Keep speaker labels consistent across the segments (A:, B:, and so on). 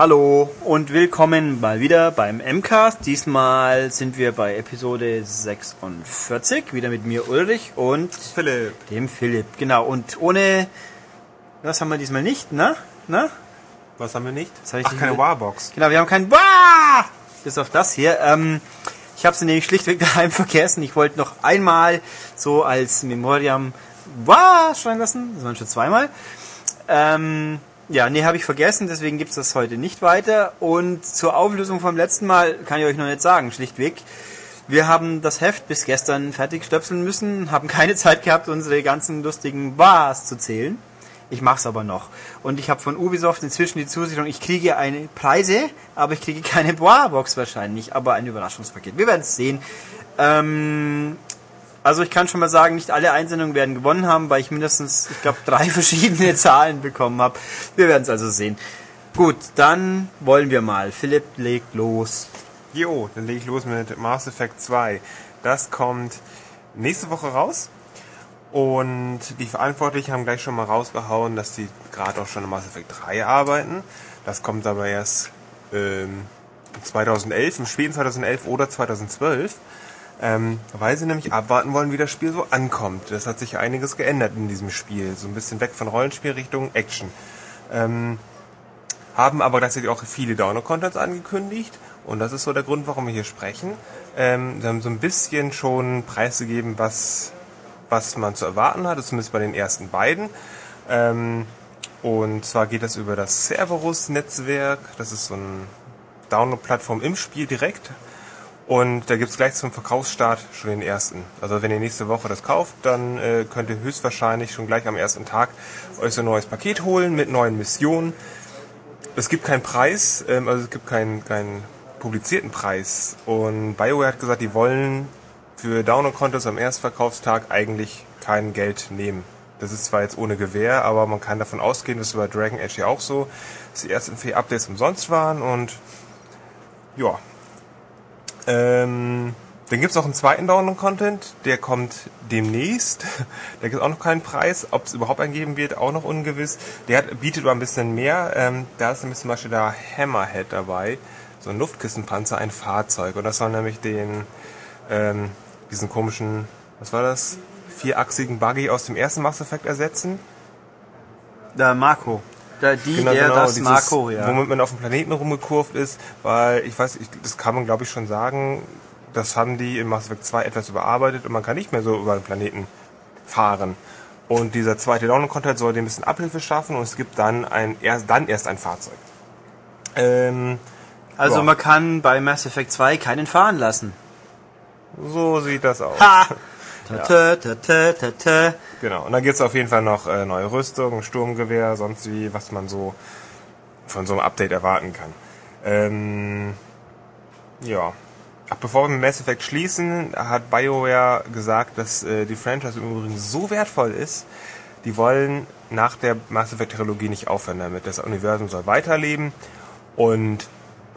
A: Hallo und willkommen mal wieder beim MCAST. Diesmal sind wir bei Episode 46, wieder mit mir Ulrich und
B: Philipp.
A: dem Philipp. Genau, und ohne, was haben wir diesmal nicht, ne? Ne?
B: Was haben wir nicht?
A: Das hab ich
B: Ach, keine Warbox.
A: Genau, wir haben kein Wah! Bis auf das hier. Ähm, ich habe es nämlich schlichtweg daheim vergessen. Ich wollte noch einmal so als Memoriam Wah schreien lassen. Das waren schon zweimal. Ähm, ja, nee, habe ich vergessen, deswegen gibt's das heute nicht weiter. Und zur Auflösung vom letzten Mal kann ich euch noch nicht sagen, schlichtweg. Wir haben das Heft bis gestern fertig stöpseln müssen, haben keine Zeit gehabt, unsere ganzen lustigen Wahs zu zählen. Ich mach's aber noch. Und ich habe von Ubisoft inzwischen die Zusicherung, ich kriege eine Preise, aber ich kriege keine Boa-Box wahrscheinlich, aber ein Überraschungspaket. Wir werden es sehen. Ähm, also ich kann schon mal sagen, nicht alle Einsendungen werden gewonnen haben, weil ich mindestens, ich glaube, drei verschiedene Zahlen bekommen habe. Wir werden es also sehen. Gut, dann wollen wir mal. Philipp legt los.
B: Jo, dann lege ich los mit Mass Effect 2. Das kommt nächste Woche raus. Und die Verantwortlichen haben gleich schon mal rausgehauen, dass die gerade auch schon an Mass Effect 3 arbeiten. Das kommt aber erst ähm, 2011, im späten 2011 oder 2012. Ähm, weil sie nämlich abwarten wollen, wie das Spiel so ankommt. Das hat sich einiges geändert in diesem Spiel. So ein bisschen weg von Rollenspiel Richtung Action. Ähm, haben aber tatsächlich auch viele Download-Contents angekündigt. Und das ist so der Grund, warum wir hier sprechen. Ähm, sie haben so ein bisschen schon preisgegeben, was, was man zu erwarten hat, zumindest bei den ersten beiden. Ähm, und zwar geht das über das Cerberus-Netzwerk. Das ist so eine Download-Plattform im Spiel direkt. Und da gibt's gleich zum Verkaufsstart schon den ersten. Also wenn ihr nächste Woche das kauft, dann äh, könnt ihr höchstwahrscheinlich schon gleich am ersten Tag euch so ein neues Paket holen mit neuen Missionen. Es gibt keinen Preis, ähm, also es gibt keinen, keinen publizierten Preis. Und BioWare hat gesagt, die wollen für Download-Kontos am Erstverkaufstag eigentlich kein Geld nehmen. Das ist zwar jetzt ohne Gewähr, aber man kann davon ausgehen, das bei Dragon Age ja auch so, dass die ersten vier Updates umsonst waren und ja. Ähm, dann gibt's noch einen zweiten Download-Content, der kommt demnächst. Da gibt auch noch keinen Preis. Ob es überhaupt einen geben wird, auch noch ungewiss. Der hat, bietet aber ein bisschen mehr. Ähm, da ist nämlich zum Beispiel der Hammerhead dabei. So ein Luftkissenpanzer, ein Fahrzeug. Und das soll nämlich den, ähm, diesen komischen, was war das? Vierachsigen Buggy aus dem ersten Mass Effect ersetzen.
A: Der Marco. Der, die, der, das
B: dieses,
A: Marco, ja.
B: Womit man auf dem Planeten rumgekurvt ist, weil ich weiß, ich, das kann man glaube ich schon sagen, das haben die in Mass Effect 2 etwas überarbeitet und man kann nicht mehr so über den Planeten fahren. Und dieser zweite Download-Content soll dem ein bisschen Abhilfe schaffen und es gibt dann ein erst dann erst ein Fahrzeug. Ähm,
A: Also
B: Ja.
A: man kann bei Mass Effect 2 keinen fahren lassen.
B: so sieht das aus.
A: Ha! Ta -ta, ta -ta, ta -ta.
B: Genau. Und dann gibt's auf jeden Fall noch äh, neue Rüstung, Sturmgewehr, sonst wie, was man so von so einem Update erwarten kann. Ähm, ja. Ach, bevor wir mit Mass Effect schließen, hat BioWare gesagt, dass äh, die Franchise im Übrigen so wertvoll ist, die wollen nach der Mass Effect Trilogie nicht aufhören damit. Das Universum soll weiterleben und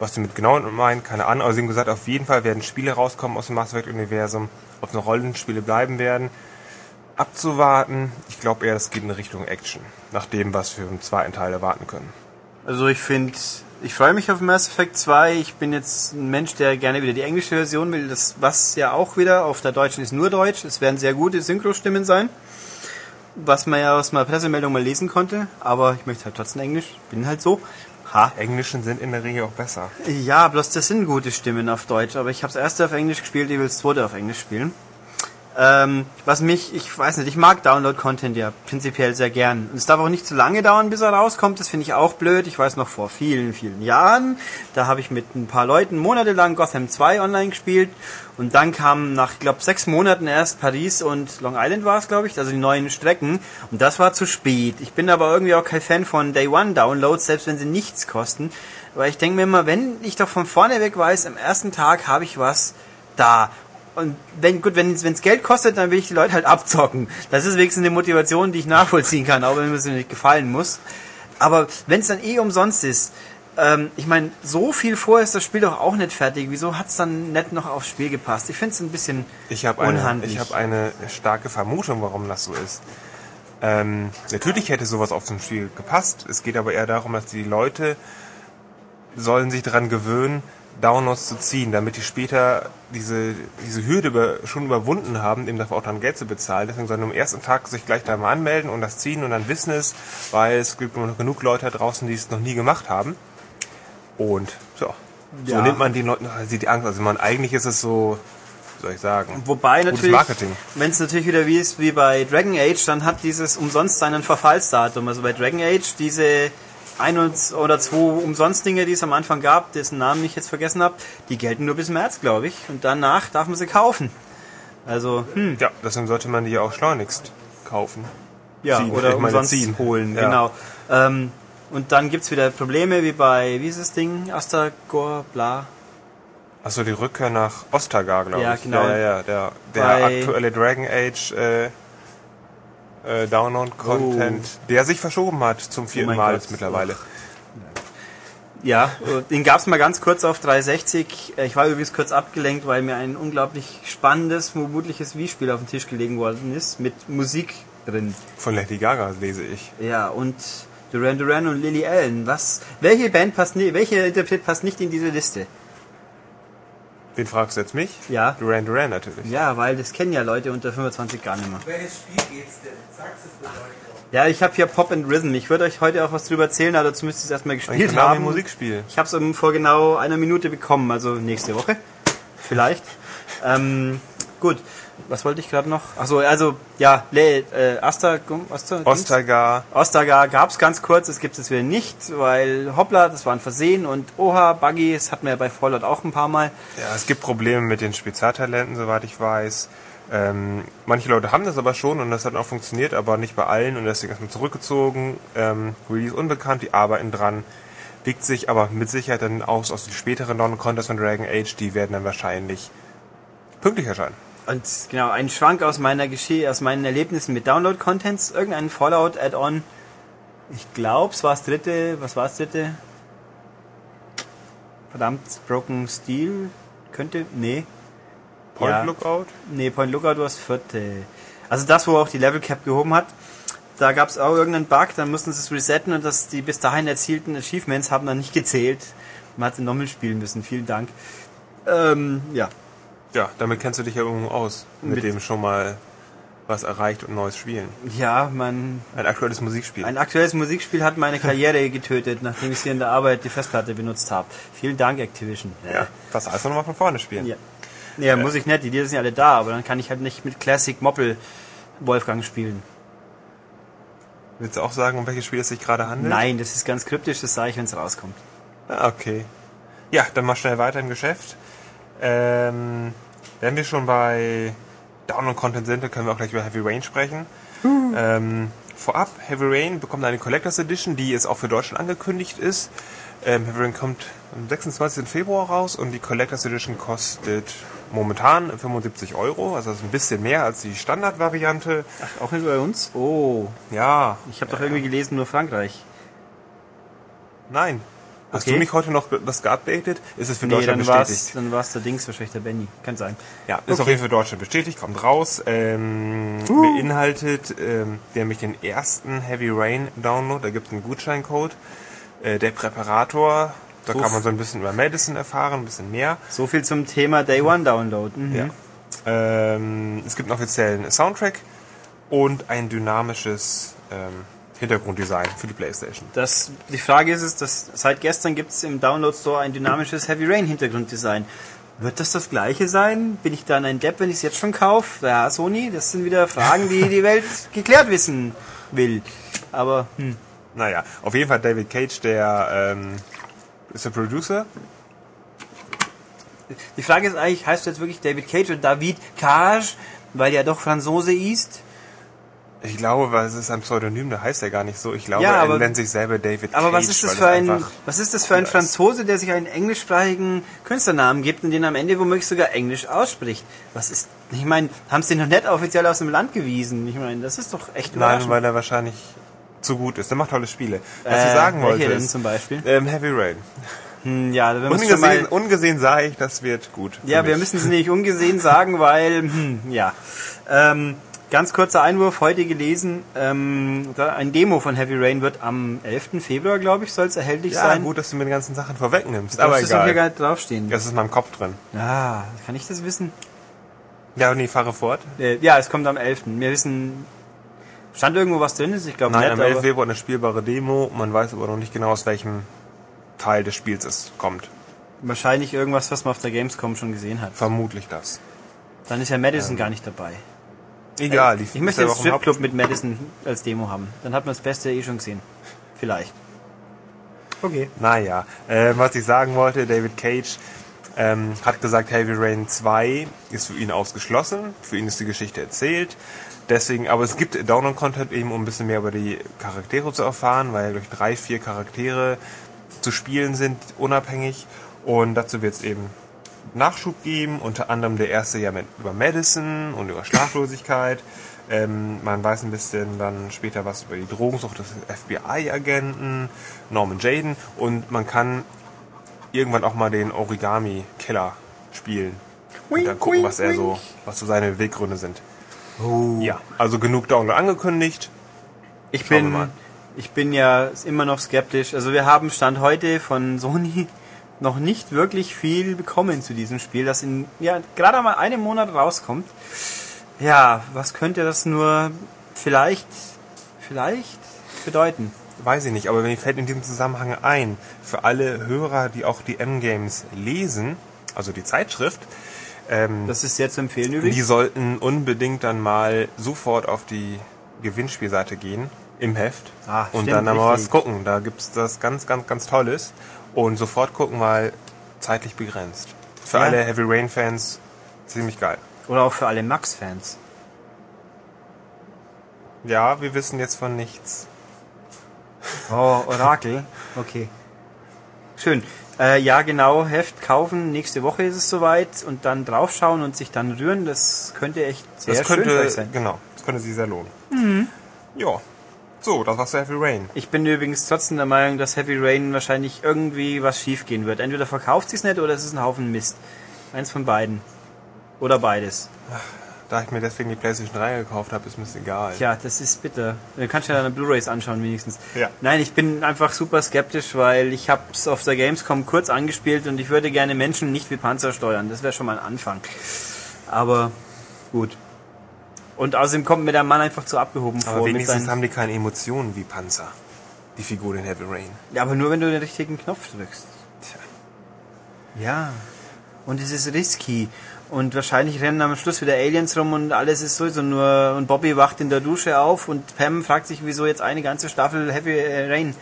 B: was sie mit genau meinen, keine Ahnung, aber sie haben gesagt, auf jeden Fall werden Spiele rauskommen aus dem Mass Effect Universum, ob es noch Rollenspiele bleiben werden abzuwarten. Ich glaube eher, es geht in Richtung Action. Nach dem, was wir im zweiten Teil erwarten können.
A: Also ich finde, ich freue mich auf Mass Effect 2. Ich bin jetzt ein Mensch, der gerne wieder die englische Version will. Das was ja auch wieder auf der deutschen ist nur Deutsch. Es werden sehr gute Synchrostimmen sein. Was man ja aus meiner Pressemeldung mal lesen konnte. Aber ich möchte halt trotzdem Englisch. Bin halt so. Ha.
B: Englischen sind in der Regel auch besser.
A: Ja, bloß das sind gute Stimmen auf Deutsch. Aber ich habe das erste auf Englisch gespielt, ich will das zweite auf Englisch spielen. Ähm, was mich, ich weiß nicht, ich mag Download-Content ja prinzipiell sehr gern. Und es darf auch nicht zu lange dauern, bis er rauskommt. Das finde ich auch blöd. Ich weiß noch vor vielen, vielen Jahren, da habe ich mit ein paar Leuten monatelang Gotham 2 online gespielt. Und dann kamen nach, ich glaube, sechs Monaten erst Paris und Long Island war es, glaube ich, also die neuen Strecken. Und das war zu spät. Ich bin aber irgendwie auch kein Fan von Day One Downloads, selbst wenn sie nichts kosten. Weil ich denke mir immer, wenn ich doch von vorne weg weiß, am ersten Tag habe ich was da. Und wenn, gut, wenn es Geld kostet, dann will ich die Leute halt abzocken. Das ist wenigstens eine Motivation, die ich nachvollziehen kann, auch wenn mir das nicht gefallen muss. Aber wenn es dann eh umsonst ist, ähm, ich meine, so viel vorher ist das Spiel doch auch nicht fertig. Wieso hat es dann nicht noch aufs Spiel gepasst? Ich finde es ein bisschen
B: Ich eine,
A: unhandlich.
B: ich habe eine starke Vermutung, warum das so ist. Ähm, natürlich hätte sowas auf ein Spiel gepasst. Es geht aber eher darum, dass die Leute sollen sich daran gewöhnen, Downloads zu ziehen, damit die später diese, diese Hürde über, schon überwunden haben, eben dafür auch dann Geld zu bezahlen. Deswegen sollen am ersten Tag sich gleich da mal anmelden und das ziehen und dann wissen es, weil es gibt immer noch genug Leute da draußen, die es noch nie gemacht haben. Und so, so
A: Ja.
B: nimmt man den Leuten also die Angst. Also man, eigentlich ist es so, wie soll ich sagen,
A: Wobei
B: gutes
A: natürlich,
B: Marketing.
A: wenn es natürlich wieder wie ist wie bei Dragon Age, dann hat dieses umsonst seinen Verfallsdatum. Also bei Dragon Age diese ein und- oder zwei Umsonst-Dinge, die es am Anfang gab, dessen Namen ich jetzt vergessen habe, die gelten nur bis März, glaube ich. Und danach darf man sie kaufen. Also, hm,
B: Ja, deswegen sollte man die ja auch schleunigst kaufen.
A: ja,
B: Ziehen,
A: oder umsonst
B: ziehen.
A: holen,
B: Ja.
A: genau. Ähm, und dann gibt's wieder Probleme wie bei, wie ist das Ding? Astagor, bla.
B: Achso, die Rückkehr nach Ostagar, glaube
A: Ja,
B: ich.
A: genau.
B: Ja, ja, ja. Der, der aktuelle Dragon Age äh, äh, Download-Content, der sich verschoben hat zum vierten
A: Oh
B: Mal jetzt mittlerweile.
A: Ja, den gab's mal ganz kurz auf 360. Äh, Ich war übrigens kurz abgelenkt, weil mir ein unglaublich spannendes, vermutliches Wii-Spiel auf den Tisch gelegen worden ist, mit Musik drin.
B: Von Lady Gaga lese ich.
A: Ja, und Duran Duran und Lily Allen. Was, welche Band passt nicht, welche Interpret passt nicht in diese Liste?
B: Wen fragst du jetzt mich?
A: Ja.
B: Duran Duran natürlich.
A: Ja, weil das kennen ja Leute unter 25 gar nicht mehr.
C: Welches Spiel geht's denn? Sag's es Leute.
A: Ja, ich habe hier Pop and Rhythm. Ich würde euch heute auch was drüber erzählen, aber dazu müsst ihr es erstmal
B: Ein
A: gespielt
B: Konami
A: haben.
B: Musikspiel.
A: Ich habe es vor genau einer Minute bekommen, also nächste Woche. Vielleicht. ähm, gut. Was wollte ich gerade noch? Achso, also, ja, Le, äh, Asta, Asta,
B: Ostagar.
A: Ostagar gab es ganz kurz, es gibt es wieder nicht, weil hoppla, das war ein Versehen und oha, Buggy, das hatten wir ja bei Fallout auch ein paar Mal.
B: Ja, es gibt Probleme mit den Spezialtalenten, soweit ich weiß. Ähm, manche Leute haben das aber schon und das hat auch funktioniert, aber nicht bei allen und deswegen erstmal zurückgezogen. Ähm, Release unbekannt, die arbeiten dran. Wiegt sich aber mit Sicherheit dann aus aus den späteren Non-Contests von Dragon Age, die werden dann wahrscheinlich pünktlich erscheinen.
A: Und genau, ein Schwank aus meiner Geschichte, aus meinen Erlebnissen mit Download-Contents, irgendein Fallout-Add-on. Ich glaube, es war das dritte, was war das dritte? Verdammt, Broken Steel? Könnte, nee.
B: Point
A: Ja.
B: Lookout?
A: Nee, Point Lookout war das vierte. Also das, wo auch die Level Cap gehoben hat. Da gab es auch irgendeinen Bug, dann mussten sie es resetten und das, die bis dahin erzielten Achievements haben dann nicht gezählt. Man hat sie nochmal spielen müssen. Vielen Dank. Ähm, ja.
B: Ja, damit kennst du dich ja irgendwo aus. Mit,
A: Mit-
B: dem schon mal was erreicht und neues spielen.
A: Ja, man,
B: Ein aktuelles Musikspiel.
A: Ein aktuelles Musikspiel hat meine Karriere getötet, nachdem ich hier in der Arbeit die Festplatte benutzt habe. Vielen Dank, Activision.
B: ja, das heißt nochmal von vorne spielen.
A: Ja. Ja, muss ich nicht, die Lieder sind ja alle da, aber dann kann ich halt nicht mit Classic Moppel Wolfgang spielen.
B: Willst du auch sagen, um welches Spiel es sich gerade handelt?
A: Nein, das ist ganz kryptisch, das sage ich, wenn es rauskommt.
B: Ah, okay. Ja, dann mal schnell weiter im Geschäft. Ähm, wenn wir schon bei Down und Content sind, dann können wir auch gleich über Heavy Rain sprechen. Ähm, vorab, Heavy Rain bekommt eine Collectors Edition, die jetzt auch für Deutschland angekündigt ist. Ähm, Heavy Rain kommt am 26. Februar raus und die Collectors Edition kostet momentan 75 Euro, also das ist ein bisschen mehr als die Standardvariante.
A: Ach, auch nicht bei uns? Oh,
B: Ja,
A: ich habe doch irgendwie gelesen, nur Frankreich.
B: nein. Hast
A: Okay.
B: du nicht heute noch das geupdatet? Ist es für
A: Nee,
B: Deutschland
A: dann war's,
B: bestätigt?
A: dann war's der Dings, wahrscheinlich der Benny. Kann sein.
B: Ja, ist
A: Okay.
B: auf jeden Fall für Deutschland bestätigt, kommt raus. Ähm, Beinhaltet ähm, nämlich den ersten Heavy Rain Download. Da gibt es einen Gutscheincode. Äh, der Präparator, da
A: So
B: kann man so ein bisschen über Medicine erfahren, ein bisschen mehr.
A: So viel zum Thema Day One Download. Mhm.
B: Ja. Ähm, es gibt einen offiziellen Soundtrack und ein dynamisches ähm, Hintergrunddesign für die Playstation.
A: Das, die Frage ist es, dass seit gestern gibt es im Download Store ein dynamisches Heavy Rain Hintergrunddesign. Wird das das gleiche sein? Bin ich dann ein Depp, wenn ich es jetzt schon kaufe? Ja, Sony, das sind wieder Fragen, die die Welt geklärt wissen will. Aber hm,
B: Naja, auf jeden Fall David Cage, der ähm, ist der Producer.
A: die Frage ist eigentlich, heißt du jetzt wirklich David Cage oder David Cage, weil er doch Franzose ist?
B: Ich glaube, weil es ist ein Pseudonym, der heißt er gar nicht so. Ich glaube,
A: Ja,
B: er
A: aber-
B: nennt sich selber David
A: Aber
B: Cage.
A: was ist das für ein, was ist das für ein. Franzose, der sich einen englischsprachigen Künstlernamen gibt und den am Ende womöglich sogar Englisch ausspricht? Was ist, ich meine, haben sie noch nicht offiziell aus dem Land gewiesen? Ich meine, das ist doch echt
B: Nein, weil er wahrscheinlich zu gut ist. Der macht tolle Spiele. Was
A: Äh,
B: ich sagen wollte
A: denn
B: ist,
A: zum Beispiel?
B: ähm, Heavy Rain.
A: Hm, ja, wir
B: Ungesehen,
A: mal,
B: ungesehen sah ich, das wird gut.
A: ja, wir
B: mich.
A: müssen es nicht ungesehen sagen, weil, hm, ja. Ähm, Ganz kurzer Einwurf, heute gelesen, ähm, ein Demo von Heavy Rain wird am 11. Februar, glaube ich, soll es erhältlich
B: Ja,
A: sein.
B: gut, dass du mir die ganzen Sachen vorwegnimmst.
A: aber das hier
B: egal.
A: gar nicht draufstehen.
B: Das ist in meinem Kopf drin.
A: Ah, kann ich das wissen?
B: Ja, nee, fahre fort.
A: Äh, ja, es kommt am 11. Wir wissen, stand irgendwo was drin ist? Ich glaube
B: Nein,
A: nicht,
B: am 11.
A: aber
B: Februar eine spielbare Demo. Man weiß aber noch nicht genau, aus welchem Teil des Spiels es kommt.
A: wahrscheinlich irgendwas, was man auf der Gamescom schon gesehen hat.
B: Vermutlich das.
A: Dann ist ja Madison gar nicht dabei.
B: Egal, die
A: ich möchte
B: ist ja
A: den Stripclub mit Madison als Demo haben. Dann hat man das Beste eh schon gesehen. Vielleicht. Okay.
B: Naja, äh, was ich sagen wollte, David Cage ähm, hat gesagt, Heavy Rain 2 ist für ihn ausgeschlossen. Für ihn ist die Geschichte erzählt. Deswegen, aber es gibt Download-Content eben, um ein bisschen mehr über die Charaktere zu erfahren, weil durch drei, vier Charaktere zu spielen sind, unabhängig. Und dazu wird es eben Nachschub geben, unter anderem der erste ja mit, über Medicine und über Schlaflosigkeit. Ähm, man weiß ein bisschen dann später was über die Drogensucht des FBI-Agenten, Norman Jaden und man kann irgendwann auch mal den Origami-Killer spielen. und dann gucken, was er so, was so seine Weggründe sind.
A: Oh.
B: Ja, also genug Download angekündigt.
A: Ich
B: Schauen
A: bin, ich bin ja immer noch skeptisch. Also wir haben Stand heute von Sony noch nicht wirklich viel bekommen zu diesem Spiel, das in ja gerade mal einem Monat rauskommt. Ja, was könnte das nur vielleicht, vielleicht bedeuten?
B: Weiß ich nicht, aber mir fällt in diesem Zusammenhang ein, für alle Hörer, die auch die M-Games lesen, also die Zeitschrift, ähm,
A: Das ist sehr zu empfehlen
B: die
A: übrigens.
B: sollten unbedingt dann mal sofort auf die Gewinnspielseite gehen im Heft
A: Ah,
B: und
A: stimmt,
B: dann mal was gucken. Da gibt's das ganz, ganz, ganz Tolles und sofort gucken, weil zeitlich begrenzt. Für
A: Ja.
B: alle Heavy Rain Fans ziemlich geil.
A: Oder auch für alle Max-Fans.
B: Ja, wir wissen jetzt von nichts.
A: Oh, Orakel. Okay. Schön. Äh, ja, genau, Heft kaufen. Nächste Woche ist es soweit und dann draufschauen und sich dann rühren. Das könnte echt sehr
B: das
A: schön
B: könnte,
A: sein.
B: genau, das könnte sich sehr lohnen.
A: Mhm.
B: Ja. So, das war's für Heavy Rain.
A: Ich bin übrigens trotzdem der Meinung, dass Heavy Rain wahrscheinlich irgendwie was schief gehen wird. Entweder verkauft sie es nicht oder es ist ein Haufen Mist. Eins von beiden. Oder beides.
B: Da ich mir deswegen die PlayStation 3 gekauft habe, ist mir das egal.
A: Tja, das ist bitter. Du kannst ja deine Blu-rays anschauen wenigstens.
B: Ja.
A: Nein, ich bin einfach super skeptisch, weil ich habe es auf der Gamescom kurz angespielt und ich würde gerne Menschen nicht wie Panzer steuern. Das wäre schon mal ein Anfang. Aber gut. Und außerdem kommt mir der Mann einfach zu abgehoben
B: Aber
A: vor. Mit
B: wenigstens haben die keine Emotionen wie Panzer. Die Figuren in Heavy Rain.
A: ja, aber nur wenn du den richtigen Knopf drückst. Ja. Und es ist risky. Und wahrscheinlich rennen am Schluss wieder Aliens rum und alles ist sowieso nur. Und Bobby wacht in der Dusche auf und Pam fragt sich, wieso jetzt eine ganze Staffel Heavy äh, Rain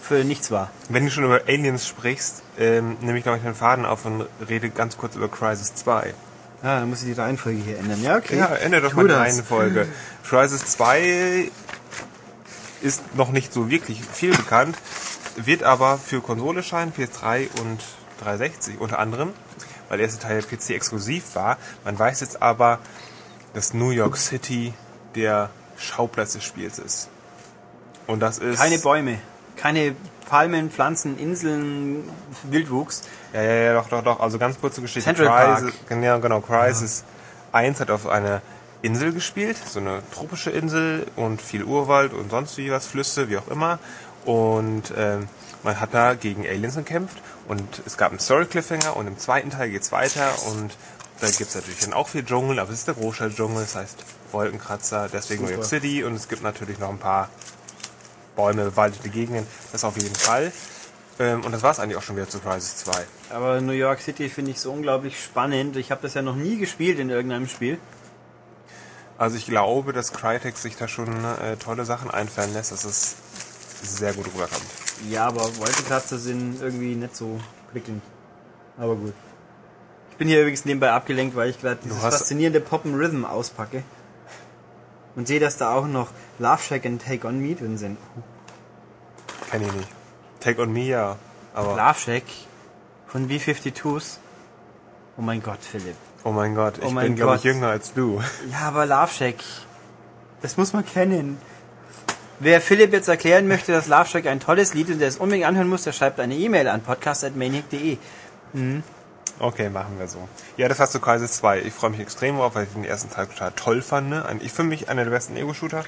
A: für nichts war.
B: Wenn du schon über Aliens sprichst, ähm, nehme ich glaube ich den Faden auf und rede ganz kurz über Crisis 2.
A: Ah, dann muss ich die Reihenfolge hier ändern. Ja, okay.
B: Ja, ändere doch mal die. Reihenfolge. Crisis 2 ist noch nicht so wirklich viel bekannt, wird aber für Konsole scheinen, PS3 und 360 unter anderem, weil der erste Teil PC exklusiv war. Man weiß jetzt aber, dass New York City der Schauplatz des Spiels ist. Und das ist...
A: Keine Bäume, keine Palmen, Pflanzen, Inseln, Wildwuchs.
B: Ja, ja, ja, doch, doch, doch. Also ganz kurze Geschichte.
A: Central Park.
B: Crisis, genau, genau. Crisis 1 hat auf einer Insel gespielt, so eine tropische Insel und viel Urwald und sonst wie was, Flüsse, wie auch immer. Und ähm, man hat da gegen Aliens gekämpft und es gab einen Story-Cliffhanger und im zweiten Teil geht's weiter und da gibt's natürlich dann auch viel Dschungel, aber es ist der Großstadt-Dschungel, das heißt Wolkenkratzer, deswegen New York
A: Super.
B: City und es gibt natürlich noch ein paar Bäume, bewaldete Gegenden, das auf jeden Fall. Ähm, und das war's eigentlich auch schon wieder zu Crisis 2.
A: Aber New York City finde ich so unglaublich spannend. Ich habe das ja noch nie gespielt in irgendeinem Spiel.
B: Also ich glaube, dass Crytek sich da schon äh, tolle Sachen einfallen lässt, dass es sehr gut rüberkommt.
A: Ja, aber Wolkenkratzer sind irgendwie nicht so prickelnd. Aber gut. Ich bin hier übrigens nebenbei abgelenkt, weil ich gerade dieses faszinierende Poppen Rhythm auspacke. Und sehe, dass da auch noch Love Shack und Take On Me drin sind.
B: Kenn ich nicht. Take on Me, ja. Aber,
A: Love Shack von B-52s. Oh mein Gott, Philipp.
B: oh mein Gott, ich
A: Oh mein
B: bin, glaube ich, jünger als du.
A: Ja, aber Love Shack, das muss man kennen. Wer Philipp jetzt erklären möchte, dass Love Shack ein tolles Lied ist und der es unbedingt anhören muss, der schreibt eine E-Mail an podcast.maniac.de. Mhm.
B: Okay, machen wir so. Ja, das hast du Crisis 2. Ich freue mich extrem drauf, weil ich den ersten Teil total toll fand. Ne? Ich für mich einer der besten Ego-Shooter.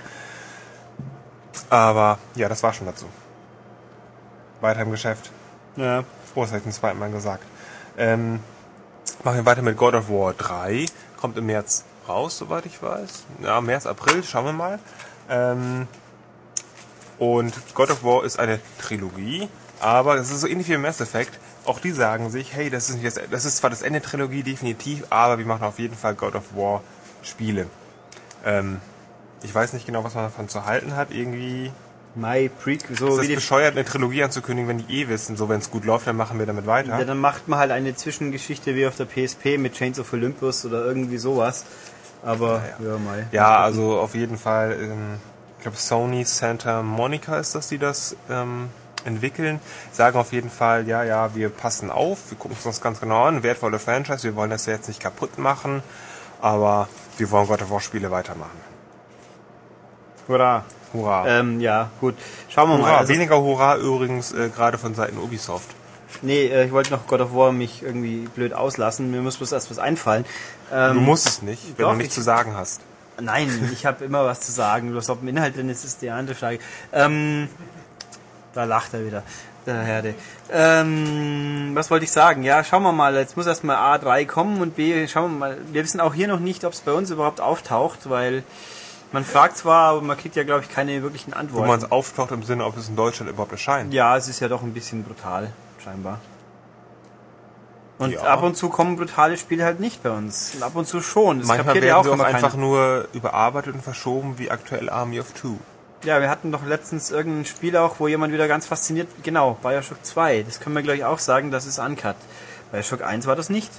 B: Aber ja, das war schon dazu. Weiter im Geschäft.
A: Ja.
B: Oh, das habe ich zum zweiten Mal gesagt. Ähm, machen wir weiter mit God of War 3. Kommt im März raus, soweit ich weiß. Ja, März, April, schauen wir mal. Ähm, und God of War ist eine Trilogie, aber es ist so ähnlich wie Mass Effect. Auch die sagen sich, hey, das ist, nicht das, das ist zwar das Ende der Trilogie definitiv, aber wir machen auf jeden Fall God of War Spiele. Ähm, ich weiß nicht genau, was man davon zu halten hat. Irgendwie
A: My Prequel,
B: ist
A: so
B: das
A: wie die
B: bescheuert, eine Trilogie anzukündigen, wenn die eh wissen, so wenn es gut läuft, dann machen wir damit weiter.
A: Ja, dann macht man halt eine Zwischengeschichte wie auf der PSP mit Chains of Olympus oder irgendwie sowas. Aber ja, mal.
B: Ja, also auf jeden Fall, ähm, ich glaube Sony Santa Monica ist das, die das ähm, entwickeln. Sagen auf jeden Fall, ja, ja, wir passen auf, wir gucken uns das ganz genau an, wertvolle Franchise, wir wollen das ja jetzt nicht kaputt machen, aber wir wollen God of War Spiele weitermachen.
A: Hurra.
B: Hurra.
A: Ähm, ja, gut. Schauen wir mal.
B: Hurra.
A: Also,
B: Weniger Hurra übrigens äh, gerade von Seiten Ubisoft.
A: nee, äh, ich wollte noch God of War mich irgendwie blöd auslassen. Mir muss bloß erst was einfallen. Ähm,
B: Du musst es nicht, wenn
A: doch,
B: du nichts
A: ich-
B: zu sagen hast.
A: Nein, ich habe immer was zu sagen. Bloß ob im Inhalt drin ist, ist die andere Frage. Ähm, da lacht er wieder, der Herde. Ähm, was wollte ich sagen? Ja, schauen wir mal. Jetzt muss erstmal A3 kommen und B, schauen wir mal. Wir wissen auch hier noch nicht, ob es bei uns überhaupt auftaucht, weil man fragt zwar, aber man kriegt ja, glaube ich, keine wirklichen
B: Wo
A: Antworten.
B: man es auftaucht im Sinne, ob es in Deutschland überhaupt erscheint.
A: Ja, es ist ja doch ein bisschen brutal, scheinbar. Und
B: Ja.
A: ab und zu kommen brutale Spiele halt nicht bei uns. Und ab und zu schon. Das
B: Manchmal werden
A: ja auch
B: sie auch einfach
A: keiner.
B: nur überarbeitet und verschoben, wie aktuell Army of Two.
A: Ja, wir hatten doch letztens irgendein Spiel auch, wo jemand wieder ganz fasziniert, genau, Bioshock 2. Das können wir gleich auch sagen, das ist Uncut. Bioshock 1 war das nicht.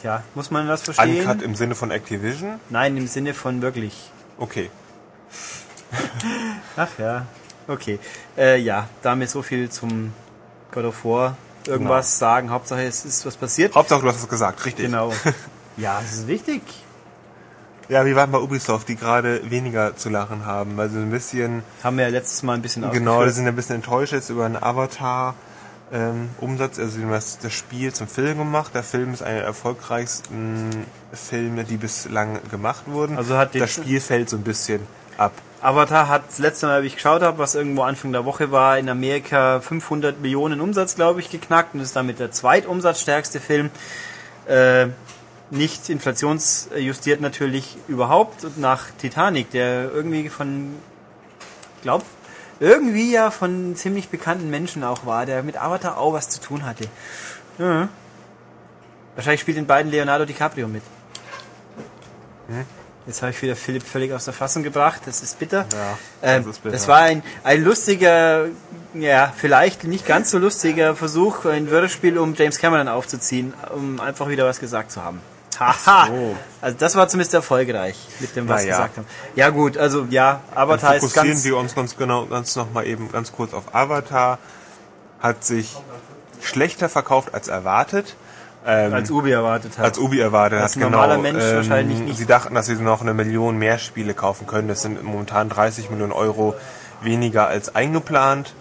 A: Tja, muss man das verstehen?
B: Uncut im Sinne von Activision?
A: Nein, im Sinne von wirklich.
B: Okay.
A: Ach ja, okay. Äh, ja, damit so viel zum God of War. Irgendwas sagen, Hauptsache es ist was passiert.
B: Hauptsache, du hast es gesagt, richtig.
A: Genau. Ja, es ist wichtig.
B: Ja, wir waren bei Ubisoft, die gerade weniger zu lachen haben, weil sie ein bisschen,
A: Haben wir ja letztes Mal ein bisschen
B: genau, die sind ein bisschen enttäuscht jetzt über einen Avatar-Umsatz. also, sie haben das, das Spiel zum Film gemacht. Der Film ist einer der erfolgreichsten Filme, die bislang gemacht wurden.
A: Also hat
B: das Spiel fällt so ein bisschen ab.
A: Avatar hat das letzte Mal, wie ich geschaut habe, was irgendwo Anfang der Woche war, in Amerika 500 Millionen Umsatz, glaube ich, geknackt und ist damit der zweitumsatzstärkste Film. Äh, nicht inflationsjustiert natürlich überhaupt und nach Titanic, der irgendwie von, glaub, irgendwie ja von ziemlich bekannten Menschen auch war, der mit Avatar auch was zu tun hatte. Ja. Wahrscheinlich spielt in beiden Leonardo DiCaprio mit. Jetzt habe ich wieder Philipp völlig aus der Fassung gebracht. Das ist bitter.
B: Ja,
A: ähm,
B: das ist bitter.
A: das war ein, ein lustiger, ja, vielleicht nicht ganz so lustiger Versuch, ein Würdespiel, um James Cameron aufzuziehen, um einfach wieder was gesagt zu haben. Haha!
B: so.
A: Also das war zumindest erfolgreich mit dem, was sie
B: ja.
A: gesagt haben. Ja gut, also ja, Avatar ist
B: Fokussieren
A: ganz...
B: wir uns ganz genau, ganz noch mal eben ganz kurz auf Avatar. Hat sich schlechter verkauft als erwartet. Ähm,
A: als Ubi erwartet hat.
B: als Ubi erwartet
A: Als
B: hat, genau.
A: normaler Mensch wahrscheinlich nicht.
B: Sie dachten, dass sie noch eine Million mehr Spiele kaufen können. Das sind momentan 30 Millionen Euro weniger als eingeplant.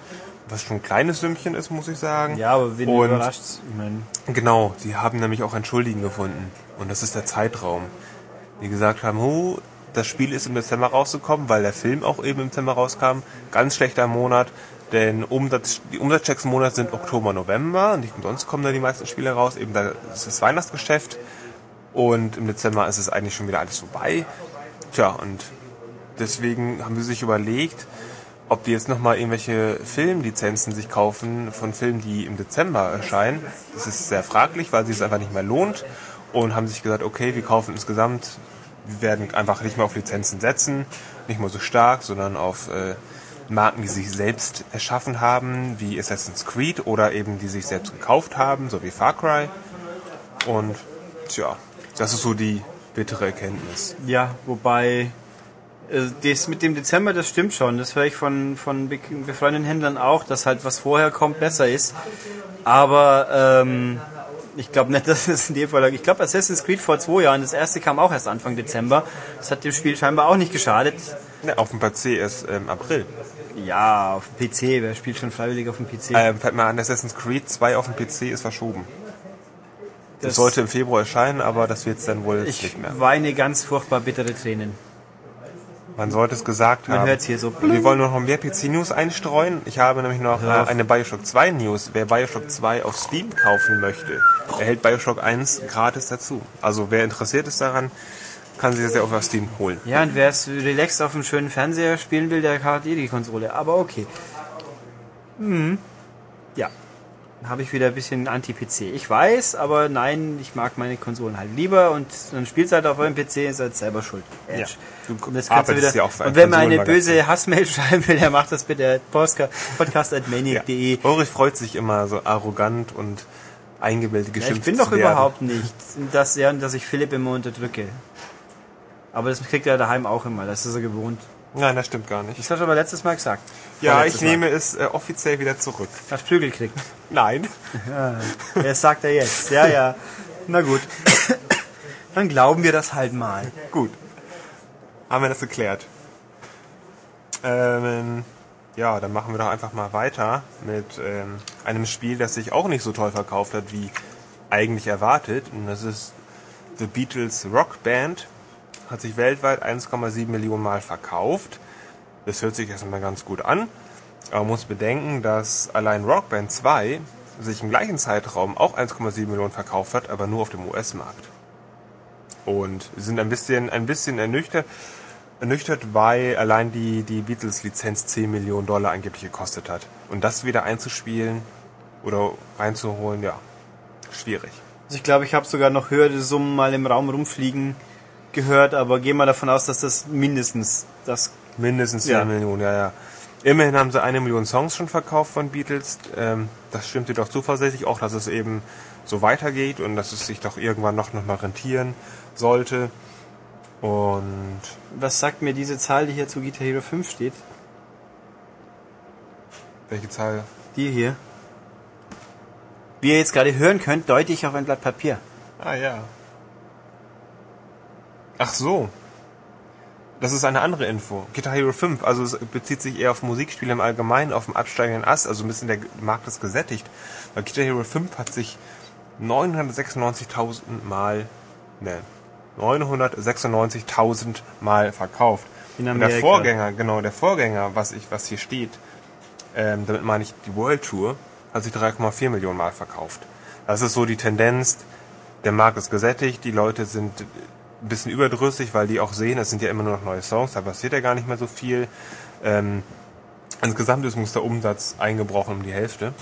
B: Was schon ein kleines Sümmchen ist, muss ich sagen.
A: ja, aber wen
B: Und
A: überrascht Ich meine,
B: Genau, sie haben nämlich auch einen Schuldigen gefunden. Und das ist der Zeitraum. Die gesagt haben, hu, das Spiel ist im Dezember rausgekommen, weil der Film auch eben im Dezember rauskam. Ganz schlechter Monat, denn Umsatz, die Umsatzchecks im Monat sind Oktober, November. Nicht umsonst kommen da die meisten Spiele raus. Eben da ist das Weihnachtsgeschäft. Und im Dezember ist es eigentlich schon wieder alles vorbei. Tja, und deswegen haben sie sich überlegt, ob die jetzt nochmal irgendwelche Filmlizenzen sich kaufen von Filmen, die im Dezember erscheinen. Das ist sehr fraglich, weil sich es einfach nicht mehr lohnt. Und haben sich gesagt, okay, wir kaufen insgesamt, wir werden einfach nicht mehr auf Lizenzen setzen, nicht mehr so stark, sondern auf äh, Marken, die sich selbst erschaffen haben, wie Assassin's Creed oder eben die sich selbst gekauft haben, so wie Far Cry. Und tja, das ist so die bittere Erkenntnis.
A: Ja, wobei das mit dem Dezember, das stimmt schon. Das höre ich von, von be- befreundeten Händlern auch, dass halt was vorher kommt besser ist. Aber ähm, ich glaube nicht, dass es in dem Fall. Ich glaube Assassin's Creed vor zwei Jahren, das erste kam auch erst Anfang Dezember. Das hat dem Spiel scheinbar auch nicht geschadet.
B: Ne, auf dem PC ist ähm, April.
A: Ja, auf dem PC, wer spielt schon freiwillig auf dem PC?
B: Ähm, fällt mir an, Assassin's Creed 2 auf dem PC ist verschoben. Das, sollte im Februar erscheinen, aber das wird es dann wohl
A: Ich
B: nicht mehr.
A: weine ganz furchtbar bittere Tränen.
B: Man sollte es gesagt
A: Man
B: haben.
A: hört's hier so.
B: Wir wollen noch mehr PC-News einstreuen. Ich habe nämlich noch äh, eine Bioshock 2 News. Wer Bioshock 2 auf Steam kaufen möchte, erhält Bioshock 1 gratis dazu. Also wer interessiert ist daran, kann sich das ja auch auf Steam holen.
A: Ja, und wer es relaxed auf einem schönen Fernseher spielen will, der hat eh die Konsole. Aber okay. Mhm. Ja. Habe ich wieder ein bisschen Anti-PC. Ich weiß, aber nein, ich mag meine Konsolen halt lieber und dann spielst halt auf eurem PC, ist halt selber schuld. Edge.
B: Ja. Du
A: Und, das kannst du wieder,
B: ja
A: und wenn man eine böse Hassmail schreiben will, der macht das bitte Podcast, podcast.maniac.de.
B: Ulrich freut sich immer so arrogant und eingebildet
A: Ja,
B: geschimpft
A: ich bin doch überhaupt nicht. Das, ja, dass ich Philipp immer unterdrücke. Aber das kriegt er daheim auch immer, das ist er gewohnt.
B: Nein, das stimmt gar nicht.
A: Das hast du aber letztes Mal gesagt.
B: Ja, ich nehme es äh, offiziell wieder zurück.
A: Mal. Hast Prügel gekriegt.
B: Nein.
A: Das sagt er jetzt. Ja, ja. Na gut. Dann glauben wir das halt mal.
B: Gut. Haben wir das geklärt. Ähm, ja, dann machen wir doch einfach mal weiter mit ähm, einem Spiel, das sich auch nicht so toll verkauft hat, wie eigentlich erwartet. Und das ist The Beatles Rock Band. Hat sich weltweit 1,7 Millionen Mal verkauft. Das hört sich erstmal ganz gut an. Aber man muss bedenken, dass allein Rock Band 2 sich im gleichen Zeitraum auch 1,7 Millionen verkauft hat, aber nur auf dem US-Markt und sind ein bisschen, ein bisschen ernüchtert, ernüchtert, weil allein die, die Beatles-Lizenz 10 Millionen Dollar angeblich gekostet hat. Und das wieder einzuspielen oder reinzuholen, ja, schwierig.
A: Also ich glaube, ich habe sogar noch höhere Summen mal im Raum rumfliegen gehört, aber gehen wir davon aus, dass das mindestens das.
B: Mindestens 10
A: Ja.
B: Millionen, ja, ja. Immerhin haben sie eine Million Songs schon verkauft von Beatles. Ähm, das stimmt dir doch zuversichtlich, auch dass es eben so weitergeht und dass es sich doch irgendwann noch, noch mal rentieren sollte. Und
A: Was sagt mir diese Zahl, die hier zu Guitar Hero 5 steht?
B: welche Zahl?
A: Die hier. Wie ihr jetzt gerade hören könnt, deute ich auf ein Blatt Papier.
B: Ah ja. Ach so. Das ist eine andere Info. Guitar Hero 5, also es bezieht sich eher auf Musikspiele im Allgemeinen, auf dem absteigenden Ast, also ein bisschen der Markt ist gesättigt. Weil Guitar Hero 5 hat sich 996.000 Mal, ne, 996.000 Mal verkauft.
A: In
B: Und der. Vorgänger, genau, der Vorgänger, was ich, was hier steht, ähm, damit meine ich die World Tour, hat sich 3,4 Millionen Mal verkauft. Das ist so die Tendenz, der Markt ist gesättigt, die Leute sind ein bisschen überdrüssig, weil die auch sehen, es sind ja immer nur noch neue Songs, da passiert ja gar nicht mehr so viel. Ähm, insgesamt ist uns der Umsatz eingebrochen um die Hälfte.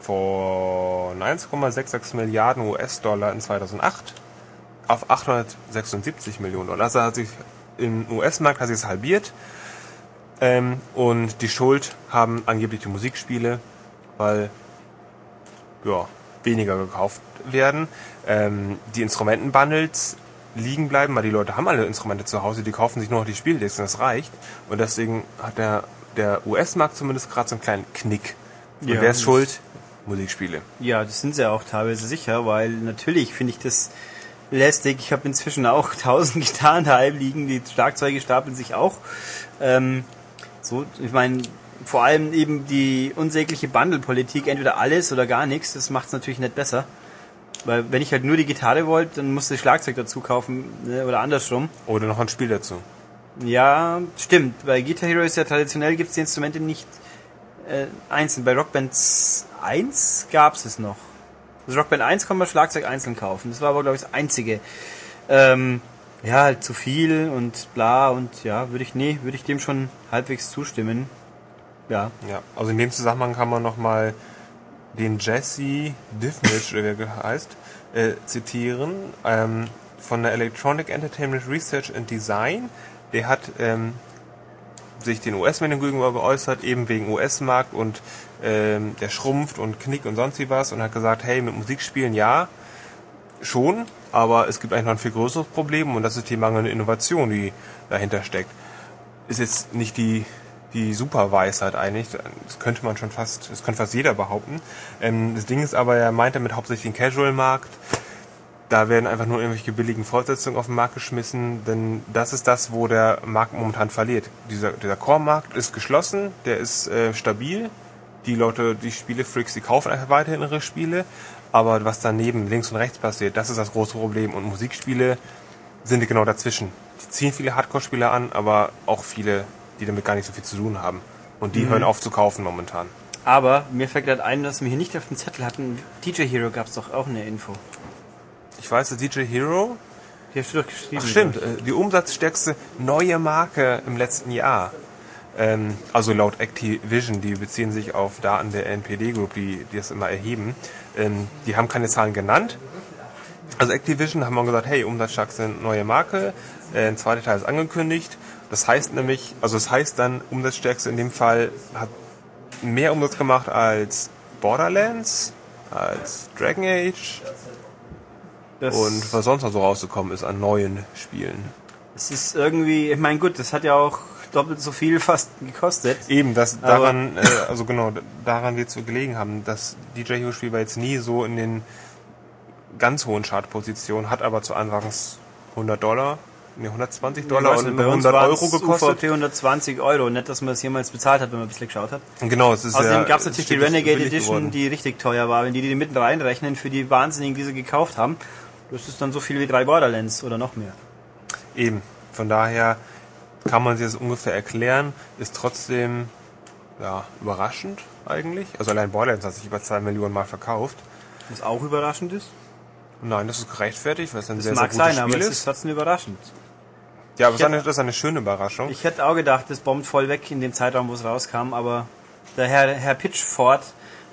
B: Von 1,66 Milliarden US-Dollar in 2008 auf 876 Millionen Dollar. Also hat sich im US-Markt hat sich es halbiert. Ähm, und die Schuld haben angeblich die Musikspiele, weil ja, weniger gekauft werden. Ähm, die Instrumentenbundles liegen bleiben, weil die Leute haben alle Instrumente zu Hause, die kaufen sich nur noch die Spieldisks und das reicht. Und deswegen hat der, der US-Markt zumindest gerade so einen kleinen Knick. Und
A: Ja,
B: wer ist schuld? Musikspiele.
A: Ja, das sind sie auch teilweise sicher, weil natürlich finde ich das lästig. Ich habe inzwischen auch tausend Gitarren daheim liegen, die Schlagzeuge stapeln sich auch. Ähm, so, ich meine, vor allem eben die unsägliche Bundle-Politik, entweder alles oder gar nichts, das macht es natürlich nicht besser. Weil wenn ich halt nur die Gitarre wollte, dann musste ich Schlagzeug dazu kaufen ne, oder andersrum.
B: Oder noch ein Spiel dazu.
A: Ja, stimmt. Bei Guitar Hero ist ja traditionell gibt's die Instrumente nicht äh, einzeln. Bei Rock Band 1 gab's es noch. Also Rock Band 1 kann man Schlagzeug einzeln kaufen. Das war aber, glaube ich, das einzige. Ähm, ja, halt zu viel und bla und ja, würde ich, nee, würde ich dem schon halbwegs zustimmen. Ja.
B: Ja, also in dem Zusammenhang kann man nochmal den Jesse Diffnich, oder wie er heißt, äh, zitieren, ähm, von der Electronic Entertainment Research and Design. Der hat ähm, sich den US-Medien gegenüber geäußert, eben wegen US-Markt und ähm, der schrumpft und knickt und sonst wie was und hat gesagt, hey, mit Musikspielen ja, schon, aber es gibt eigentlich noch ein viel größeres Problem und das ist die mangelnde Innovation, die dahinter steckt. Ist jetzt nicht die, die Superweisheit eigentlich, das könnte man schon fast, das könnte fast jeder behaupten. Ähm, das Ding ist aber, er meint damit hauptsächlich den Casual-Markt, da werden einfach nur irgendwelche billigen Fortsetzungen auf den Markt geschmissen, denn das ist das, wo der Markt momentan verliert. Dieser, dieser Core-Markt ist geschlossen, der ist äh, stabil. Die Leute, die Spielefreaks, die kaufen einfach weiterhin ihre Spiele. Aber was daneben links und rechts passiert, das ist das große Problem. Und Musikspiele sind genau dazwischen. Die ziehen viele Hardcore-Spieler an, aber auch viele, die damit gar nicht so viel zu tun haben. Und die hören auf zu kaufen momentan.
A: Aber mir fällt gerade ein, dass wir hier nicht auf dem Zettel hatten. DJ Hero gab es doch auch eine Info.
B: Ich weiß, dass DJ Hero,
A: Die hast du doch geschrieben.
B: ach stimmt, äh, die umsatzstärkste neue Marke im letzten Jahr. Ähm, also laut Activision, die beziehen sich auf Daten der NPD Group, die, die das immer erheben. Ähm, die haben keine Zahlen genannt. Also Activision haben wir gesagt, hey, umsatzstärkste neue Marke, äh, ein zweiter Teil ist angekündigt. Das heißt nämlich, also es heißt dann, umsatzstärkste in dem Fall hat mehr Umsatz gemacht als Borderlands, als Dragon Age
A: Das,
B: und was sonst noch so rausgekommen ist an neuen Spielen.
A: es ist irgendwie, ich meine, gut, das hat ja auch doppelt so viel fast gekostet.
B: Eben, das daran, äh, also genau, daran wird es so gelegen haben. Das DJ Hero Spiel war jetzt nie so in den ganz hohen Chartpositionen, hat aber zu Anfangs 100 Dollar, ne 120 Dollar und
A: nicht, bei uns
B: 100
A: war's
B: Euro gekostet.
A: UVP 120 Euro. Nicht, dass man es jemals bezahlt hat, wenn man ein bisschen geschaut hat.
B: Genau, es ist
A: Außerdem
B: ja,
A: gab es natürlich die Renegade Edition,
B: geworden.
A: die richtig teuer war. Wenn die die mitten reinrechnen für die Wahnsinnigen, die sie gekauft haben, das ist dann so viel wie drei Borderlands oder noch mehr.
B: Eben, von daher kann man sich das ungefähr erklären, ist trotzdem ja, überraschend eigentlich. Also allein Borderlands hat sich über 2 Millionen Mal verkauft.
A: Was auch überraschend ist.
B: Nein, das ist gerechtfertigt, weil es ein
A: Das
B: sehr,
A: mag
B: sehr gutes
A: sein, aber
B: Spiel
A: es
B: ist.
A: ist trotzdem überraschend.
B: Ja, aber ist eine, das ist eine schöne Überraschung.
A: Ich hätte auch gedacht, das bombt voll weg in dem Zeitraum, wo es rauskam, aber der Herr, Herr Pitchford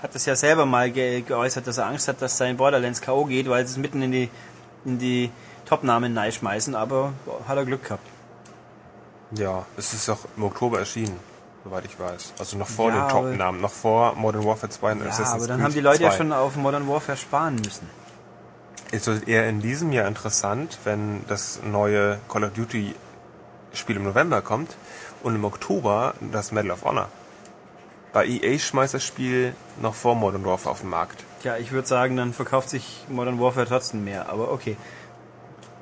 A: hat das ja selber mal ge geäußert, dass er Angst hat, dass sein Borderlands K.O. geht, weil sie es mitten in die, in die Top-Namen schmeißen, aber hat er Glück gehabt.
B: Ja, es ist auch im Oktober erschienen, soweit ich weiß. Also noch vor
A: Ja,
B: den Top-Namen, noch vor Modern Warfare 2 und
A: Ja,
B: Assassin's
A: aber dann
B: Creed
A: haben die Leute ja
B: 2.
A: schon auf Modern Warfare sparen müssen.
B: Es wird eher in diesem Jahr interessant, wenn das neue Call of Duty Spiel im November kommt und im Oktober das Medal of Honor. Bei EA schmeißt das Spiel noch vor Modern Warfare auf den Markt.
A: Ja, ich würde sagen, dann verkauft sich Modern Warfare trotzdem mehr, aber okay.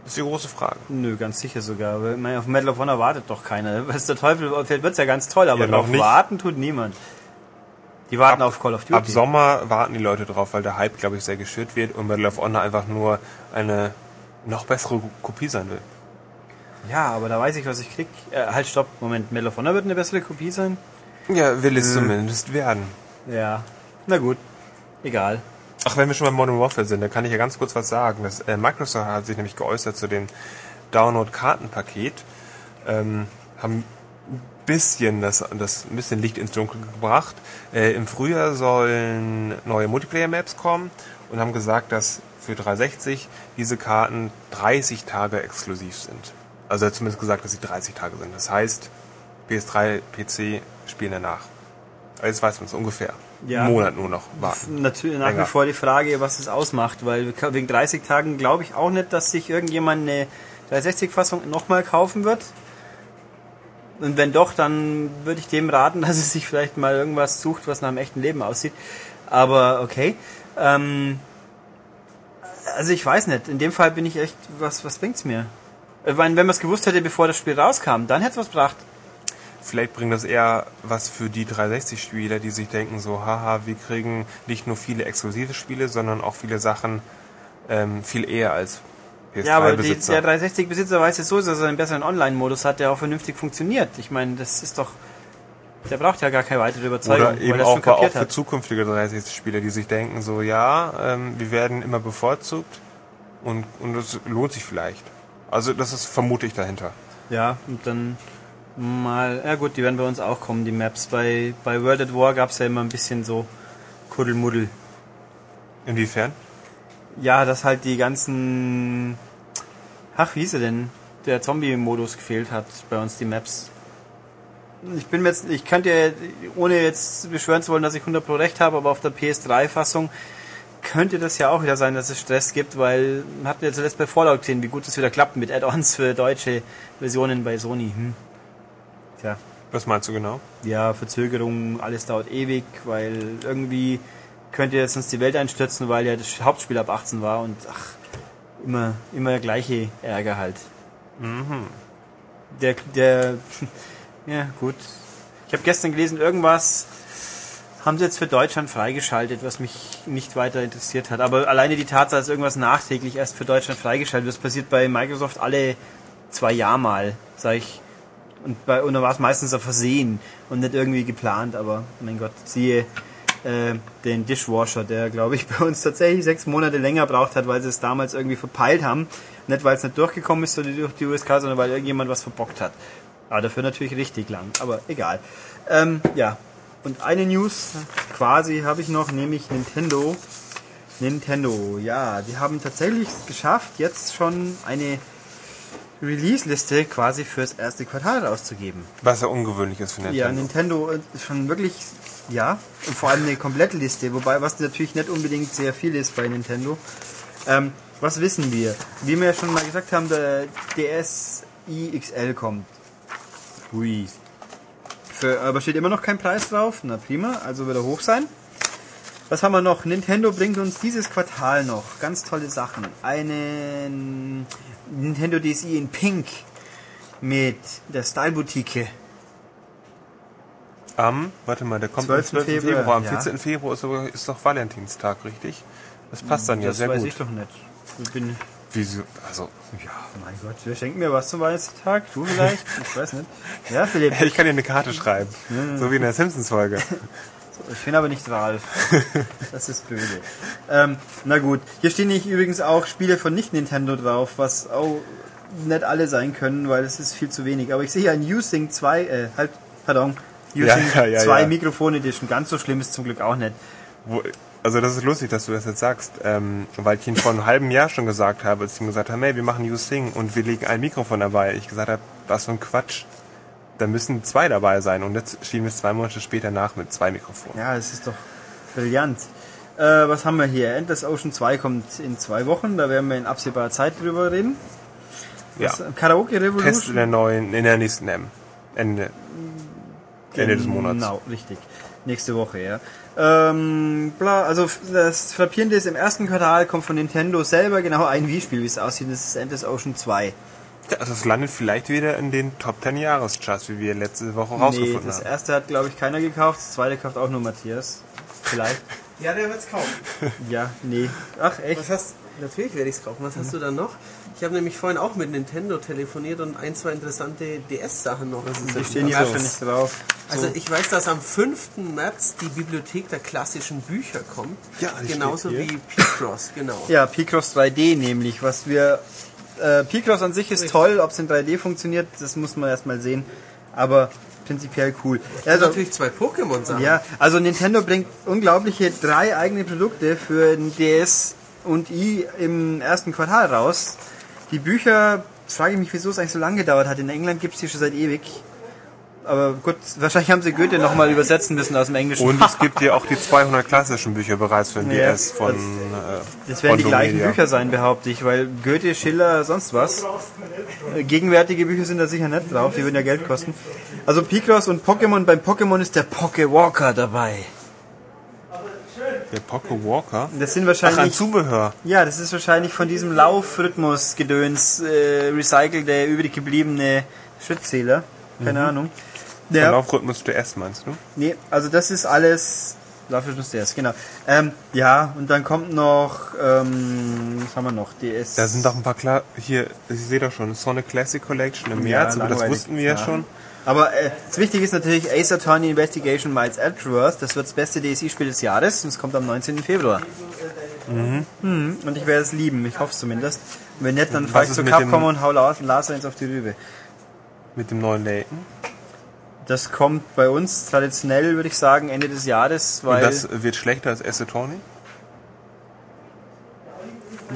B: Das ist die große Frage.
A: Nö, ganz sicher sogar. Weil, ich meine, auf Medal of Honor wartet doch keiner. Was der Teufel, vielleicht wird's ja ganz toll, aber
B: Ja, nicht.
A: warten tut niemand. Die warten auf Call of Duty.
B: Ab Sommer warten die Leute drauf, weil der Hype, glaube ich, sehr geschürt wird und Medal of Honor einfach nur eine noch bessere Kopie sein will.
A: Ja, aber da weiß ich, was ich krieg. Äh, halt, stopp. Moment, Medal of Honor wird eine bessere Kopie sein?
B: Ja, will
A: Äh.
B: es zumindest werden.
A: Ja. Na gut. Egal.
B: Ach, wenn wir schon bei Modern Warfare sind, dann kann ich ja ganz kurz was sagen. Das, äh, Microsoft hat sich nämlich geäußert zu dem Download-Kartenpaket. Ähm, haben bisschen das, das ein bisschen Licht ins Dunkel gebracht. Äh, Im Frühjahr sollen neue Multiplayer-Maps kommen und haben gesagt, dass für 360 diese Karten 30 Tage exklusiv sind. Also er hat zumindest gesagt, dass sie 30 Tage sind. Das heißt, PS3, PC spielen danach. Jetzt weiß man es ungefähr.
A: Ja.
B: Einen Monat nur noch warten.
A: Natürlich nach wie vor die Frage, was es ausmacht, weil wegen 30 Tagen glaube ich auch nicht, dass sich irgendjemand eine 360-Fassung nochmal kaufen wird. Und wenn doch, dann würde ich dem raten, dass es sich vielleicht mal irgendwas sucht, was nach einem echten Leben aussieht. Aber okay. Ähm, also ich weiß nicht. In dem Fall bin ich echt, was, was bringt's mir? Ich wenn man es gewusst hätte, bevor das Spiel rauskam, dann hätte es was gebracht.
B: Vielleicht bringt das eher was für die 360-Spieler, die sich denken so, haha, wir kriegen nicht nur viele exklusive Spiele, sondern auch viele Sachen ähm, viel eher als
A: Ja, aber die,
B: PS3-Besitzer.
A: der 360-Besitzer weiß jetzt so, dass er einen besseren Online-Modus hat, der auch vernünftig funktioniert. Ich meine, das ist doch. Der braucht ja gar keine weitere Überzeugung,
B: Oder eben auch, auch
A: kapiert
B: für
A: hat.
B: zukünftige 360-Spieler, die sich denken so, ja, ähm, wir werden immer bevorzugt und, und das lohnt sich vielleicht. Also das ist vermute ich dahinter.
A: Ja, und dann mal. Ja, gut, die werden bei uns auch kommen, die Maps. Bei, bei World at War gab es ja immer ein bisschen so Kuddelmuddel.
B: Inwiefern?
A: Ja, dass halt die ganzen. Ach, wie hieß er denn? Der Zombie-Modus gefehlt hat bei uns, die Maps. Ich bin jetzt, ich könnte ja, ohne jetzt beschwören zu wollen, dass ich 100 Pro recht habe, aber auf der PS3-Fassung könnte das ja auch wieder sein, dass es Stress gibt, weil wir hatten ja zuletzt bei Fallout gesehen, wie gut das wieder klappt mit Add-ons für deutsche Versionen bei Sony. Hm. Tja,
B: Was meinst du genau?
A: ja, Verzögerung, alles dauert ewig, weil irgendwie könnte jetzt uns die Welt einstürzen, weil ja das Hauptspiel ab 18 war und ach, immer, immer der gleiche Ärger halt. Der, der, ja gut. Ich habe gestern gelesen, irgendwas haben sie jetzt für Deutschland freigeschaltet, was mich nicht weiter interessiert hat. Aber alleine die Tatsache, dass irgendwas nachträglich erst für Deutschland freigeschaltet wird, das passiert bei Microsoft alle zwei Jahre mal, sag ich. Und bei und da war es meistens ein Versehen und nicht irgendwie geplant, aber mein Gott, siehe äh, den Dishwasher, der glaube ich bei uns tatsächlich sechs Monate länger braucht hat, weil sie es damals irgendwie verpeilt haben. Nicht weil es nicht durchgekommen ist durch die USK, sondern weil irgendjemand was verbockt hat. Aber dafür natürlich richtig lang, aber egal. Ähm, ja, und eine News quasi habe ich noch, nämlich Nintendo. Nintendo, ja, die haben tatsächlich geschafft, jetzt schon eine Release-Liste quasi fürs erste Quartal rauszugeben.
B: Was ja ungewöhnlich ist für Nintendo.
A: Ja, Nintendo ist schon wirklich, ja, und vor allem eine komplette Liste, wobei was natürlich nicht unbedingt sehr viel ist bei Nintendo. Ähm, was wissen wir? Wie wir ja schon mal gesagt haben, der DSi XL kommt. Hui. Für, aber steht immer noch kein Preis drauf. Na prima, also wird er hoch sein. Was haben wir noch? Nintendo bringt uns dieses Quartal noch ganz tolle Sachen. Einen Nintendo DSi in Pink mit der Style Boutique.
B: Am, warte mal, der kommt
A: 12.
B: am 12. Februar.
A: Februar,
B: Am
A: ja.
B: 14. Februar ist, ist doch Valentinstag, richtig? Das passt dann ja
A: das
B: sehr
A: weiß
B: gut.
A: ich doch nicht. Ich bin,
B: Wieso? Also, ja.
A: mein Gott, wer schenkt mir was zum Weihnachtstag? Du vielleicht? Ich weiß nicht. Ja, Philipp.
B: Ich kann dir eine Karte schreiben. So wie in der Simpsons-Folge.
A: Ich bin aber nicht Ralf. Das ist böse. Ähm, na gut. Hier stehen nicht übrigens auch Spiele von nicht-Nintendo drauf, was auch nicht alle sein können, weil es ist viel zu wenig. Aber ich sehe hier ein U-Sync 2, äh, halt, pardon, U-Sync
B: Ja, ja, ja,
A: 2
B: ja.
A: Mikrofon Edition. Ganz so schlimm ist zum Glück auch nicht.
B: Wo, also das ist lustig, dass du das jetzt sagst, ähm, weil ich ihn vor einem halben Jahr schon gesagt habe, als ich ihm gesagt habe, hey, wir machen You Sing und wir legen ein Mikrofon dabei. Ich gesagt habe, was für ein Quatsch. Da müssen zwei dabei sein und jetzt schieben wir es zwei Monate später nach mit zwei Mikrofonen.
A: Ja, es ist doch brillant. Äh, was haben wir hier? Endless Ocean 2 kommt in zwei Wochen. Da werden wir in absehbarer Zeit drüber reden.
B: Ja.
A: Karaoke Revolution.
B: Test in der neuen, in der nächsten M. Ende, Ende des Monats.
A: Genau, richtig. Nächste Woche, ja. Ähm, bla, also das Frappierende ist, im ersten Quartal kommt von Nintendo selber genau ein Wii-Spiel, wie es aussieht. Das ist Endless Ocean 2.
B: Ja, also es landet vielleicht wieder in den Top 10 Jahrescharts, wie wir letzte Woche
A: Nee,
B: rausgefunden
A: das
B: haben.
A: erste hat, glaube ich, keiner gekauft. Das zweite kauft auch nur Matthias. Vielleicht.
C: Ja, der wird's kaufen.
A: ja, nee. Ach, echt?
C: Was hast Natürlich werde ich es kaufen. Was hast du dann noch? Ich habe nämlich vorhin auch mit Nintendo telefoniert und ein, zwei interessante DS-Sachen noch.
A: Die stehen hier
C: Also-
A: wahrscheinlich drauf.
C: Also ich weiß, dass am 5. März die Bibliothek der klassischen Bücher kommt.
B: Ja,
C: Genauso wie Picross, genau.
A: Ja, Picross 3D nämlich, was wir... Äh, Picross an sich ist
C: Richtig.
A: toll, ob es in 3D funktioniert, das muss man erstmal sehen. Aber prinzipiell cool.
C: Also
A: Also,
C: natürlich zwei Pokémon-Sachen.
A: ja, also Nintendo bringt unglaubliche drei eigene Produkte für den DS und i im ersten Quartal raus. Die Bücher, frage ich mich, wieso es eigentlich so lange gedauert hat. In England gibt es die schon seit ewig. Aber gut, wahrscheinlich haben sie Goethe nochmal übersetzen müssen aus dem Englischen.
B: Und es gibt ja auch die 200 klassischen Bücher bereits für den
A: Ja,
B: DS von
A: das-
B: äh,
A: Das werden die
B: von
A: gleichen
B: Domedia.
A: Bücher sein, behaupte ich, weil Goethe, Schiller, sonst was. Äh, Gegenwärtige Bücher sind da sicher nicht drauf, die würden ja Geld kosten. Also Picross und Pokémon, beim Pokémon ist der Poké Walker dabei.
B: Der Poco Walker.
A: Das sind
B: Ach, ein
A: wahrscheinlich,
B: Zubehör.
A: ja, das ist wahrscheinlich von diesem Laufrhythmus-Gedöns äh, recycelte, übrig gebliebene Schrittzähler. Keine Ahnung.
B: Der
A: Ja,
B: Laufrhythmus DS meinst du?
A: nee, also das ist alles Laufrhythmus DS, genau. Ähm, ja, und dann kommt noch, ähm, was haben wir noch? DS.
B: Da sind doch ein paar klar hier, ich sehe doch schon, Sonic Classic Collection im
A: Ja,
B: März, aber das wussten wir Ja. schon.
A: Aber äh, das Wichtige ist natürlich Ace Attorney Investigation Miles Edgeworth. Das wird das beste DSI-Spiel des Jahres und es kommt am 19. Februar. Mhm. Und ich werde es lieben, ich hoffe es zumindest. Und wenn nicht, dann fahre ich zu Capcom und hau Lars, eins auf die Rübe.
B: Mit dem neuen Layton.
A: Das kommt bei uns traditionell, würde ich sagen, Ende des Jahres,
B: Und
A: weil...
B: das wird schlechter als Ace Attorney?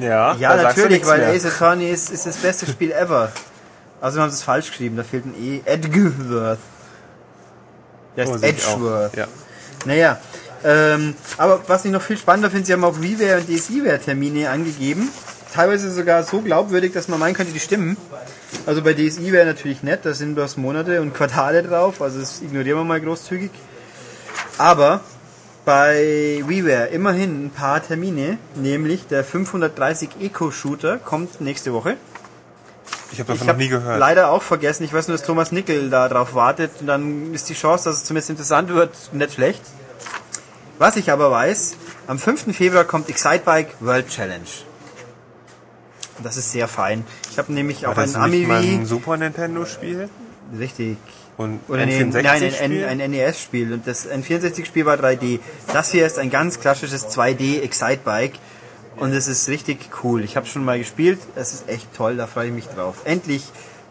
B: Ja,
A: ja, natürlich, weil
B: mehr.
A: Ace Attorney ist, ist das beste Spiel ever. Also haben sie es falsch geschrieben, da fehlt ein E. Edgeworth. Der
B: Oh,
A: ist
B: auch.
A: Edgeworth.
B: Ja.
A: Naja, ähm, aber was ich noch viel spannender finde, sie haben auch WiiWare und DSiWare-Termine angegeben. Teilweise sogar so glaubwürdig, dass man meinen könnte, die stimmen. Also bei DSi wäre natürlich nett, da sind bloß Monate und Quartale drauf, also das ignorieren wir mal großzügig. Aber bei WiiWare immerhin ein paar Termine, nämlich der 530 Eco-Shooter kommt nächste Woche.
B: Ich habe davon
A: Ich
B: noch
A: habe
B: nie gehört.
A: leider auch vergessen, ich weiß nur, dass Thomas Nickel da drauf wartet und dann ist die Chance, dass es zumindest interessant wird, nicht schlecht. Was ich aber weiß, am 5. Februar kommt Excitebike World Challenge. Und Das ist sehr fein. Ich habe nämlich auch
B: War das
A: ein Amiibi.
B: ein Super Nintendo-Spiel?
A: Richtig.
B: Und
A: Oder
B: ein
A: nee, nein,
B: 64-Spiel?
A: ein, ein NES-Spiel. Und das ein 64-Spiel war 3D. Das hier ist ein ganz klassisches 2D Excitebike. Und es ist richtig cool. Ich habe schon mal gespielt. Es ist echt toll. Da freue ich mich drauf. Endlich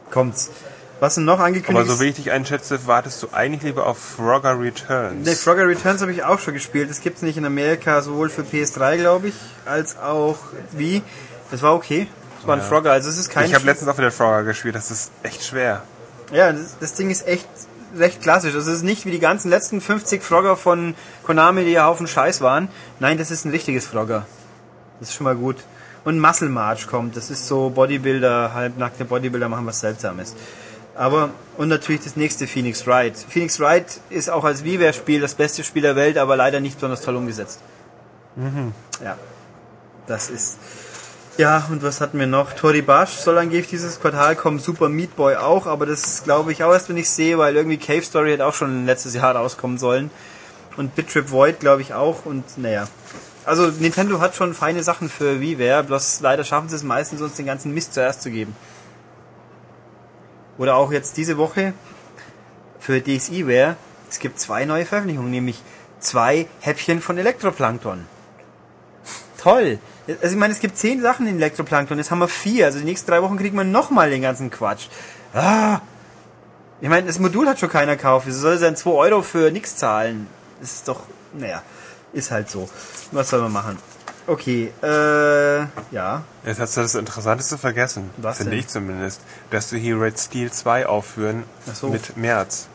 A: kommt's. Was denn noch angekündigt
B: Aber so wie ich dich einschätze, wartest du eigentlich lieber auf Frogger Returns.
A: Ne, Frogger Returns habe ich auch schon gespielt. Das gibt's nicht in Amerika, sowohl für PS3, glaube ich, als auch wie. Das war okay. Das war ein Frogger, also es ist kein
B: ich habe letztens auch wieder Frogger gespielt, das ist echt schwer.
A: Ja, das, das Ding ist echt recht klassisch. Also es ist nicht wie die ganzen letzten 50 Frogger von Konami, die ja Haufen Scheiß waren. Nein, das ist ein richtiges Frogger. Das ist schon mal gut. Und Muscle March kommt. Das ist so Bodybuilder, halbnackte Bodybuilder machen was Seltsames. Aber, und natürlich das nächste Phoenix Wright. Phoenix Wright ist auch als WiiWare-Spiel das beste Spiel der Welt, aber leider nicht besonders toll umgesetzt. Ja. Das ist. Ja, und was hatten wir noch? Tori Bash soll angeblich dieses Quartal kommen, Super Meat Boy auch, aber das glaube ich auch erst, wenn ich sehe, weil irgendwie Cave Story hätte auch schon letztes Jahr rauskommen sollen. Und Bit Trip Void glaube ich auch und naja. Also Nintendo hat schon feine Sachen für WiiWare, bloß leider schaffen sie es meistens, uns den ganzen Mist zuerst zu geben. Oder auch jetzt diese Woche für DSiWare, es gibt zwei neue Veröffentlichungen, nämlich zwei Häppchen von Elektroplankton. Toll. Also ich meine, es gibt zehn Sachen in Elektroplankton, jetzt haben wir vier. Also die nächsten drei Wochen kriegt man nochmal den ganzen Quatsch. Ah. Ich meine, das Modul hat schon keiner gekauft. Wieso soll er dann 2 Euro für nichts zahlen? Das ist doch, naja, ist halt so. Was soll man machen? Okay, äh, ja.
B: Jetzt hast du das Interessanteste vergessen,
A: Was
B: finde
A: denn?
B: ich zumindest, dass du hier Red Steel 2 aufführen
A: Ach so.
B: mit März,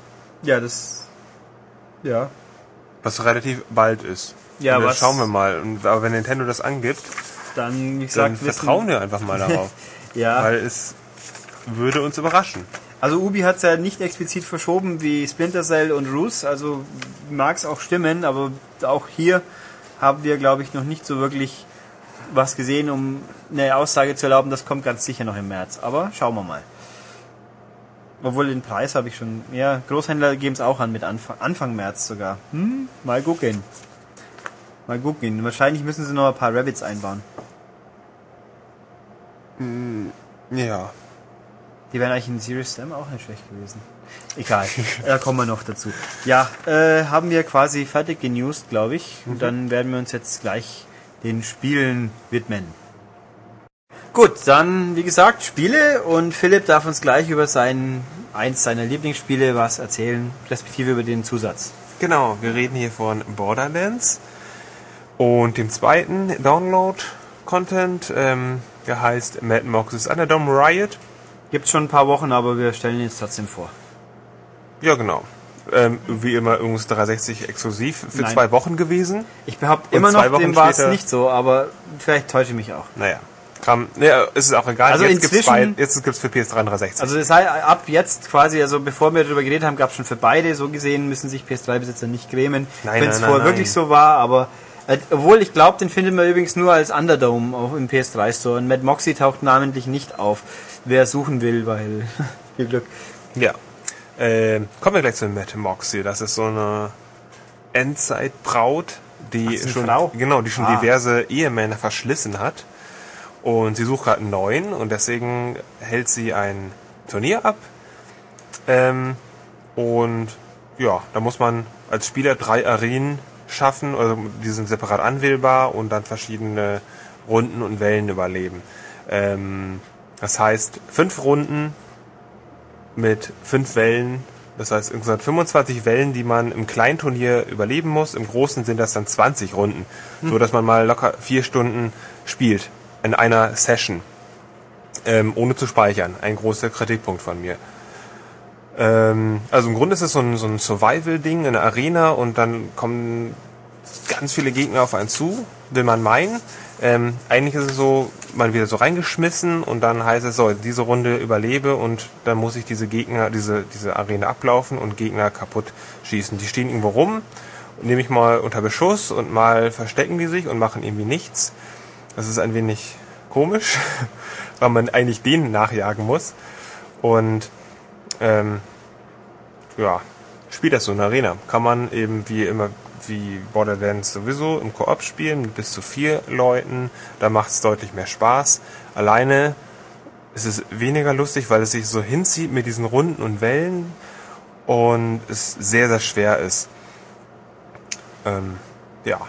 A: Ja, das, ja.
B: was relativ bald ist.
A: Ja,
B: dann
A: was-
B: schauen wir mal. Und, aber wenn Nintendo das angibt,
A: Dann, wie
B: dann
A: gesagt, wissen-
B: vertrauen wir einfach mal darauf.
A: Ja.
B: Weil es würde uns überraschen.
A: Also Ubi hat es ja nicht explizit verschoben wie Splinter Cell und Roos, also mag es auch stimmen, aber auch hier haben wir, glaube ich, noch nicht so wirklich was gesehen, um eine Aussage zu erlauben, das kommt ganz sicher noch im März. Aber schauen wir mal. Obwohl den Preis habe ich schon, ja, Großhändler geben es auch an mit Anfang, Anfang März sogar. Hm, mal gucken. Mal gucken. Wahrscheinlich müssen sie noch ein paar Rabbits einbauen.
B: Ja.
A: Die wären eigentlich in Serious Sam auch nicht schlecht gewesen. Egal, da kommen wir noch dazu. Ja, äh, haben wir quasi fertig genewst, glaube ich. Und dann werden wir uns jetzt gleich den Spielen widmen. Gut, dann wie gesagt Spiele und Philipp darf uns gleich über sein eins seiner Lieblingsspiele was erzählen, respektive über den Zusatz.
B: Genau, wir reden hier von Borderlands und dem zweiten Download-Content, ähm, der heißt Mad Mox's Underdome Riot.
A: Gibt's schon ein paar Wochen, aber wir stellen ihn jetzt trotzdem vor.
B: Ja, genau. Ähm, wie immer übrigens 360 exklusiv für
A: Nein.
B: zwei Wochen gewesen.
A: Ich behaupte immer
B: zwei
A: noch,
B: Wochen
A: dem war es nicht so, aber vielleicht täusche ich mich auch.
B: Naja, kam, ne, ist es auch egal.
A: Also
B: jetzt gibt's zwei, jetzt gibt's für PS3 und 360.
A: Also das heißt, ab jetzt quasi, also bevor wir darüber geredet haben, gab es schon für beide. So gesehen müssen sich PS3-Besitzer nicht grämen, wenn es vorher
B: nein.
A: wirklich so war. Aber obwohl ich glaube, den findet man übrigens nur als Underdome auch im PS3 Store. Und Mad Moxie taucht namentlich nicht auf. Wer suchen will, weil viel Glück.
B: Ja. Ähm, kommen wir gleich zu Mad Moxie. Das ist so eine Endzeitbraut, die
A: Ach,
B: schon, genau, die schon
A: Ah.
B: diverse Ehemänner verschlissen hat. Und sie sucht gerade einen neuen und deswegen hält sie ein Turnier ab. Ähm, und ja, da muss man als Spieler drei Arenen schaffen, also die sind separat anwählbar und dann verschiedene Runden und Wellen überleben. Ähm, das heißt, fünf Runden mit fünf Wellen, das heißt insgesamt 25 Wellen, die man im kleinen Turnier überleben muss. Im großen sind das dann 20 Runden, so dass man mal locker vier Stunden spielt in einer Session, ähm, ohne zu speichern. Ein großer Kritikpunkt von mir. Ähm, also im Grunde ist es so ein, so ein Survival-Ding, eine Arena und dann kommen ganz viele Gegner auf einen zu, will man meinen. Ähm, eigentlich ist es so, man wird so reingeschmissen und dann heißt es so, diese Runde überlebe und dann muss ich diese Gegner, diese, diese Arena ablaufen und Gegner kaputt schießen. Die stehen irgendwo rum, nehme ich mal unter Beschuss und mal verstecken die sich und machen irgendwie nichts. Das ist ein wenig komisch, weil man eigentlich denen nachjagen muss. Und ähm, ja, spielt das so in der Arena. Kann man eben wie immer wie Borderlands sowieso im Koop spielen, mit bis zu vier Leuten. Da macht es deutlich mehr Spaß. Alleine ist es weniger lustig, weil es sich so hinzieht mit diesen Runden und Wellen und es sehr, sehr schwer ist. Ähm, ja.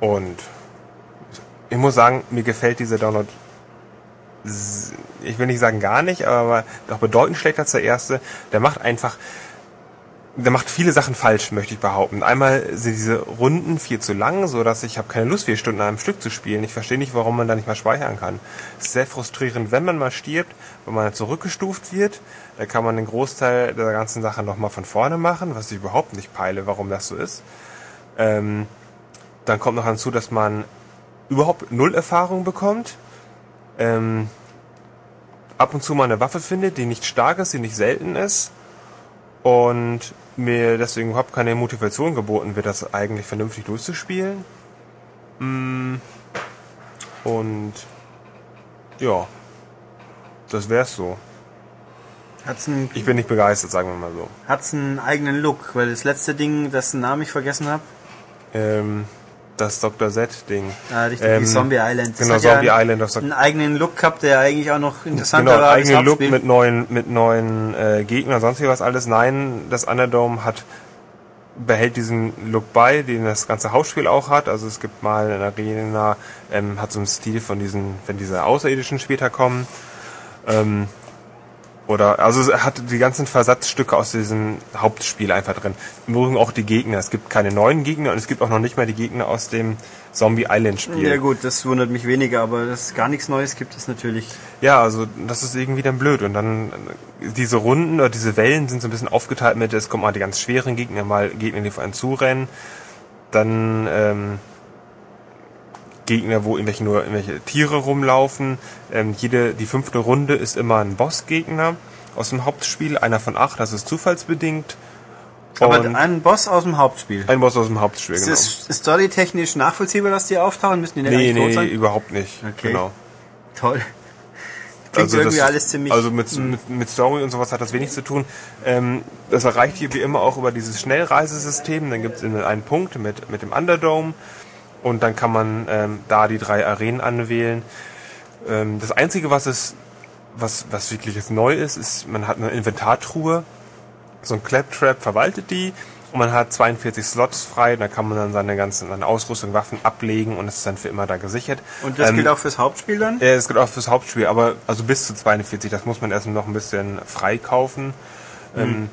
B: Und ich muss sagen, mir gefällt dieser Download ich will nicht sagen gar nicht, aber doch bedeutend schlechter als der erste. Der macht einfach, der macht viele Sachen falsch, möchte ich behaupten. Einmal sind diese Runden viel zu lang, so dass ich habe keine Lust, vier Stunden an einem Stück zu spielen. Ich verstehe nicht, warum man da nicht mal speichern kann. Es ist sehr frustrierend, wenn man mal stirbt, wenn man zurückgestuft wird. Da kann man den Großteil der ganzen Sache nochmal von vorne machen, was ich überhaupt nicht peile, warum das so ist. Ähm, dann kommt noch hinzu, dass man überhaupt null Erfahrung bekommt ähm, ab und zu mal eine Waffe findet, die nicht stark ist, die nicht selten ist und mir deswegen überhaupt keine Motivation geboten wird, das eigentlich vernünftig durchzuspielen. Mm, und ja, das wär's so.
A: Hat's einen,
B: Ich bin nicht begeistert, sagen wir mal so.
A: hat's einen eigenen Look, weil das letzte Ding, dessen Namen ich vergessen habe,
B: Ähm, das Dr. Z-Ding.
A: ah, richtig,
B: Ähm,
A: die Zombie Island. Das
B: genau,
A: ja
B: Zombie
A: einen,
B: Island. Das
A: einen eigenen Look gehabt, der eigentlich auch noch interessanter
B: genau,
A: war als
B: eigenen Look mit neuen, mit neuen äh, Gegnern, sonst wie was alles. Nein, das Underdome hat behält diesen Look bei, den das ganze Hauptspiel auch hat. Also es gibt mal in Arena, ähm, hat so einen Stil von diesen, wenn diese Außerirdischen später kommen. Ähm, oder, also es hat die ganzen Versatzstücke aus diesem Hauptspiel einfach drin. Im Übrigen auch die Gegner. Es gibt keine neuen Gegner und es gibt auch noch nicht mehr die Gegner aus dem Zombie Island Spiel.
A: Ja gut, das wundert mich weniger, aber dass es gar nichts Neues gibt, ist natürlich...
B: Ja, also das ist irgendwie dann blöd. Und dann diese Runden oder diese Wellen sind so ein bisschen aufgeteilt mit, es kommen mal die ganz schweren Gegner, mal Gegner, die vor einen zurennen. Dann ähm, Gegner, wo irgendwelche nur irgendwelche Tiere rumlaufen. Ähm, jede, die fünfte Runde ist immer ein Bossgegner aus dem Hauptspiel, einer von acht, das ist zufallsbedingt.
A: Aber
B: Und
A: ein Boss aus dem Hauptspiel.
B: ein Boss aus dem Hauptspiel,
A: Ist
B: genau.
A: es storytechnisch nachvollziehbar, dass die auftauchen? Müssen die nicht
B: Nee,
A: eigentlich tot
B: nee, überhaupt nicht.
A: Okay.
B: Genau.
A: Toll. Klingt irgendwie
B: das-
A: alles ziemlich...
B: Also mit,
A: hm.
B: mit, mit Story und sowas hat das wenig zu tun. Ähm, das erreicht hier wie immer auch über dieses Schnellreisesystem. Dann gibt es einen Punkt mit, mit dem Underdome und dann kann man ähm, da die drei Arenen anwählen. Ähm, das Einzige, was es, was, was wirklich jetzt neu ist, ist, man hat eine Inventartruhe, so ein Claptrap verwaltet die und man hat 42 Slots frei, da kann man dann seine ganzen seine Ausrüstung, Waffen ablegen und es ist dann für immer da gesichert.
A: Und das
B: Ähm,
A: gilt auch fürs Hauptspiel dann?
B: ja, das gilt auch fürs Hauptspiel, aber also bis zu 42, das muss man erst noch ein bisschen freikaufen. Ähm,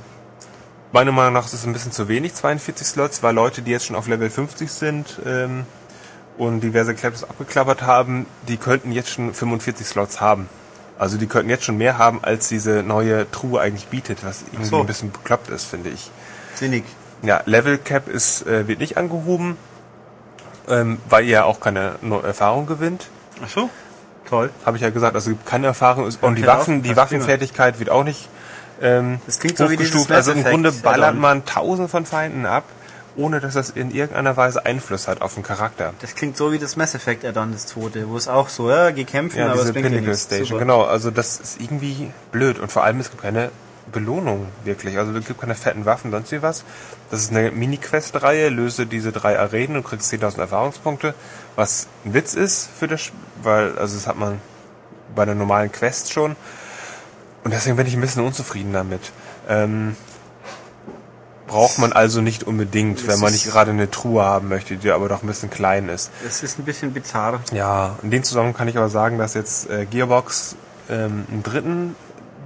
B: meiner Meinung nach ist es ein bisschen zu wenig, 42 Slots, weil Leute, die jetzt schon auf Level 50 sind ähm, und diverse Claps abgeklappert haben, die könnten jetzt schon 45 Slots haben. Also die könnten jetzt schon mehr haben, als diese neue Truhe eigentlich bietet, was irgendwie
A: so.
B: ein bisschen bekloppt ist, finde ich.
A: Sinnig.
B: Ja, Level Cap ist, äh, wird nicht angehoben, ähm, weil ihr auch keine No- Erfahrung gewinnt.
A: Ach so. Toll.
B: Habe ich ja gesagt, also es gibt keine Erfahrung und die Waffen, die Waffenfertigkeit wird auch nicht ähm,
A: Das klingt so wie dieses
B: Also im Grunde ballert man tausend von Feinden ab, ohne dass das in irgendeiner Weise Einfluss hat auf den Charakter.
A: Das klingt so wie das Mass Effect Add-on, das zweite, wo es auch so, ja, geh kämpfen,
B: Ja,
A: aber
B: diese
A: es bringt
B: Pinnacle. Station,
A: Super.
B: genau. Also das ist irgendwie blöd und vor allem es gibt keine Belohnung wirklich. Also es gibt keine fetten Waffen, sonst wie was. Das ist eine Mini-Quest-Reihe, löse diese drei Arenen und kriegst 10.000 Erfahrungspunkte, was ein Witz ist für das, Sp- weil also das hat man bei einer normalen Quest schon. Und deswegen bin ich ein bisschen unzufrieden damit. Ähm, braucht man also nicht unbedingt,
A: Das
B: wenn man nicht gerade eine Truhe haben möchte, die aber doch ein bisschen klein ist.
A: Das ist ein bisschen bizarr.
B: Ja, in dem Zusammenhang kann ich aber sagen, dass jetzt äh, Gearbox ähm, einen dritten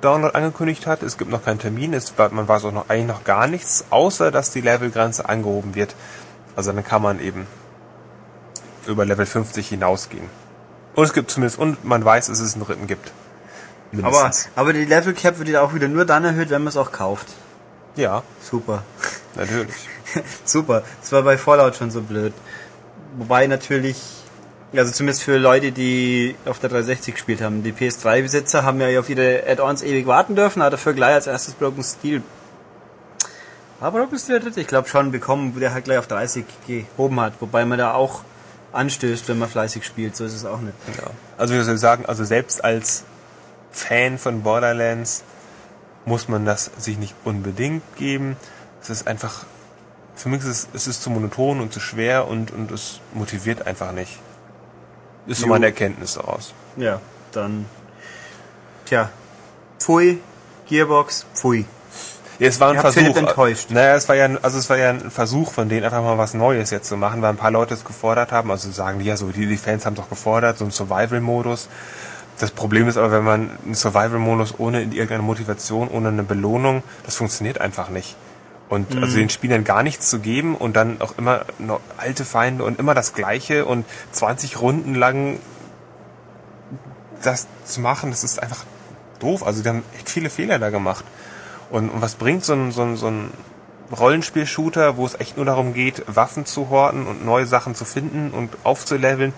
B: Download angekündigt hat. Es gibt noch keinen Termin, es, man weiß auch noch eigentlich noch gar nichts, außer dass die Levelgrenze angehoben wird. Also dann kann man eben über Level 50 hinausgehen. Und es gibt zumindest, und man weiß, dass es einen dritten gibt.
A: Aber,
B: Mindestens.
A: aber die Level Cap wird ja auch wieder nur dann erhöht, wenn man es auch kauft.
B: ja,
A: Super.
B: natürlich.
A: Super. Das war bei Fallout schon so blöd. Wobei natürlich, also zumindest für Leute, die auf der 360 gespielt haben, die PS3-Besitzer haben ja auf ihre Add-ons ewig warten dürfen, hat dafür gleich als erstes Broken Steel. War Broken Steel der dritte? Ich glaube schon bekommen, wo der halt gleich auf 30 gehoben hat. Wobei man da auch anstößt, wenn man fleißig spielt. So ist es auch nicht.
B: Ja. Also wie soll ich sagen, also selbst als Fan von Borderlands muss man das sich nicht unbedingt geben. Es ist einfach für mich ist es, es ist zu monoton und zu schwer und, und es motiviert einfach nicht. Ist so meine Erkenntnis daraus.
A: Ja, dann. Tja. Pfui, Gearbox, pfui.
B: Ja, es war ein Versuch.
A: Philipp enttäuscht.
B: Naja, es war ja, also es war ja ein Versuch von denen, einfach mal was Neues jetzt zu machen, weil ein paar Leute es gefordert haben. Also sagen die ja so, die, die Fans haben doch gefordert, so einen Survival-Modus. Das Problem ist aber, wenn man einen Survival-Modus ohne irgendeine Motivation, ohne eine Belohnung, das funktioniert einfach nicht. Und
A: Mhm.
B: also den Spielern gar nichts zu geben und dann auch immer noch alte Feinde und immer das Gleiche und 20 Runden lang das zu machen, das ist einfach doof. Also die haben echt viele Fehler da gemacht. Und, und was bringt so ein, so ein, so ein Rollenspiel-Shooter, wo es echt nur darum geht, Waffen zu horten und neue Sachen zu finden und aufzuleveln,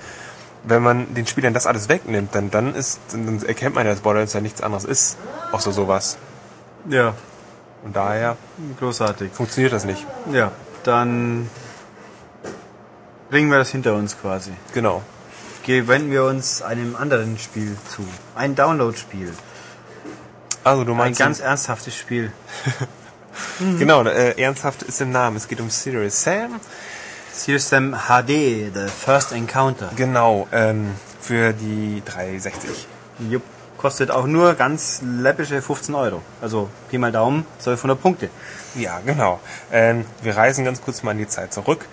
B: wenn man den Spielern das alles wegnimmt, dann, dann ist, dann erkennt man ja, dass Borderlands ja nichts anderes ist, außer sowas.
A: Ja,
B: Und daher
A: großartig.
B: funktioniert das nicht.
A: Ja, dann bringen wir das hinter uns quasi.
B: Genau.
A: Wenden wir uns einem anderen Spiel zu. Ein Download-Spiel.
B: Also du
A: Ein
B: meinst
A: ganz ernsthaftes Spiel.
B: genau, äh, ernsthaft ist im Namen. Es geht um Serious Sam.
A: Sam HD, The First Encounter.
B: Genau, ähm, für die 360.
A: Jupp. Kostet auch nur ganz läppische 15 Euro. Also Pi mal Daumen, 1200 Punkte.
B: Ja, genau. Ähm, wir reisen ganz kurz mal in die Zeit zurück.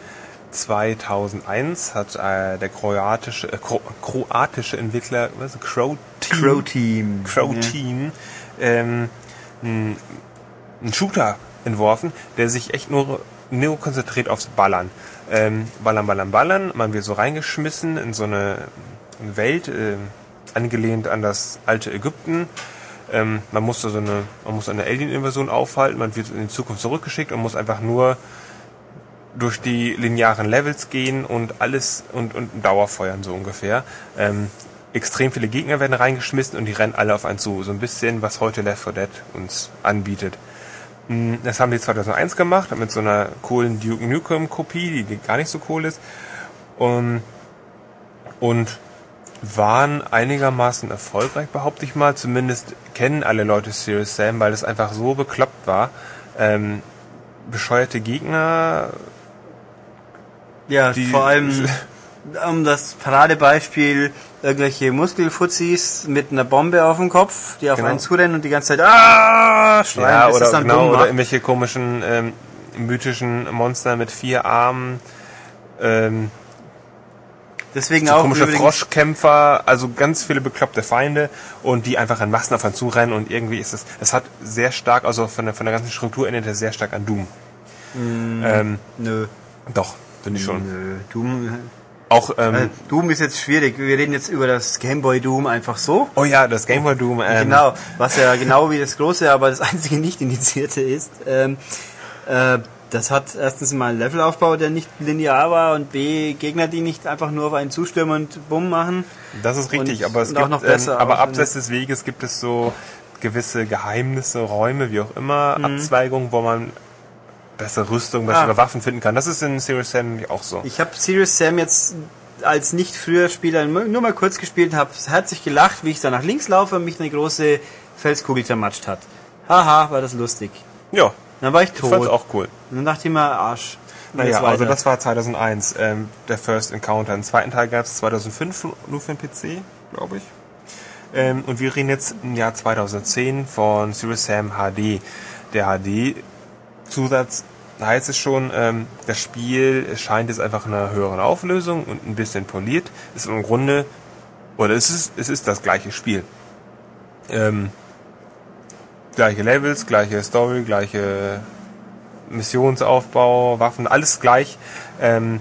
B: 2001 hat äh, der kroatische, äh, Kro kroatische Entwickler, was, Crow Team,
A: Crow Team.
B: Crow
A: Ja.
B: Team ähm, einen einen Shooter entworfen, der sich echt nur, nur konzentriert aufs Ballern. Ähm, ballern, ballern, ballern. Man wird so reingeschmissen in so eine Welt, äh, angelehnt an das alte Ägypten. Ähm, man muss so eine, man muss eine Alien-Invasion aufhalten, man wird in die Zukunft zurückgeschickt und muss einfach nur durch die linearen Levels gehen und alles und, und Dauerfeuern so ungefähr. Ähm, extrem viele Gegner werden reingeschmissen und die rennen alle auf einen zu. So ein bisschen, was heute Left 4 Dead uns anbietet. Mm, Das haben die 2001 gemacht, mit so einer coolen Duke Nukem Kopie, die- gar nicht so cool ist. Und, und waren einigermaßen erfolgreich, behaupte ich mal. Zumindest kennen alle Leute Serious Sam, weil es einfach so bekloppt war. Ähm, bescheuerte Gegner,
A: Ja, vor allem um das Paradebeispiel irgendwelche Muskelfuzis mit einer Bombe auf dem Kopf, die auf
B: Genau.
A: einen zurennen und die ganze Zeit ah schreien,
B: ja, oder, genau, oder irgendwelche komischen ähm, mythischen Monster mit vier Armen. Ähm,
A: Deswegen
B: so
A: auch
B: komische Froschkämpfer, also ganz viele bekloppte Feinde und die einfach in Massen auf einen zurennen und irgendwie ist es, es hat sehr stark, also von der, von der ganzen Struktur erinnert es sehr stark an Doom. Ähm,
A: Nö,
B: doch, finde ich schon.
A: nö, Doom,
B: Auch, ähm,
A: äh, Doom ist jetzt schwierig. Wir reden jetzt über das Gameboy Doom einfach so.
B: oh ja, das Game Boy Doom. Ähm,
A: Genau, was ja genau wie das große, aber das einzige nicht indizierte ist. Ähm, äh, das hat erstens mal einen Levelaufbau, der nicht linear war und B, Gegner, die nicht einfach nur auf einen zustürmen und bumm machen.
B: Das ist richtig,
A: Und-
B: aber es gibt,
A: noch besser
B: ähm, aber abseits des Weges gibt es so gewisse Geheimnisse, Räume, wie auch immer, Abzweigungen, wo man bessere Rüstung, bessere.
A: Ah.
B: Waffen finden kann. Das ist in Serious Sam auch so.
A: Ich habe Serious Sam jetzt als nicht früher Spieler nur mal kurz gespielt habe herzlich gelacht, wie ich da nach links laufe und mich eine große Felskugel zermatscht hat. Haha, war das lustig.
B: Ja,
A: Dann war ich
B: ich
A: tot.
B: fand's auch cool.
A: Und dann dachte ich mir, Arsch.
B: Naja, also das war 2001, ähm, der First Encounter. Den zweiten Teil gab es 2005 nur für den PC, glaube ich. Ähm, und wir reden jetzt im Jahr 2010 von Serious Sam HD. Der HD-Zusatz heißt es schon, ähm, das Spiel scheint jetzt einfach in einer höheren Auflösung und ein bisschen poliert. Ist im Grunde, oder es ist, es ist das gleiche Spiel. Ähm, gleiche Levels, gleiche Story, gleiche Missionsaufbau, Waffen, alles gleich. Ähm,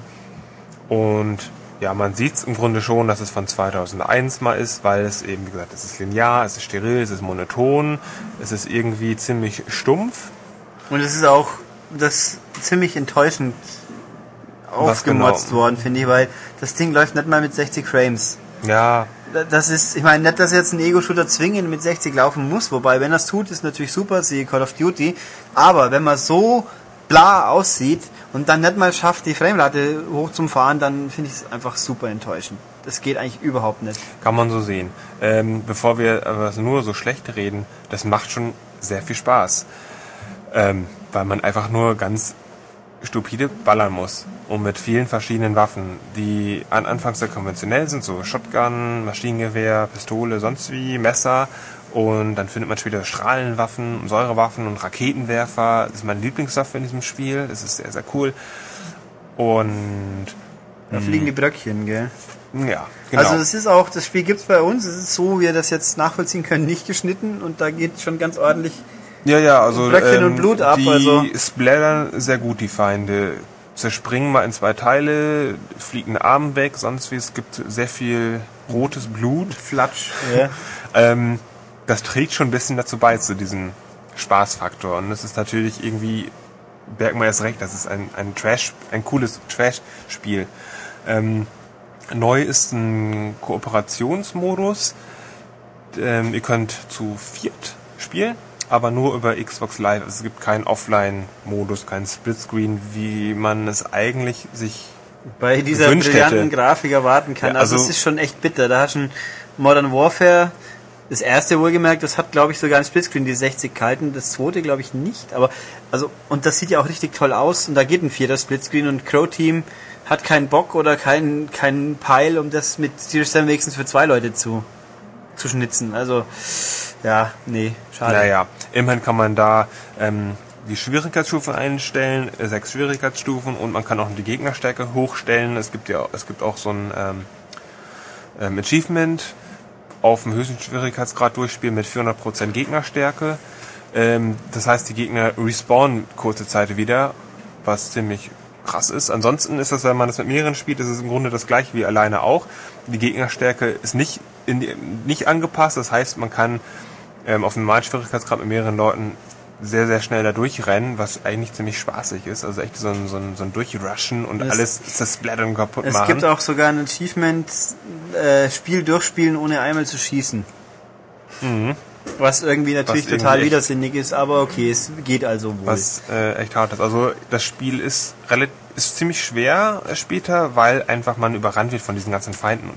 B: und ja, man sieht es im Grunde schon, dass es von 2001 mal ist, weil es eben, wie gesagt, es ist linear, es ist steril, es ist monoton, es ist irgendwie ziemlich stumpf.
A: Und es ist auch das ziemlich enttäuschend aufgemotzt
B: genau?
A: worden, finde ich, weil das Ding läuft nicht mal mit 60 Frames.
B: Ja,
A: Da- Das ist, ich meine, nicht, dass jetzt ein Ego-Shooter zwingend mit 60 laufen muss, wobei, wenn er es tut, ist natürlich super, siehe Call of Duty. Aber wenn man so bla aussieht und dann nicht mal schafft, die Framerate hoch zum Fahren, dann finde ich es einfach super enttäuschend. Das geht eigentlich überhaupt nicht.
B: kann man so sehen. Ähm, bevor wir aber nur so schlecht reden, das macht schon sehr viel Spaß. Ähm, weil man einfach nur ganz stupide ballern muss. Und mit vielen verschiedenen Waffen, die an anfangs sehr konventionell sind, so Shotgun, Maschinengewehr, Pistole, sonst wie, Messer. Und dann findet man später Strahlenwaffen, Säurewaffen und Raketenwerfer. Das ist meine Lieblingswaffe in diesem Spiel. Das ist sehr, sehr cool. Und
A: Da fliegen die Bröckchen, gell?
B: ja, genau.
A: Also das ist auch, das Spiel gibt's bei uns, es ist so, wie wir das jetzt nachvollziehen können, nicht geschnitten und da geht schon ganz ordentlich
B: Ja, ja, also
A: Blöckchen und Blut ab,
B: die
A: also-
B: splattern sehr gut, die Feinde. Zerspringen mal in zwei Teile, fliegen Arm weg, sonst wie. Es gibt sehr viel rotes Blut.
A: Flatsch. Ja.
B: Ähm, das trägt schon ein bisschen dazu bei, zu diesem Spaßfaktor. Und es ist natürlich irgendwie, Bergmann ist recht, das ist ein, ein Trash, ein cooles Trash-Spiel. Ähm, neu ist ein Kooperationsmodus. Ähm, ihr könnt zu viert spielen, aber nur über Xbox Live. Es gibt keinen Offline-Modus, keinen Splitscreen, wie man es eigentlich sich
A: Bei dieser brillanten
B: hätte.
A: Grafik erwarten kann.
B: Ja,
A: also,
B: also-
A: es ist schon echt bitter. Da hast du ein Modern Warfare, das erste wohlgemerkt, das hat glaube ich sogar ein Splitscreen, die 60 kalten, das zweite glaube ich nicht, aber also und das sieht ja auch richtig toll aus und da geht ein vierter Splitscreen und Crow Team hat keinen Bock oder keinen keinen Peil, um das mit Series 7 wenigstens für zwei Leute zu zu schnitzen. Also ja, nee, schade.
B: Naja, immerhin kann man da ähm, die Schwierigkeitsstufen einstellen, sechs Schwierigkeitsstufen und man kann auch die Gegnerstärke hochstellen. Es gibt ja, es gibt auch so ein ähm, ähm, Achievement auf dem höchsten Schwierigkeitsgrad durchspielen mit 400% Gegnerstärke. Ähm, das heißt, die Gegner respawnen kurze Zeit wieder, was ziemlich krass ist. Ansonsten ist das, wenn man das mit mehreren spielt, ist es im Grunde das gleiche wie alleine auch. Die Gegnerstärke ist nicht, die- nicht angepasst, das heißt, man kann ähm, auf dem normalen Schwierigkeitsgrad mit mehreren Leuten sehr, sehr schnell da durchrennen, was eigentlich ziemlich spaßig ist. Also echt so ein, so ein, so ein Durchrushen und
A: Es-
B: alles zersplattern kaputt
A: Es
B: machen.
A: gibt auch sogar ein Achievement, äh, Spiel durchspielen, ohne einmal zu schießen. Was irgendwie natürlich
B: Mhm. Was
A: total
B: irgendwie
A: widersinnig ist, aber okay, es geht also wohl.
B: was äh, echt hart ist. Also das Spiel ist relativ ist ziemlich schwer äh, später, weil einfach man überrannt wird von diesen ganzen Feinden.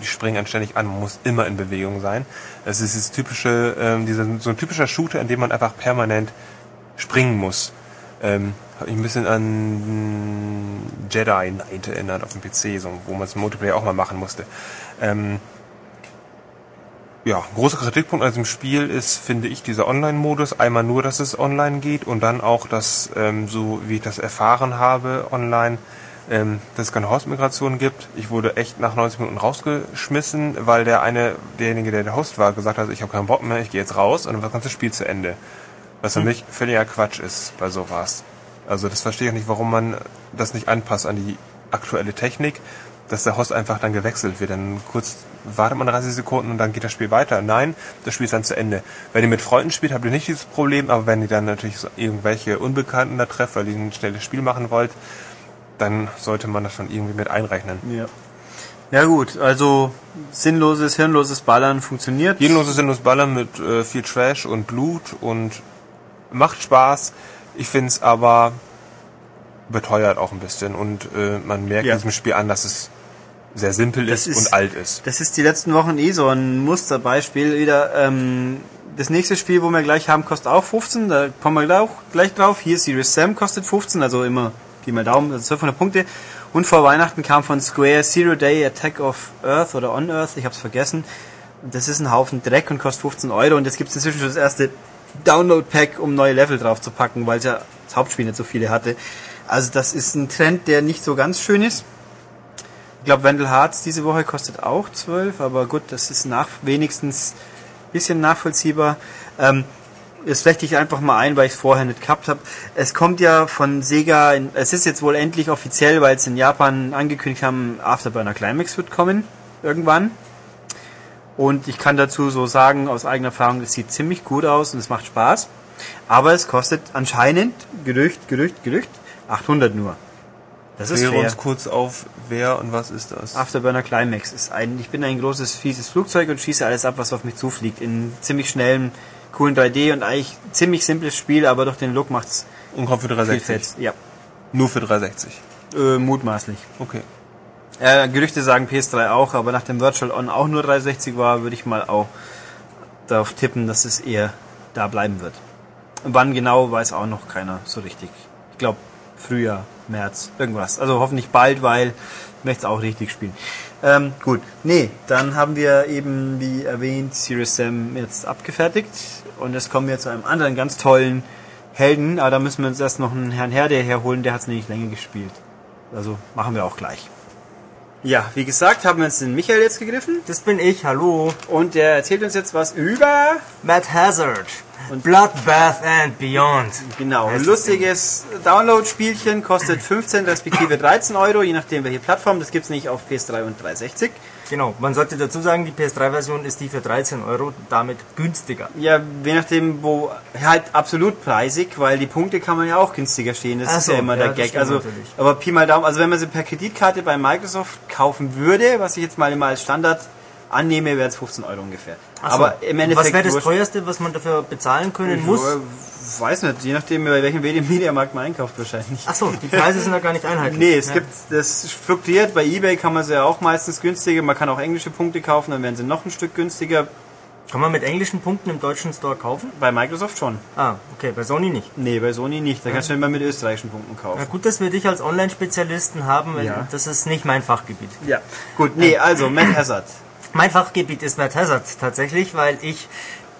B: Die springen einen ständig an, man muss immer in Bewegung sein. Es ist dieses typische, ähm, dieser, so ein typischer Shooter, in dem man einfach permanent springen muss. Ähm, hat mich ein bisschen an Jedi Knight erinnert auf dem PC, so, wo man es im Multiplayer auch mal machen musste. Ähm, ja, großer Kritikpunkt an diesem Spiel ist, finde ich, dieser Online-Modus. Einmal nur, dass es online geht und dann auch, dass, ähm, so wie ich das erfahren habe online, ähm, dass es keine Host-Migration gibt. Ich wurde echt nach 90 Minuten rausgeschmissen, weil der eine, derjenige, der der Host war, gesagt hat, ich habe keinen Bock mehr, ich gehe jetzt raus und dann war das ganze Spiel zu Ende. Was für mich völliger Quatsch ist bei sowas. Also das verstehe ich nicht, warum man das nicht anpasst an die aktuelle Technik, dass der Host einfach dann gewechselt wird. Dann kurz wartet man 30 Sekunden und dann geht das Spiel weiter. Nein, das Spiel ist dann zu Ende. Wenn ihr mit Freunden spielt, habt ihr nicht dieses Problem, aber wenn ihr dann natürlich irgendwelche Unbekannten da trefft, weil ihr ein schnelles Spiel machen wollt, dann sollte man das schon irgendwie mit einrechnen.
A: ja. ja gut, also sinnloses, hirnloses Ballern funktioniert.
B: Jedenloses sinnlos Ballern mit äh, viel Trash und Blut und macht Spaß. Ich finde es aber beteuert auch ein bisschen und äh, man merkt
A: Ja.
B: in diesem Spiel an, dass es sehr simpel ist,
A: ist-
B: und alt ist.
A: Das ist die letzten Wochen eh so ein Musterbeispiel wieder. Ähm, das nächste Spiel, wo wir gleich haben, kostet auch 15. Da kommen wir gleich, gleich drauf. Hier Serious Sam kostet 15, also immer Pi mal Daumen, also 1200 Punkte. Und vor Weihnachten kam von Square Zero Day Attack of Earth oder On Earth, ich hab's vergessen. Das ist ein Haufen Dreck und kostet 15 Euro. Und jetzt gibt's inzwischen schon das erste Download-Pack, um neue Level drauf zu packen, weil es ja das Hauptspiel nicht so viele hatte. Also das ist ein Trend, der nicht so ganz schön ist. Ich glaube, Wendell Hearts diese Woche kostet auch 12, aber gut, das ist nach wenigstens ein bisschen nachvollziehbar. Ähm, jetzt flechte ich einfach mal ein, weil ich es vorher nicht gehabt habe. Es kommt ja von Sega, in, es ist jetzt wohl endlich offiziell, weil es in Japan angekündigt haben, Afterburner Climax wird kommen, irgendwann. Und ich kann dazu so sagen, aus eigener Erfahrung, es sieht ziemlich gut aus und es macht Spaß. Aber es kostet anscheinend, Gerücht, Gerücht, Gerücht, 800 nur. Das ist fair.
B: uns kurz auf, wer und was ist das?
A: Afterburner Climax ist ein, ich bin ein großes, fieses Flugzeug und schieße alles ab, was auf mich zufliegt. In ziemlich schnellem, coolen 3D und eigentlich ziemlich simples Spiel, aber durch den Look macht's
B: Und kommt für
A: viel
B: 360.
A: Fett. Ja,
B: Nur für 360.
A: äh, mutmaßlich.
B: Okay.
A: Äh, Gerüchte sagen PS3 auch, aber nachdem Virtual On auch nur 360 war, würde ich mal auch darauf tippen, dass es eher da bleiben wird. Wann genau, weiß auch noch keiner so richtig. Ich glaube Frühjahr, März, irgendwas. Also hoffentlich bald, weil ich möchte es auch richtig spielen. Ähm, gut, nee, dann haben wir eben, wie erwähnt, Serious Sam jetzt abgefertigt und jetzt kommen wir zu einem anderen ganz tollen Helden, aber da müssen wir uns erst noch einen Herrn Herde herholen, der hat es nämlich länger gespielt. Also machen wir auch gleich. Ja, wie gesagt, haben wir uns den Michael jetzt gegriffen
D: Das bin ich, hallo.
A: und der erzählt uns jetzt was über
D: Matt Hazard. Und Bloodbath and Beyond.
A: Genau, ein lustiges Download-Spielchen, kostet 15 respektive 13 Euro, je nachdem welche Plattform. Das gibt's nicht auf PS3 und 360.
D: Genau, man sollte dazu sagen, die PS3-Version ist die für 13 Euro, damit günstiger.
A: Ja, je nachdem, wo, halt absolut preisig, weil die Punkte kann man ja auch günstiger stehen. Das
D: Ach
A: ist
D: so,
A: ja immer
D: ja,
A: der Gag. Also,
D: natürlich.
A: aber Pi mal Daumen, also wenn man sie per Kreditkarte bei Microsoft kaufen würde, was ich jetzt mal immer als Standard annehme, wäre es 15 Euro ungefähr.
D: Ach so.
A: Aber im Endeffekt.
D: Was wäre das teuerste, was man dafür bezahlen können muss?
A: Ich weiß nicht, je nachdem, bei welchem Mediamarkt man einkauft wahrscheinlich.
D: Ach so, die Preise sind ja gar nicht einheitlich.
A: Nee, es
D: ja.
A: gibt, das fluktuiert. Bei eBay kann man sie ja auch meistens günstiger. Man kann auch englische Punkte kaufen, dann werden sie noch ein Stück günstiger.
D: Kann man mit englischen Punkten im deutschen Store kaufen?
A: Bei Microsoft schon.
D: Ah, okay, bei Sony nicht.
A: Nee, bei Sony nicht. Da kannst du immer mit österreichischen Punkten
D: Na
A: kaufen.
D: gut, dass wir dich als Online-Spezialisten haben, weil
A: Ja.
D: das ist nicht mein Fachgebiet.
A: Ja. Gut, nee, also, Matt Hazard.
D: Mein Fachgebiet ist Matt Hazard tatsächlich, weil ich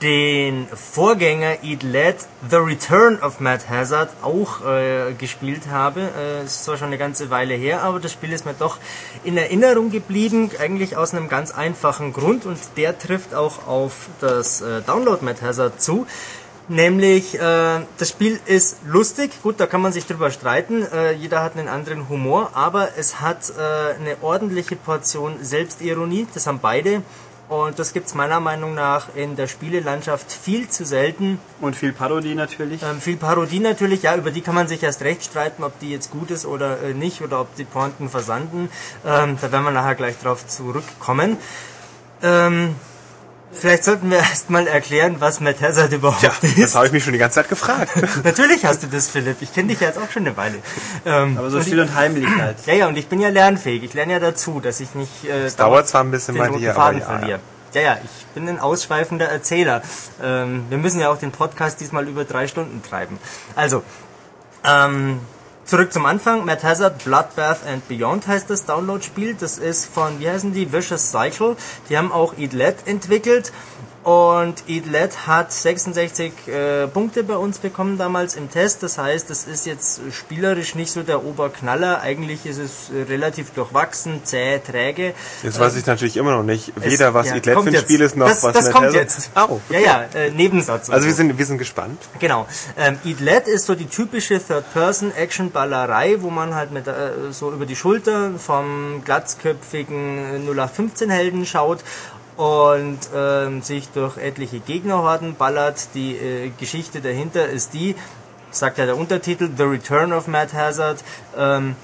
D: den Vorgänger Eat Led, The Return of Matt Hazard, auch äh, gespielt habe. Äh, ist zwar schon eine ganze Weile her, aber das Spiel ist mir doch in Erinnerung geblieben, eigentlich aus einem ganz einfachen Grund und der trifft auch auf das äh, Download Matt Hazard zu. Nämlich, äh, das Spiel ist lustig, gut, da kann man sich drüber streiten, äh, jeder hat einen anderen Humor, aber es hat äh, eine ordentliche Portion Selbstironie, das haben beide. Und das gibt's meiner Meinung nach in der Spielelandschaft viel zu selten.
A: Und viel Parodie natürlich.
D: Ähm, viel Parodie natürlich, ja, über die kann man sich erst recht streiten, ob die jetzt gut ist oder äh, nicht, oder ob die Pointen versanden. Ähm, da werden wir nachher gleich drauf zurückkommen. Ähm, vielleicht sollten wir erstmal erklären, was Matt Hazard überhaupt
B: Ja,
D: ist.
B: das habe ich mich schon die ganze Zeit gefragt.
D: Natürlich hast du das, Philipp. Ich kenne dich ja jetzt auch schon eine Weile. Ähm,
A: Aber so
D: und
A: still und heimlich halt.
D: ja, ja, und ich bin ja lernfähig. Ich lerne ja dazu, dass ich nicht äh,
B: Es dauert zwar ein bisschen bei dir, aber
D: Faden
B: ja,
D: verliere. Ja, ja, ich bin ein ausschweifender Erzähler. Ähm, wir müssen ja auch den Podcast diesmal über drei Stunden treiben. Also, ähm, zurück zum Anfang. Matt Hazard, Bloodbath and Beyond heißt das Download-Spiel. Das ist von, wie heißen die? Vicious Cycle. Die haben auch Eat Let entwickelt. Und Eat Let hat 66 äh, Punkte bei uns bekommen damals im Test. Das heißt, es ist jetzt spielerisch nicht so der Oberknaller. Eigentlich ist es äh, relativ durchwachsen, zäh, träge.
B: Jetzt weiß ich natürlich immer noch nicht,
D: Es-
B: weder was
D: ja,
B: Eat Let
D: kommt
B: für ein. Spiel ist, noch
D: das,
B: was
D: Das kommt
B: Hazard-
D: jetzt.
B: Oh,
D: Ja, ja, äh, Nebensatz.
B: Also
D: so.
B: wir sind, wir sind gespannt.
D: Genau. Ähm, Eat Let ist so die typische Third-Person-Action-Ballerei, wo man halt mit äh, so über die Schulter vom glatzköpfigen 0815-Helden schaut und ähm, sich durch etliche Gegnerhorden ballert. Die äh, Geschichte dahinter ist die, sagt ja der Untertitel, The Return of Matt Hazard. Ähm,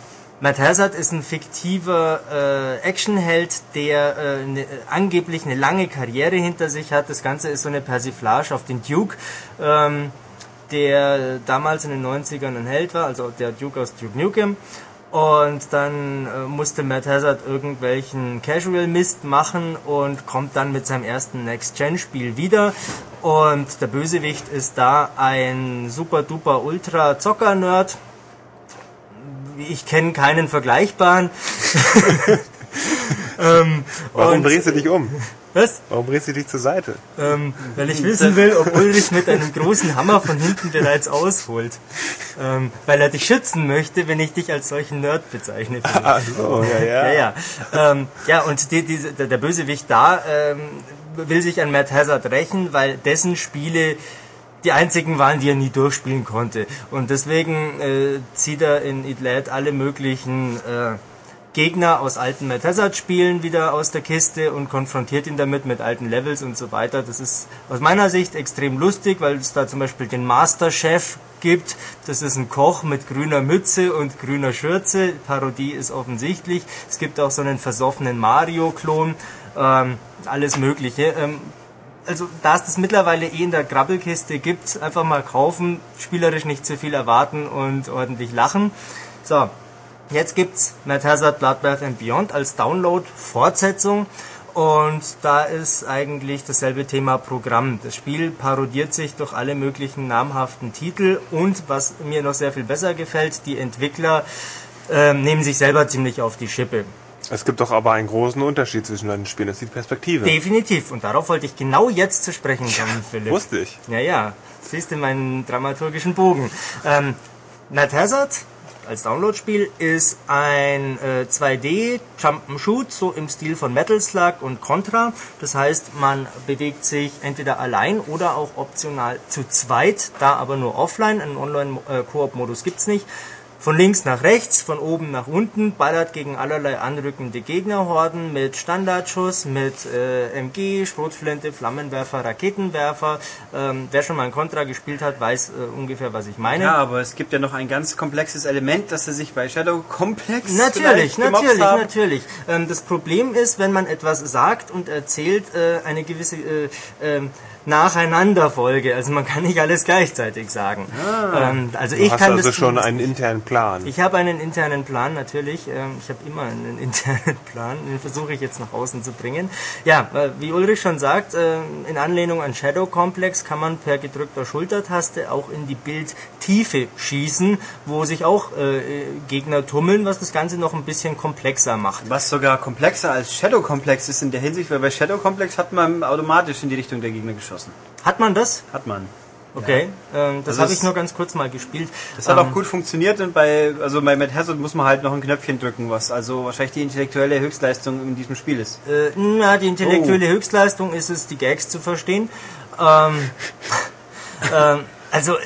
D: Matt Hazard ist ein fiktiver äh, Actionheld, der äh, ne, angeblich eine lange Karriere hinter sich hat. Das Ganze ist so eine Persiflage auf den Duke, ähm, der damals in den 90ern ein Held war, also der Duke aus Duke Nukem. Und dann äh, musste Matt Hazard irgendwelchen Casual-Mist machen und kommt dann mit seinem ersten Next-Gen-Spiel wieder. Und der Bösewicht ist da ein super-duper-ultra-Zocker-Nerd, ich kenne keinen vergleichbaren. ähm,
B: Warum drehst du dich um?
D: Was?
B: Warum drehst du dich zur Seite?
D: Ähm, weil ich wissen will, ob Ulrich mit einem großen Hammer von hinten bereits ausholt. Ähm, weil er dich schützen möchte, wenn ich dich als solchen Nerd bezeichne.
B: Ach so, ja, ja.
D: Ja, ja. Ähm, ja, und die, diese, der, der Bösewicht da ähm, will sich an Matt Hazard rächen, weil dessen Spiele die einzigen waren, die er nie durchspielen konnte. Und deswegen äh, zieht er in Idlet alle möglichen äh, Gegner aus alten Matt Hazard Spielen wieder aus der Kiste und konfrontiert ihn damit mit alten Levels und so weiter. Das ist aus meiner Sicht extrem lustig, weil es da zum Beispiel den Master Chef gibt. Das ist ein Koch mit grüner Mütze und grüner Schürze. Parodie ist offensichtlich. Es gibt auch so einen versoffenen Mario-Klon. Ähm, alles Mögliche. Ähm, also da es das mittlerweile eh in der Grabbelkiste gibt, einfach mal kaufen, spielerisch nicht zu viel erwarten und ordentlich lachen. So, jetzt gibt's Matt Hazard Bloodbath and Beyond als Download Fortsetzung Und da ist eigentlich dasselbe Thema Programm. Das Spiel parodiert sich durch alle möglichen namhaften Titel und was mir noch sehr viel besser gefällt, die Entwickler äh, nehmen sich selber ziemlich auf die Schippe.
B: Es gibt doch aber einen großen Unterschied zwischen den Spielen, das ist die Perspektive.
D: Definitiv. Und darauf wollte ich genau jetzt zu sprechen kommen, Philipp.
B: Wusste ich.
D: Ja, ja. Siehst du meinen dramaturgischen Bogen. Ähm, Night Hazard als Download-Spiel ist ein äh, 2D Jump'n'Shoot, so im Stil von Metal Slug und Contra. Das heißt, man bewegt sich entweder allein oder auch optional zu zweit, da aber nur offline. Einen Online-Koop-Modus gibt's nicht. Von links nach rechts, von oben nach unten, ballert gegen allerlei anrückende Gegnerhorden mit Standardschuss, mit äh, MG, Schrotflinte, Flammenwerfer, Raketenwerfer. Ähm, wer schon mal ein Contra gespielt hat, weiß äh, ungefähr, was ich meine.
A: Ja, aber es gibt ja noch ein ganz komplexes Element, das sie sich bei Shadow Complex
D: Natürlich, natürlich,
A: haben.
D: natürlich. Ähm, das Problem ist, wenn man etwas sagt und erzählt, äh, eine gewisse äh, ähm, Nacheinanderfolge. Also man kann nicht alles gleichzeitig sagen. Ähm, also ich
B: hast
D: kann
B: also schon einen internen Plan.
D: ich habe einen internen Plan, natürlich. Ähm, Ich habe immer einen internen Plan. Den versuche ich jetzt nach außen zu bringen. Ja, äh, wie Ulrich schon sagt, äh, in Anlehnung an Shadow Complex kann man per gedrückter Schultertaste auch in die Bildtiefe schießen, wo sich auch äh, Gegner tummeln, was das Ganze noch ein bisschen komplexer macht.
A: Was sogar komplexer als Shadow Complex ist in der Hinsicht, weil bei Shadow Complex hat man automatisch in die Richtung der Gegner geschossen.
D: Hat man das?
A: Hat man.
D: Okay, ähm, das
A: Also
D: habe ich nur ganz kurz mal gespielt.
A: Das hat
D: Ähm,
A: auch gut funktioniert und bei, also bei Mad Hazard muss man halt noch ein Knöpfchen drücken, was also wahrscheinlich die intellektuelle Höchstleistung in diesem Spiel ist.
D: Äh, na, die
A: Oh.
D: intellektuelle Höchstleistung ist es, die Gags zu verstehen. Ähm, ähm, also,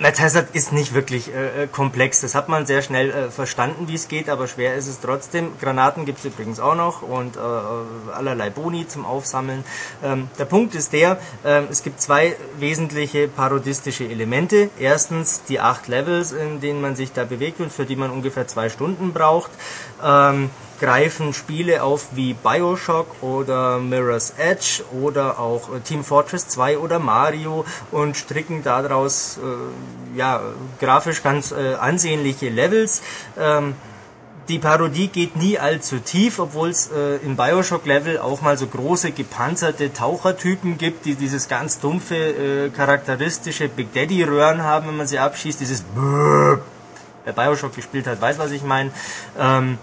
D: Night Hazard ist nicht wirklich äh, äh, komplex. Das hat man sehr schnell äh, verstanden, wie es geht, aber schwer ist es trotzdem. Granaten gibt es übrigens auch noch und äh, äh, allerlei Boni zum Aufsammeln. Ähm, der Punkt ist der, ähm, es gibt zwei wesentliche parodistische Elemente. Erstens die acht Levels, in denen man sich da bewegt und für die man ungefähr zwei Stunden braucht. Ähm, greifen Spiele auf wie Bioshock oder Mirror's Edge oder auch äh, Team Fortress 2 oder Mario und stricken daraus äh, ja, grafisch ganz äh, ansehnliche Levels. Ähm, die Parodie geht nie allzu tief, obwohl es äh, im Bioshock-Level auch mal so große gepanzerte Tauchertypen gibt, die dieses ganz dumpfe, äh, charakteristische Big Daddy-Röhren haben, wenn man sie abschießt. Dieses Brrrr. Wer Bioshock gespielt hat, weiß, was ich meine. Ähm,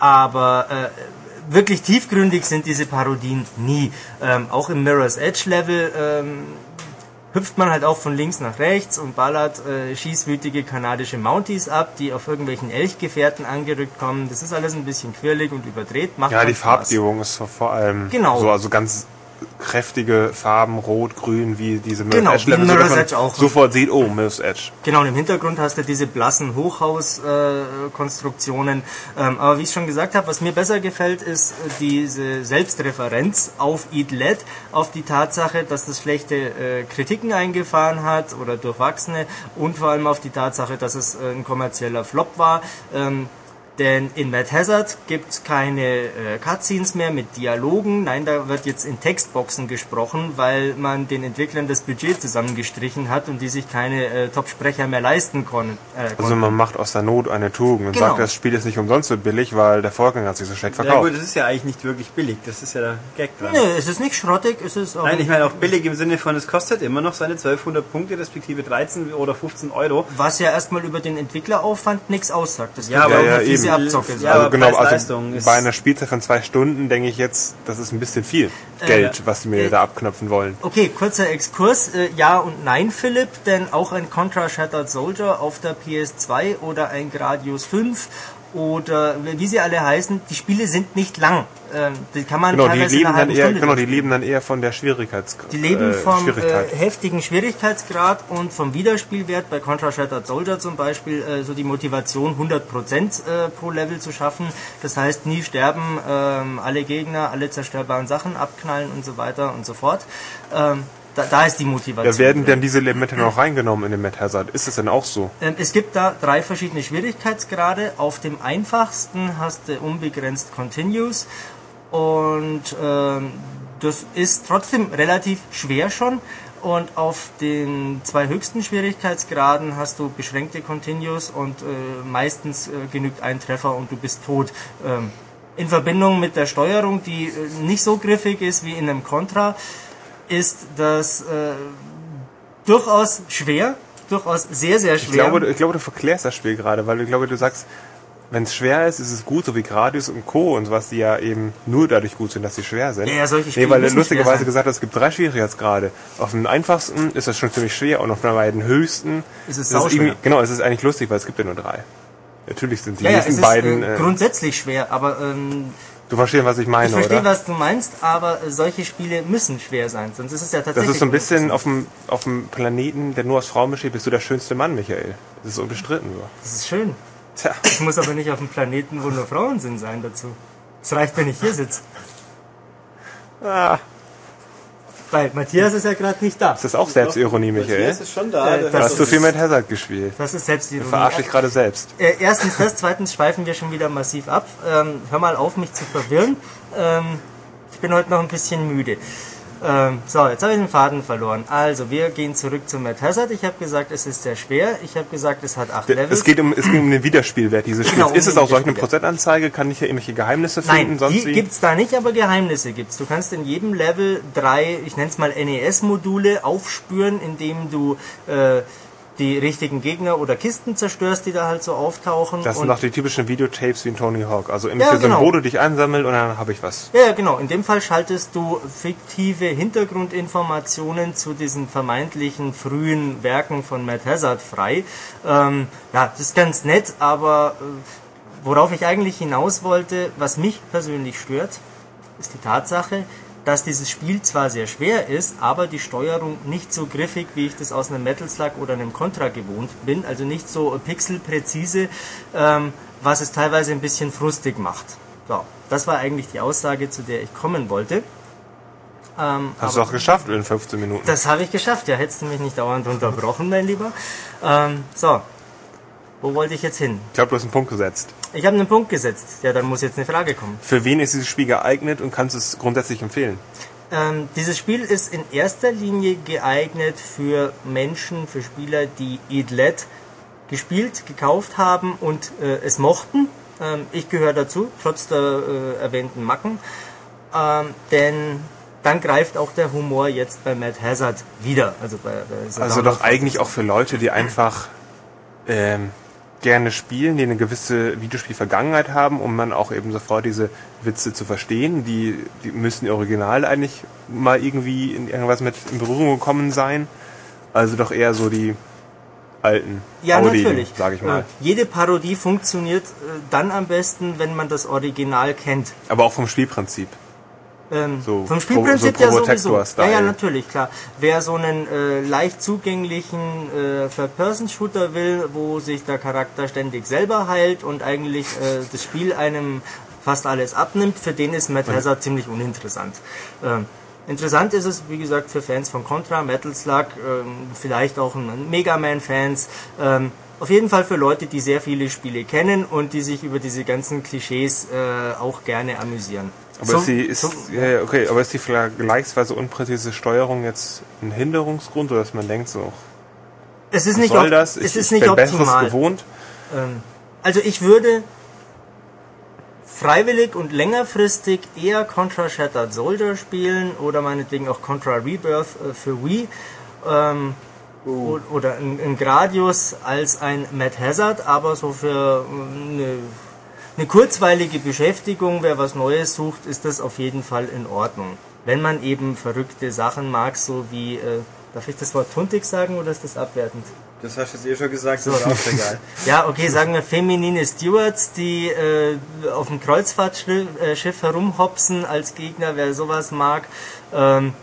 D: aber äh, wirklich tiefgründig sind diese Parodien nie. Ähm, auch im Mirror's Edge Level ähm, hüpft man halt auch von links nach rechts und ballert äh, schießwütige kanadische Mounties ab, die auf irgendwelchen Elchgefährten angerückt kommen. Das ist alles ein bisschen quirlig und überdreht. Macht
B: Ja, die
D: Spaß.
B: Farbgebung ist vor allem
D: Genau.
B: so, also ganz kräftige Farben, rot, grün, wie diese Mirror's
D: Genau,
B: Edge
D: wie
B: Level,
D: Mirror's
B: sodass man
D: Edge auch.
B: sofort sieht, oh, Mirror's Edge.
D: Genau, und im Hintergrund hast du diese blassen Hochhaus-Konstruktionen. ähm, aber wie ich schon gesagt habe, was mir besser gefällt, ist äh, diese Selbstreferenz auf Eat Led, auf die Tatsache, dass das schlechte äh, Kritiken eingefahren hat oder durchwachsene und vor allem auf die Tatsache, dass es äh, ein kommerzieller Flop war. Ähm, denn in Mad Hazard gibt es keine äh, Cutscenes mehr mit Dialogen. Nein, da wird jetzt in Textboxen gesprochen, weil man den Entwicklern das Budget zusammengestrichen hat und die sich keine äh, Top-Sprecher mehr leisten kon äh,
B: Also
D: konnten.
B: man macht aus der Not eine Tugend und
D: Genau.
B: sagt, das Spiel ist nicht umsonst so billig, weil der Vorgänger hat sich so schlecht
A: Ja
B: verkauft.
A: gut, das ist ja eigentlich nicht wirklich billig, das ist ja der Gag dran.
D: Nö, es ist nicht schrottig, es ist auch
A: Nein, ich meine auch billig im Sinne von, es kostet immer noch seine 1200 Punkte, respektive 13 oder 15 Euro.
D: was ja erstmal über den Entwickleraufwand nichts aussagt. Das
A: Ja, aber
D: auch
B: ja,
D: eine Abzocke
A: Ja,
B: also genau, also bei einer Spielzeit von zwei Stunden denke ich jetzt, das ist ein bisschen viel Geld, was die mir
D: äh,
B: da abknöpfen wollen.
D: Okay, kurzer Exkurs. Äh, ja und nein, Philipp, denn auch ein Contra Shattered Soldier auf der PS2 oder ein Gradius 5 oder wie sie alle heißen, die Spiele sind nicht lang. Ähm, die kann man
B: Genau, die
D: teilweise in
B: leben dann eher,
D: Stunde
B: genau, die leben dann eher von der Schwierigkeitsgrad.
D: Die leben vom
B: Schwierigkeit.
D: äh, heftigen Schwierigkeitsgrad und vom Wiederspielwert bei Contra Shattered Soldier zum Beispiel äh, so die Motivation 100% äh, pro Level zu schaffen. Das heißt nie sterben, ähm, alle Gegner, alle zerstörbaren Sachen abknallen und so weiter und so fort. Ähm, da, da ist die Motivation.
B: Ja, werden denn diese Elemente noch reingenommen in den Mad Hazard? Ist es denn auch so?
D: Ähm, Es gibt da drei verschiedene Schwierigkeitsgrade. Auf dem einfachsten hast du unbegrenzt Continues und ähm, das ist trotzdem relativ schwer schon. Und auf den zwei höchsten Schwierigkeitsgraden hast du beschränkte Continues und äh, meistens äh, genügt ein Treffer und du bist tot. Ähm, in Verbindung mit der Steuerung, die äh, nicht so griffig ist wie in einem Contra, ist das äh, durchaus schwer, durchaus sehr, sehr schwer.
B: Ich glaube, ich glaube, du verklärst das Spiel gerade, weil ich glaube, du sagst, wenn es schwer ist, ist es gut, so wie Gradius und Co. und sowas, die ja eben nur dadurch gut sind, dass sie schwer sind.
D: Ja, ja, solche Spiele
B: nee, weil
D: schwer
B: lustigerweise gesagt hat, es gibt drei Schwierigkeitsgrade. Auf dem einfachsten ist das schon ziemlich schwer und auf den beiden höchsten
D: Ist es
B: ist irgendwie- Genau, es ist eigentlich lustig, weil es gibt ja nur drei. Natürlich sind die
D: ja, ja, es
B: nächsten
D: ist
B: beiden.
D: äh,
B: Äh,
D: grundsätzlich schwer, aber ähm,
B: du verstehst, was ich meine,
D: ich verstehe,
B: oder?
D: was du meinst, aber solche Spiele müssen schwer sein, sonst ist es ja
B: Das
D: tatsächlich...
B: ist so ein bisschen auf dem, auf dem Planeten, der nur aus Frauen besteht, bist du der schönste Mann, Michael. Das ist unbestritten nur.
D: Das ist schön.
B: Tja.
D: Ich muss aber nicht auf einem Planeten, wo nur Frauen sind, sein dazu. Es reicht, wenn ich hier sitze.
B: Ah,
D: Weil Matthias ist ja gerade nicht da.
B: ist das auch Selbstironie, Michael?
C: Matthias ist schon da.
D: Äh,
B: Du hast zu viel mit Hazard gespielt.
D: Das ist selbst die
B: Verarsche dich gerade selbst.
D: Äh, erstens das, zweitens schweifen wir schon wieder massiv ab. Ähm, hör mal auf, mich zu verwirren. Ähm, ich bin heute noch ein bisschen müde. Ähm, so, jetzt habe ich den Faden verloren. Also, wir gehen zurück zu Matt Hazard. Ich habe gesagt, es ist sehr schwer. Ich habe gesagt, es hat acht Levels.
B: Es geht um, es geht um den Wiederspielwert dieses Spiels.
D: Genau, um
B: ist es auch solch eine. Prozentanzeige? Kann ich hier irgendwelche Geheimnisse finden?
D: Nein,
B: sonst
D: die
B: wie?
D: gibt's da nicht, aber Geheimnisse gibt's. Du kannst in jedem Level drei, ich nenne es mal NES-Module aufspüren, indem du äh, die richtigen Gegner oder Kisten zerstörst, die da halt so auftauchen.
B: Das sind
D: Und-
B: doch die typischen Videotapes wie in Tony Hawk. Also irgendwelche
D: Ja, genau.
B: Symbole, die ich einsammle und dann habe ich was.
D: Ja, ja, genau. In dem Fall schaltest du fiktive Hintergrundinformationen zu diesen vermeintlichen frühen Werken von Matt Hazard frei. Ähm, ja, das ist ganz nett, aber äh, worauf ich eigentlich hinaus wollte, was mich persönlich stört, ist die Tatsache, dass dieses Spiel zwar sehr schwer ist, aber die Steuerung nicht so griffig, wie ich das aus einem Metal Slug oder einem Contra gewohnt bin, also nicht so pixelpräzise, ähm, was es teilweise ein bisschen frustig macht. So, das war eigentlich die Aussage, zu der ich kommen wollte. Ähm,
B: Hast du auch geschafft in 15 Minuten.
D: das habe ich geschafft, ja, hättest du mich nicht dauernd unterbrochen, mein Lieber. Ähm, so, wo wollte ich jetzt hin?
B: Ich glaube, du hast einen Punkt gesetzt.
D: Ich habe einen Punkt gesetzt. Ja, dann muss jetzt eine Frage kommen.
B: Für wen ist dieses Spiel geeignet und kannst du es grundsätzlich empfehlen?
D: Ähm, dieses Spiel ist in erster Linie geeignet für Menschen, für Spieler, die Idlet gespielt, gekauft haben und äh, es mochten. Ähm, ich gehöre dazu, trotz der äh, erwähnten Macken. Ähm, denn dann greift auch der Humor jetzt bei Matt Hazard wieder. Also, bei, bei so
B: Also doch eigentlich auch für Leute, die einfach ähm, gerne spielen, die eine gewisse Videospielvergangenheit haben, um dann auch eben sofort diese Witze zu verstehen. Die, die müssen original eigentlich mal irgendwie in irgendwas mit in Berührung gekommen sein. Also doch eher so die alten
D: Ja,
B: Audi,
D: natürlich.
B: sag ich mal.
D: Äh, jede Parodie funktioniert äh, dann am besten, wenn man das Original kennt.
B: Aber auch vom Spielprinzip.
D: Ähm,
B: So
D: vom Spielprinzip
B: so
D: ja sowieso. Ja, ja, natürlich, klar. Wer so einen äh, leicht zugänglichen äh, Third-Person-Shooter will, wo sich der Charakter ständig selber heilt und eigentlich äh, das Spiel einem fast alles abnimmt, für den ist Matt Hazard ziemlich uninteressant. Ähm, interessant ist es, wie gesagt, für Fans von Contra, Metal Slug, ähm, vielleicht auch Mega Man-Fans. Ähm, auf jeden Fall für Leute, die sehr viele Spiele kennen und die sich über diese ganzen Klischees äh, auch gerne amüsieren.
B: Aber
D: So-
B: ist die, ist,
D: so-
B: ja, ja, okay, aber ist die vergleichsweise unpräzise Steuerung jetzt ein Hinderungsgrund oder dass man denkt so,
D: Es ist nicht,
B: soll
D: op-
B: das?
D: es
B: Ich,
D: ist
B: ich
D: nicht
B: bin Besseres
D: optimal.
B: gewohnt.
D: Ähm, also ich würde freiwillig und längerfristig eher Contra Shattered Soldier spielen oder meinetwegen auch Contra Rebirth äh, für Wii ähm, o- oder ein, ein Gradius als ein Mad Hazard, aber so für äh, eine, eine kurzweilige Beschäftigung, wer was Neues sucht, ist das auf jeden Fall in Ordnung. Wenn man eben verrückte Sachen mag, so wie, äh, darf ich das Wort Tuntig sagen oder ist das abwertend?
A: Das hast du jetzt eh schon gesagt, das ist auch egal.
D: Ja, okay, sagen wir feminine Stewards, die äh, auf dem Kreuzfahrtschiff äh, herumhopsen als Gegner, wer sowas mag. Ähm,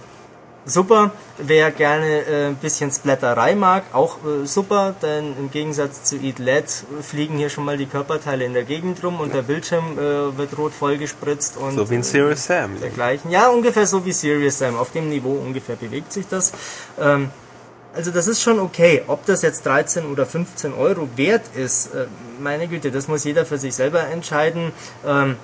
D: super. Wer gerne äh, ein bisschen Splatterei mag, auch äh, super, denn im Gegensatz zu Eat Led fliegen hier schon mal die Körperteile in der Gegend rum und der Bildschirm äh, wird rot vollgespritzt und
B: So wie in Serious Sam.
D: dergleichen. Ja, ungefähr so wie Serious Sam. Auf dem Niveau ungefähr bewegt sich das. Ähm, also das ist schon okay. Ob das jetzt 13 oder 15 Euro wert ist, äh, meine Güte, das muss jeder für sich selber entscheiden. Ähm,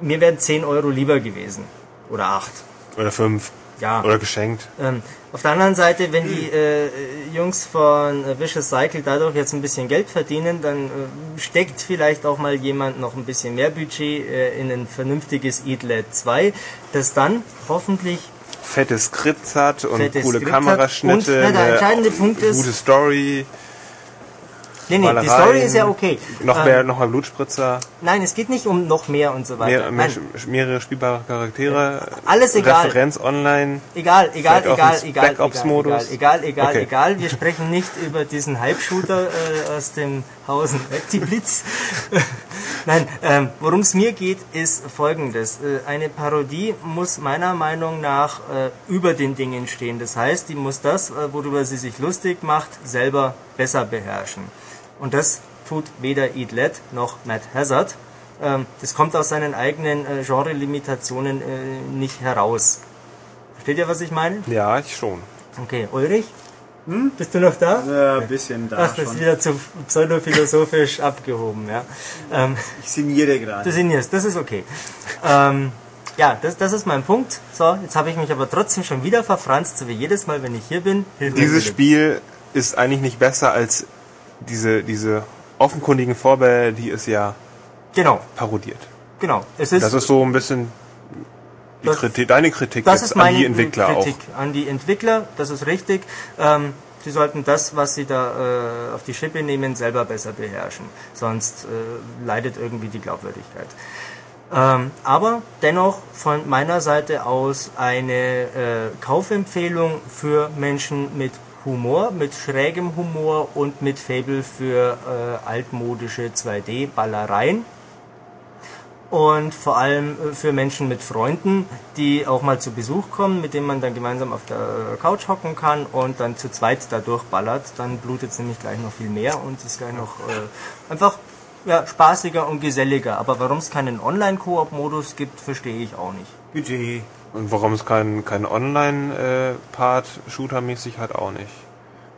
D: mir wären 10 Euro lieber gewesen. Oder 8.
B: Oder fünf.
D: Ja.
B: Oder geschenkt.
D: Ähm, auf der anderen Seite, wenn die äh, Jungs von äh, Vicious Cycle dadurch jetzt ein bisschen Geld verdienen, dann äh, steckt vielleicht auch mal jemand noch ein bisschen mehr Budget äh, in ein vernünftiges Eatlet 2, das dann hoffentlich
B: Fette Skripts hat und
D: Fette
B: coole
D: Skripts hat.
B: Kameraschnitte.
D: Und, na, der entscheidende Punkt ist-
B: Gute Story.
D: Nee, nee, die Story ist ja okay.
B: Noch
D: Ähm,
B: mehr, noch mal Blutspritzer.
D: Nein, es geht nicht um noch mehr und so weiter.
B: Mehr, mehr, mehrere spielbare Charaktere.
D: Alles egal.
B: Referenz online.
D: egal, egal, egal, egal, egal, egal, egal, egal,
B: Okay.
D: egal. Wir sprechen nicht über diesen Hype-Shooter äh, aus dem Hausen Actiblitz. Nein, ähm, worum es mir geht, ist folgendes. Äh, eine Parodie muss meiner Meinung nach äh, über den Dingen stehen. Das heißt, die muss das, äh, worüber sie sich lustig macht, selber besser beherrschen. Und das tut weder Eat Let noch Matt Hazard. Ähm, das kommt aus seinen eigenen äh, Genre-Limitationen äh, nicht heraus. Versteht ihr, was ich meine?
B: Ja, ich schon.
D: Okay, Ulrich? Hm? Bist du noch da?
A: Ja, ein bisschen da
D: Ach, das ist wieder zu pseudophilosophisch abgehoben, ja. Ähm,
A: Ich sinniere
D: du
A: gerade.
D: sinnierst, das ist okay. Ähm, ja, das, das ist mein Punkt. So, jetzt habe ich mich aber trotzdem schon wieder verfranst, so wie jedes Mal, wenn ich hier bin.
B: Dieses. Spiel ist eigentlich nicht besser als diese, diese offenkundigen Vorbilder, die es ja
D: Genau,
B: parodiert.
D: genau. Es ist,
B: Das ist so ein bisschen
D: Das-
B: Kritik, deine Kritik
D: das ist meine
B: an die Entwickler
D: Kritik an die Entwickler, das ist richtig. Ähm, sie sollten das, was sie da äh, auf die Schippe nehmen, selber besser beherrschen. Sonst äh, leidet irgendwie die Glaubwürdigkeit. Ähm, aber dennoch von meiner Seite aus eine äh, Kaufempfehlung für Menschen mit Humor, mit schrägem Humor und mit Fable für äh, altmodische 2D-Ballereien und vor allem äh, für Menschen mit Freunden, die auch mal zu Besuch kommen, mit denen man dann gemeinsam auf der Couch hocken kann und dann zu zweit da durchballert. Dann blutet es nämlich gleich noch viel mehr und ist gleich noch äh, einfach ja, spaßiger und geselliger. Aber warum es keinen Online-Koop-Modus gibt, verstehe ich auch nicht.
A: Budget.
B: Und warum es keinen kein Online-Part Shooter-mäßig hat, auch nicht.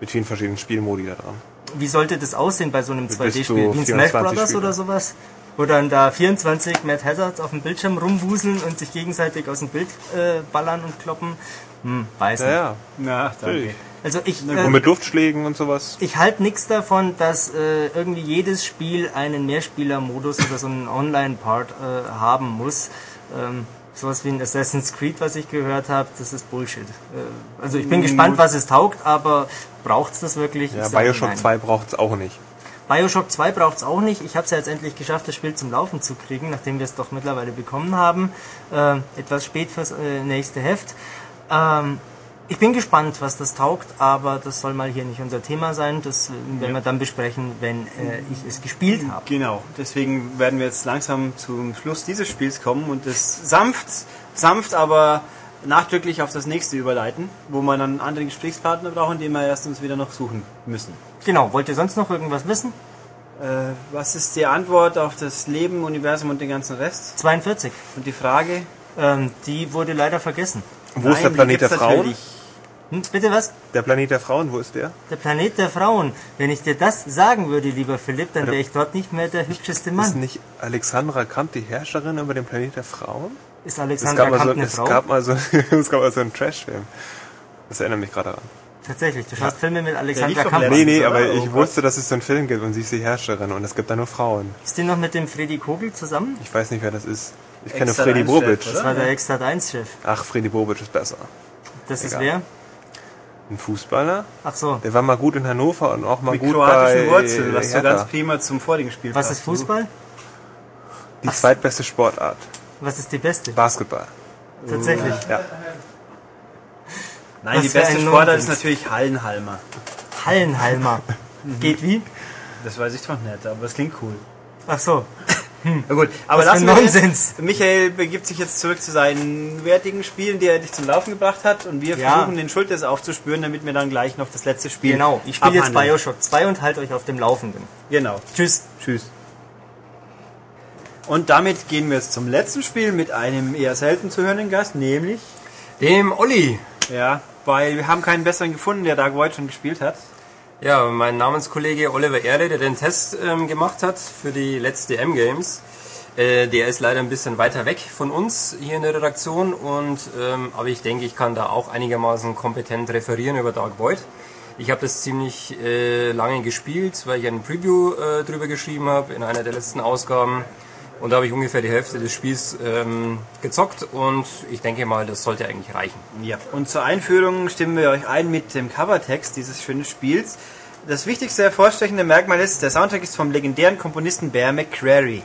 B: Mit vielen verschiedenen Spielmodi da dran.
D: Wie sollte das aussehen bei so einem
B: Bis
D: 2D-Spiel?
B: zu
D: Wie ein Smash
B: 24
D: Brothers
B: Spieler.
D: oder sowas? Wo dann da 24 Mad Hazards auf dem Bildschirm rumwuseln und sich gegenseitig aus dem Bild äh, ballern und kloppen? Hm, weiß
B: Ja,
D: nicht.
B: ja.
A: Na, danke.
B: Natürlich.
D: Also ich,
B: Und
D: äh,
B: mit Luftschlägen und sowas.
D: ich halte nichts davon, dass äh, irgendwie jedes Spiel einen Mehrspieler-Modus oder so einen Online-Part äh, haben muss. Ähm, sowas wie ein Assassin's Creed, was ich gehört habe, das ist Bullshit. Äh, also ich bin gespannt, was es taugt, aber braucht's das wirklich?
B: Ja, Bioshock
D: nein.
B: 2 braucht es auch nicht.
D: Bioshock 2 braucht's auch nicht. Ich habe es ja jetzt endlich geschafft, das Spiel zum Laufen zu kriegen, nachdem wir es doch mittlerweile bekommen haben. Äh, etwas spät fürs äh, nächste Heft. Ähm, ich bin gespannt, was das taugt, aber das soll mal hier nicht unser Thema sein. Das äh, werden wir dann besprechen, wenn äh, ich es gespielt habe.
A: Genau, deswegen werden wir jetzt langsam zum Schluss dieses Spiels kommen und es sanft, sanft, aber nachdrücklich auf das nächste überleiten, wo wir dann einen anderen Gesprächspartner brauchen, den wir erst uns wieder noch suchen müssen.
D: Genau, wollt ihr sonst noch irgendwas wissen?
A: Äh, was ist die Antwort auf das Leben, Universum und den ganzen Rest?
D: 42.
A: Und die Frage?
D: Ähm, die wurde leider vergessen.
B: Wo ist der
A: Nein,
B: Planet der Frauen?
D: Hm, bitte was?
B: Der Planet der Frauen, wo ist der?
D: Der Planet der Frauen. Wenn ich dir das sagen würde, lieber Philipp, dann wäre ich dort nicht mehr der hübscheste
B: Ist
D: Mann.
B: nicht Alexandra Kamp die Herrscherin über den Planet der Frauen?
D: Ist
B: Es
D: Alexandra
B: gab, mal
D: Kamp
B: so,
D: eine
B: es
D: Frau?
B: gab mal so, es gab mal so einen Trash-Film. Das erinnert mich gerade daran.
D: Tatsächlich, du schaust Filme mit Alexandra Kamp.
B: Nee, nee, aber
A: Oh
B: ich
A: Gott.
B: wusste, dass es so einen Film gibt und sie ist die Herrscherin und es gibt da nur Frauen.
D: Ist die noch mit dem Freddy Kogel zusammen?
B: Ich weiß nicht, wer das ist. Ich kenne
A: Extra
B: Freddy Bobic.
D: Das war der Extra 1 Chef.
B: Ach, Freddy Bobic ist besser.
D: Das ist
B: Egal.
D: wer?
B: Ein Fußballer.
D: Ach so.
B: Der war mal gut in Hannover und auch mal
A: Mit
B: gut
A: kroatischen
B: bei
A: Wurzeln, was du
B: Hertha.
A: ganz prima zum vorigen Spiel
D: Was
A: passt.
D: ist Fußball?
B: Die zweitbeste Sportart.
D: Was ist die beste?
B: Basketball.
D: Tatsächlich.
B: Ja.
A: Nein,
D: Was
A: die beste Sportart ist natürlich Hallenhalmer.
D: Hallenhalmer. Geht wie?
A: Das weiß ich doch nicht, aber es klingt cool.
D: Ach so.
A: Na gut, aber lassen wir
D: Nonsens.
A: Jetzt. Michael begibt sich jetzt zurück zu seinen wertigen Spielen, die er dich zum Laufen gebracht hat und wir
D: Ja.
A: versuchen den Schulters aufzuspüren, damit wir dann gleich noch das letzte Spiel
D: Genau. Ich spiele jetzt. Bioshock 2 und halte euch auf dem Laufenden.
A: Genau.
D: Tschüss.
A: Tschüss. Und damit gehen wir jetzt zum letzten Spiel mit einem eher selten zu hörenden Gast, nämlich,
E: Dem Olli.
A: ja, weil wir haben keinen besseren gefunden, der Dark Void schon gespielt hat.
E: Ja, mein Namenskollege Oliver Erde, der den Test ähm, gemacht hat für die letzte M-Games. Äh, der ist leider ein bisschen weiter weg von uns hier in der Redaktion, und ähm, aber ich denke, ich kann da auch einigermaßen kompetent referieren über Dark Void. Ich habe das ziemlich äh, lange gespielt, weil ich ein Preview äh, drüber geschrieben habe in einer der letzten Ausgaben. Und da habe ich ungefähr die Hälfte des Spiels ähm, gezockt und ich denke mal, das sollte eigentlich reichen.
A: Ja. Und zur Einführung stimmen wir euch ein mit dem Covertext dieses schönen Spiels. Das wichtigste hervorstechende Merkmal ist, der Soundtrack ist vom legendären Komponisten Bear McCreary.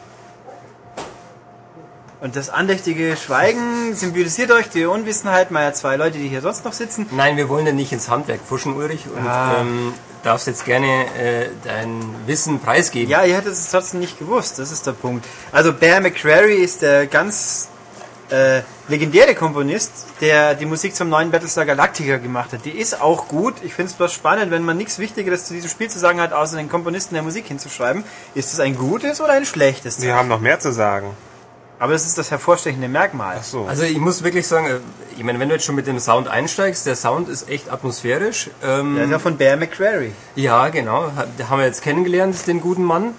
A: Und das andächtige Schweigen symbolisiert euch die Unwissenheit meiner zwei Leute, die hier sonst noch sitzen.
E: Nein, wir wollen ja nicht ins Handwerk pfuschen, Ulrich, und
A: Ah.
E: ähm, darfst jetzt gerne äh, dein Wissen preisgeben.
A: Ja, ihr hättet es trotzdem nicht gewusst, das ist der Punkt. Also Bear McCreary ist der ganz äh, legendäre Komponist, der die Musik zum neuen Battlestar Galactica gemacht hat. Die ist auch gut. Ich finde es bloß spannend, wenn man nichts Wichtigeres zu diesem Spiel zu sagen hat, außer den Komponisten der Musik hinzuschreiben. Ist es ein gutes oder ein schlechtes?
B: Sie haben noch mehr zu sagen.
A: Aber das ist das hervorstechende Merkmal.
B: Ach so.
E: Also ich muss wirklich sagen, ich meine, wenn du jetzt schon mit dem Sound einsteigst, der Sound ist echt atmosphärisch. Ähm,
A: Der ist ja von Bear McCreary.
E: Ja, genau. Haben wir jetzt kennengelernt, den guten Mann.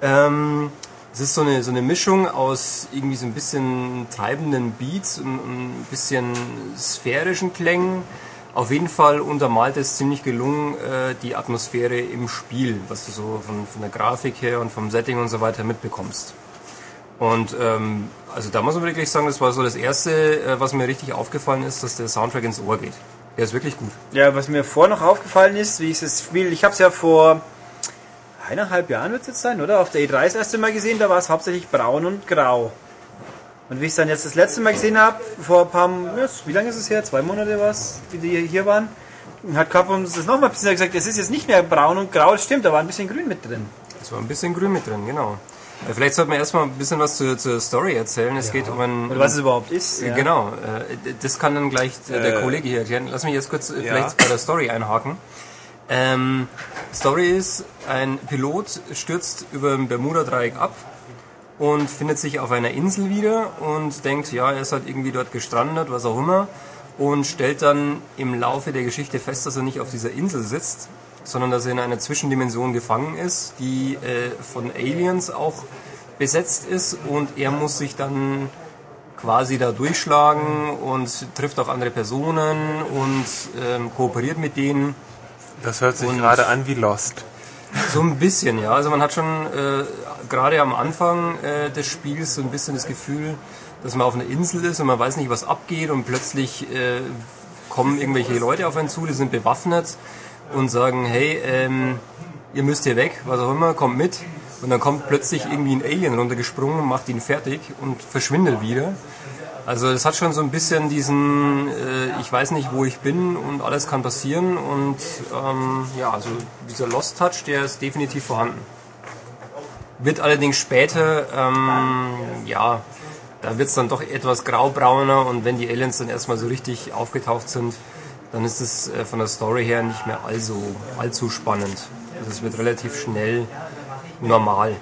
E: Ähm, es ist so eine, so eine Mischung aus irgendwie so ein bisschen treibenden Beats und ein bisschen sphärischen Klängen. Auf jeden Fall untermalt es ziemlich gelungen äh, die Atmosphäre im Spiel, was du so von, von der Grafik her und vom Setting und so weiter mitbekommst. Und ähm, also da muss man wirklich sagen, das war so das Erste, äh, was mir richtig aufgefallen ist, dass der Soundtrack ins Ohr geht. Der ist wirklich gut.
A: Ja, was mir vorher noch aufgefallen ist, wie ich das Spiel, ich habe es ja vor eineinhalb Jahren wird es jetzt sein, oder? Auf der E3 das erste Mal gesehen, da war es hauptsächlich braun und grau. Und wie ich es dann jetzt das letzte Mal gesehen habe, vor ein paar, ja, wie lange ist es her? Zwei Monate was, wie die hier waren, hat Capcom das nochmal ein bisschen gesagt, es ist jetzt nicht mehr braun und grau, das stimmt, da war ein bisschen grün mit drin.
E: Es war ein bisschen grün mit drin, genau. Äh, Vielleicht sollten wir erstmal ein bisschen was zur, zur Story erzählen. Es geht um ein...
A: Oder was es überhaupt ist.
E: Äh,
A: Ja.
E: Genau, äh, das kann dann gleich der, der
B: Äh,
E: Kollege hier erklären. Lass mich jetzt kurz
B: ja.
E: vielleicht bei der Story einhaken. Ähm, Story ist, ein Pilot stürzt über dem Bermuda-Dreieck ab und findet sich auf einer Insel wieder und denkt, ja, er ist halt irgendwie dort gestrandet, was auch immer, und stellt dann im Laufe der Geschichte fest, dass er nicht auf dieser Insel sitzt, sondern dass er in einer Zwischendimension gefangen ist, die äh, von Aliens auch besetzt ist und er muss sich dann quasi da durchschlagen und trifft auch andere Personen und ähm, kooperiert mit denen.
B: Das hört sich
E: Und-
B: gerade an wie Lost.
E: So ein bisschen, ja. Also man hat schon äh, gerade am Anfang äh, des Spiels so ein bisschen das Gefühl, dass man auf einer Insel ist und man weiß nicht, was abgeht und plötzlich äh, kommen irgendwelche Leute auf einen zu, die sind bewaffnet und sagen, hey, ähm, ihr müsst hier weg, was auch immer, kommt mit. Und dann kommt plötzlich irgendwie ein Alien runtergesprungen und macht ihn fertig und verschwindet wieder. Also es hat schon so ein bisschen diesen, äh, ich weiß nicht, wo ich bin und alles kann passieren und ähm, ja, also dieser Lost Touch, der ist definitiv vorhanden. Wird allerdings später, ähm, ja, da wird es dann doch etwas graubrauner und wenn die Aliens dann erstmal so richtig aufgetaucht sind, dann ist es äh, von der Story her nicht mehr allzu, allzu spannend. Also es wird relativ schnell normal,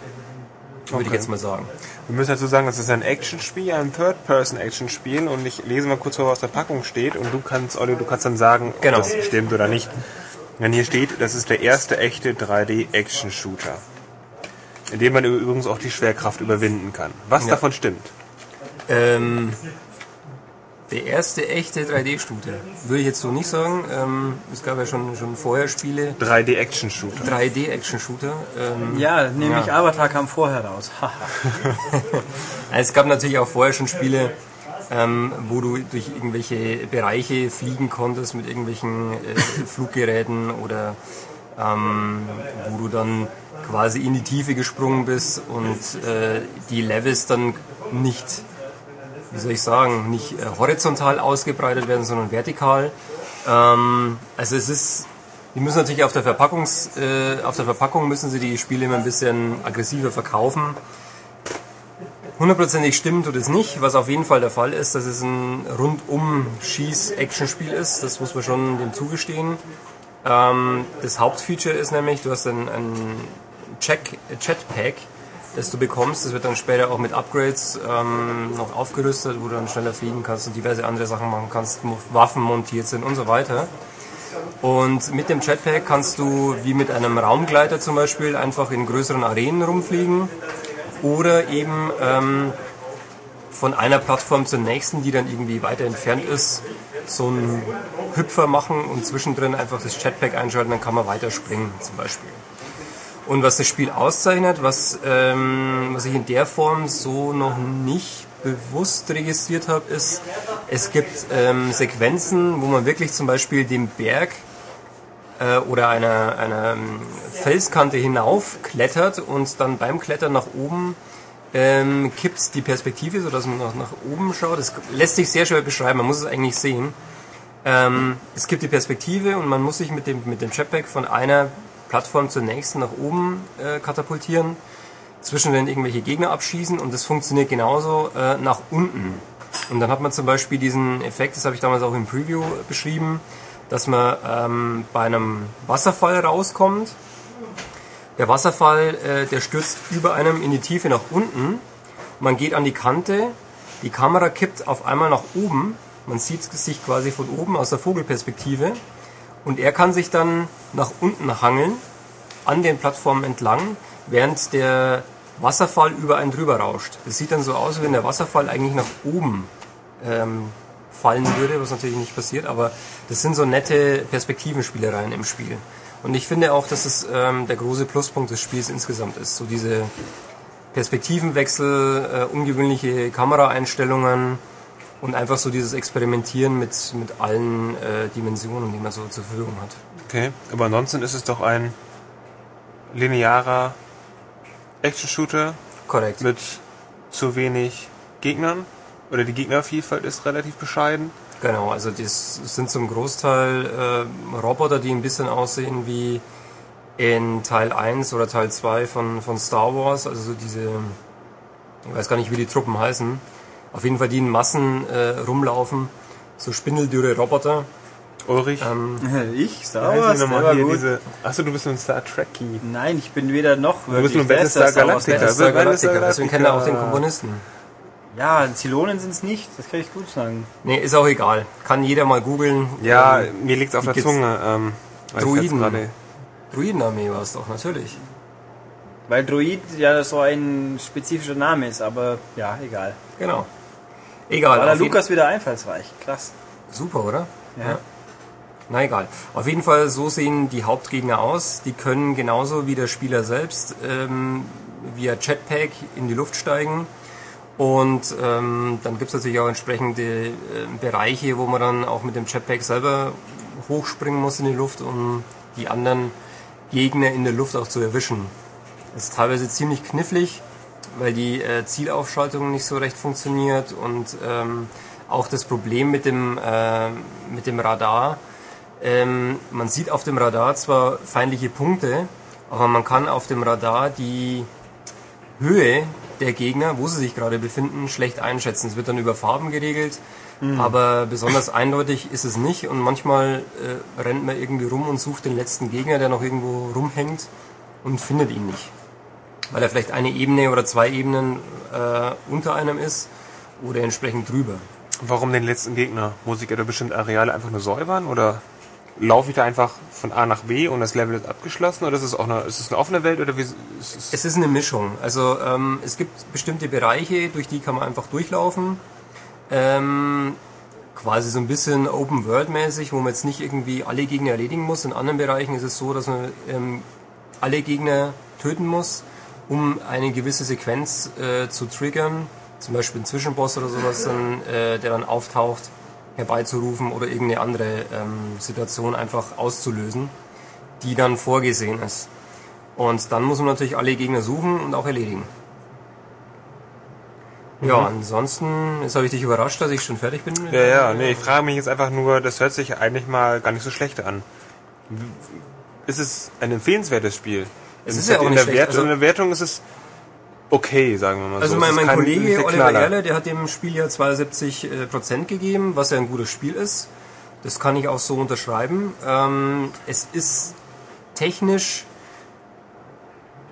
E: würde ich jetzt mal sagen.
B: Wir müssen dazu sagen, das ist ein Actionspiel, ein Third-Person-Action-Spiel und ich lese mal kurz vor, was auf der Packung steht und du kannst, Olli, du kannst dann sagen,
E: Genau.
B: ob das stimmt oder nicht. Wenn hier steht, das ist der erste echte 3D-Action-Shooter, in dem man übrigens auch die Schwerkraft überwinden kann. Was
E: Ja.
B: davon stimmt?
E: Ähm, der erste echte 3D-Shooter. Würde ich jetzt so nicht sagen. Ähm, es gab ja schon, schon vorher Spiele.
B: 3D-Action-Shooter.
E: 3D-Action-Shooter. Ähm,
A: Ja, nämlich
E: Ja.
A: Avatar kam vorher raus.
E: Es gab natürlich auch vorher schon Spiele, ähm, wo du durch irgendwelche Bereiche fliegen konntest mit irgendwelchen äh, Fluggeräten oder ähm, wo du dann quasi in die Tiefe gesprungen bist und äh, die Levels dann nicht wie soll ich sagen, nicht äh, horizontal ausgebreitet werden, sondern vertikal. Ähm, also es ist, die müssen natürlich auf der Verpackungs, äh, auf der Verpackung müssen sie die Spiele immer ein bisschen aggressiver verkaufen. Hundertprozentig stimmt tut es nicht. Was auf jeden Fall der Fall ist, dass es ein rundum Schieß-Action-Spiel ist. Das muss man schon dem zugestehen. Ähm, das Hauptfeature ist nämlich, du hast ein, ein Check, Jetpack, das du bekommst. Das wird dann später auch mit Upgrades ähm, noch aufgerüstet, wo du dann schneller fliegen kannst und diverse andere Sachen machen kannst, Waffen montiert sind und so weiter. Und mit dem Jetpack kannst du wie mit einem Raumgleiter zum Beispiel einfach in größeren Arenen rumfliegen oder eben ähm, von einer Plattform zur nächsten, die dann irgendwie weiter entfernt ist, so einen Hüpfer machen und zwischendrin einfach das Jetpack einschalten, dann kann man weiterspringen zum Beispiel. Und was das Spiel auszeichnet, was, ähm, was ich in der Form so noch nicht bewusst registriert habe, ist, es gibt ähm, Sequenzen, wo man wirklich zum Beispiel den Berg äh, oder eine, eine ähm, Felskante hinauf klettert und dann beim Klettern nach oben ähm, kippt die Perspektive, sodass man nach, nach oben schaut. Das lässt sich sehr schwer beschreiben, man muss es eigentlich sehen. Ähm, es gibt die Perspektive und man muss sich mit dem, mit dem Jetpack von einer Plattform zur nächsten nach oben äh, katapultieren, zwischendrin irgendwelche Gegner abschießen und das funktioniert genauso äh, nach unten. Und dann hat man zum Beispiel diesen Effekt, das habe ich damals auch im Preview beschrieben, dass man ähm, bei einem Wasserfall rauskommt. Der Wasserfall, äh, der stürzt über einem in die Tiefe nach unten. Man geht an die Kante, die Kamera kippt auf einmal nach oben. Man sieht sich quasi von oben aus der Vogelperspektive. Und er kann sich dann nach unten hangeln, an den Plattformen entlang, während der Wasserfall über einen drüber rauscht. Das sieht dann so aus, wie wenn der Wasserfall eigentlich nach oben ähm, fallen würde, was natürlich nicht passiert, aber das sind so nette Perspektivenspielereien im Spiel. Und ich finde auch, dass es ähm, der große Pluspunkt des Spiels insgesamt ist. So diese Perspektivenwechsel, äh, ungewöhnliche Kameraeinstellungen und einfach so dieses Experimentieren mit, mit allen äh, Dimensionen, die man so zur Verfügung hat.
B: Okay, aber ansonsten ist es doch ein linearer Action-Shooter
E: Korrekt.
B: mit zu wenig Gegnern. Oder die Gegnervielfalt ist relativ bescheiden.
E: Genau, also das sind zum Großteil äh, Roboter, die ein bisschen aussehen wie in Teil 1 oder Teil 2 von, von Star Wars. Also so diese, ich weiß gar nicht, wie die Truppen heißen. Auf jeden Fall die in Massen äh, rumlaufen. So spindeldürre Roboter.
B: Ulrich,
E: Ähm,
A: Ich? Star Wars?
B: wir
A: Der war gut.
B: diese. Achso, du bist ein Star Trekkie.
A: Nein, ich bin weder noch
B: Du bist
A: wirklich.
B: nur
A: Wer ist
B: Battlestar Galactica.
E: Battlestar deswegen kennt er auch den. Komponisten.
A: Ja, Zylonen sind es nicht, das kann ich gut sagen.
E: Nee, ist auch egal. Kann jeder mal googeln.
B: Ja,
E: Ähm,
B: mir liegt's auf der Zunge. Ähm,
E: Druiden. Druidenarmee war es doch, natürlich.
A: Weil Droid ja so ein spezifischer Name ist, aber ja, egal.
E: Genau. Egal.
A: War der Lukas wieder einfallsreich. Krass.
E: Super, oder?
A: Ja.
E: Na egal. Auf jeden Fall, so sehen die Hauptgegner aus. Die können genauso wie der Spieler selbst ähm, via Jetpack in die Luft steigen. Und ähm, dann gibt es natürlich auch entsprechende äh, Bereiche, wo man dann auch mit dem Jetpack selber hochspringen muss in die Luft, um die anderen Gegner in der Luft auch zu erwischen. Das ist teilweise ziemlich knifflig, weil die äh, Zielaufschaltung nicht so recht funktioniert und ähm, auch das Problem mit dem, äh, mit dem Radar. Ähm, man sieht auf dem Radar zwar feindliche Punkte, aber man kann auf dem Radar die Höhe der Gegner, wo sie sich gerade befinden, schlecht einschätzen. Es wird dann über Farben geregelt, aber besonders eindeutig ist es nicht und manchmal äh, rennt man irgendwie rum und sucht den letzten Gegner, der noch irgendwo rumhängt und findet ihn nicht. Weil er vielleicht eine Ebene oder zwei Ebenen äh, unter einem ist oder entsprechend drüber.
B: Warum den letzten Gegner? Muss ich etwa bestimmte Areale einfach nur säubern? Oder laufe ich da einfach von A nach B und das Level ist abgeschlossen? Oder ist es auch eine, ist es eine offene Welt? Oder wie ist es?
E: Es ist eine Mischung. Also ähm, es gibt bestimmte Bereiche, durch die kann man einfach durchlaufen. Ähm, quasi so ein bisschen Open World mäßig, wo man jetzt nicht irgendwie alle Gegner erledigen muss. In anderen Bereichen ist es so, dass man ähm, alle Gegner töten muss, um eine gewisse Sequenz äh, zu triggern. Zum Beispiel einen Zwischenboss oder sowas, dann, äh, der dann auftaucht, herbeizurufen oder irgendeine andere ähm, Situation einfach auszulösen, die dann vorgesehen ist. Und dann muss man natürlich alle Gegner suchen und auch erledigen. Ja, ansonsten, jetzt habe ich dich überrascht, dass ich schon fertig bin. mit-
B: Ja, ja, nee, ich frage mich jetzt einfach nur, das hört sich eigentlich mal gar nicht so schlecht an. Ist es ein empfehlenswertes Spiel?
E: Es
B: In-
E: ist ja auch
B: in der Wert,
E: also-
B: in der Wertung ist es okay, sagen wir mal
E: Also
B: so.
E: mein,
B: ist
E: mein
B: kein-
E: Kollege Oliver. Erle, der hat dem Spiel ja 72 äh, Prozent gegeben, was ja ein gutes Spiel ist. Das kann ich auch so unterschreiben. Ähm, es ist technisch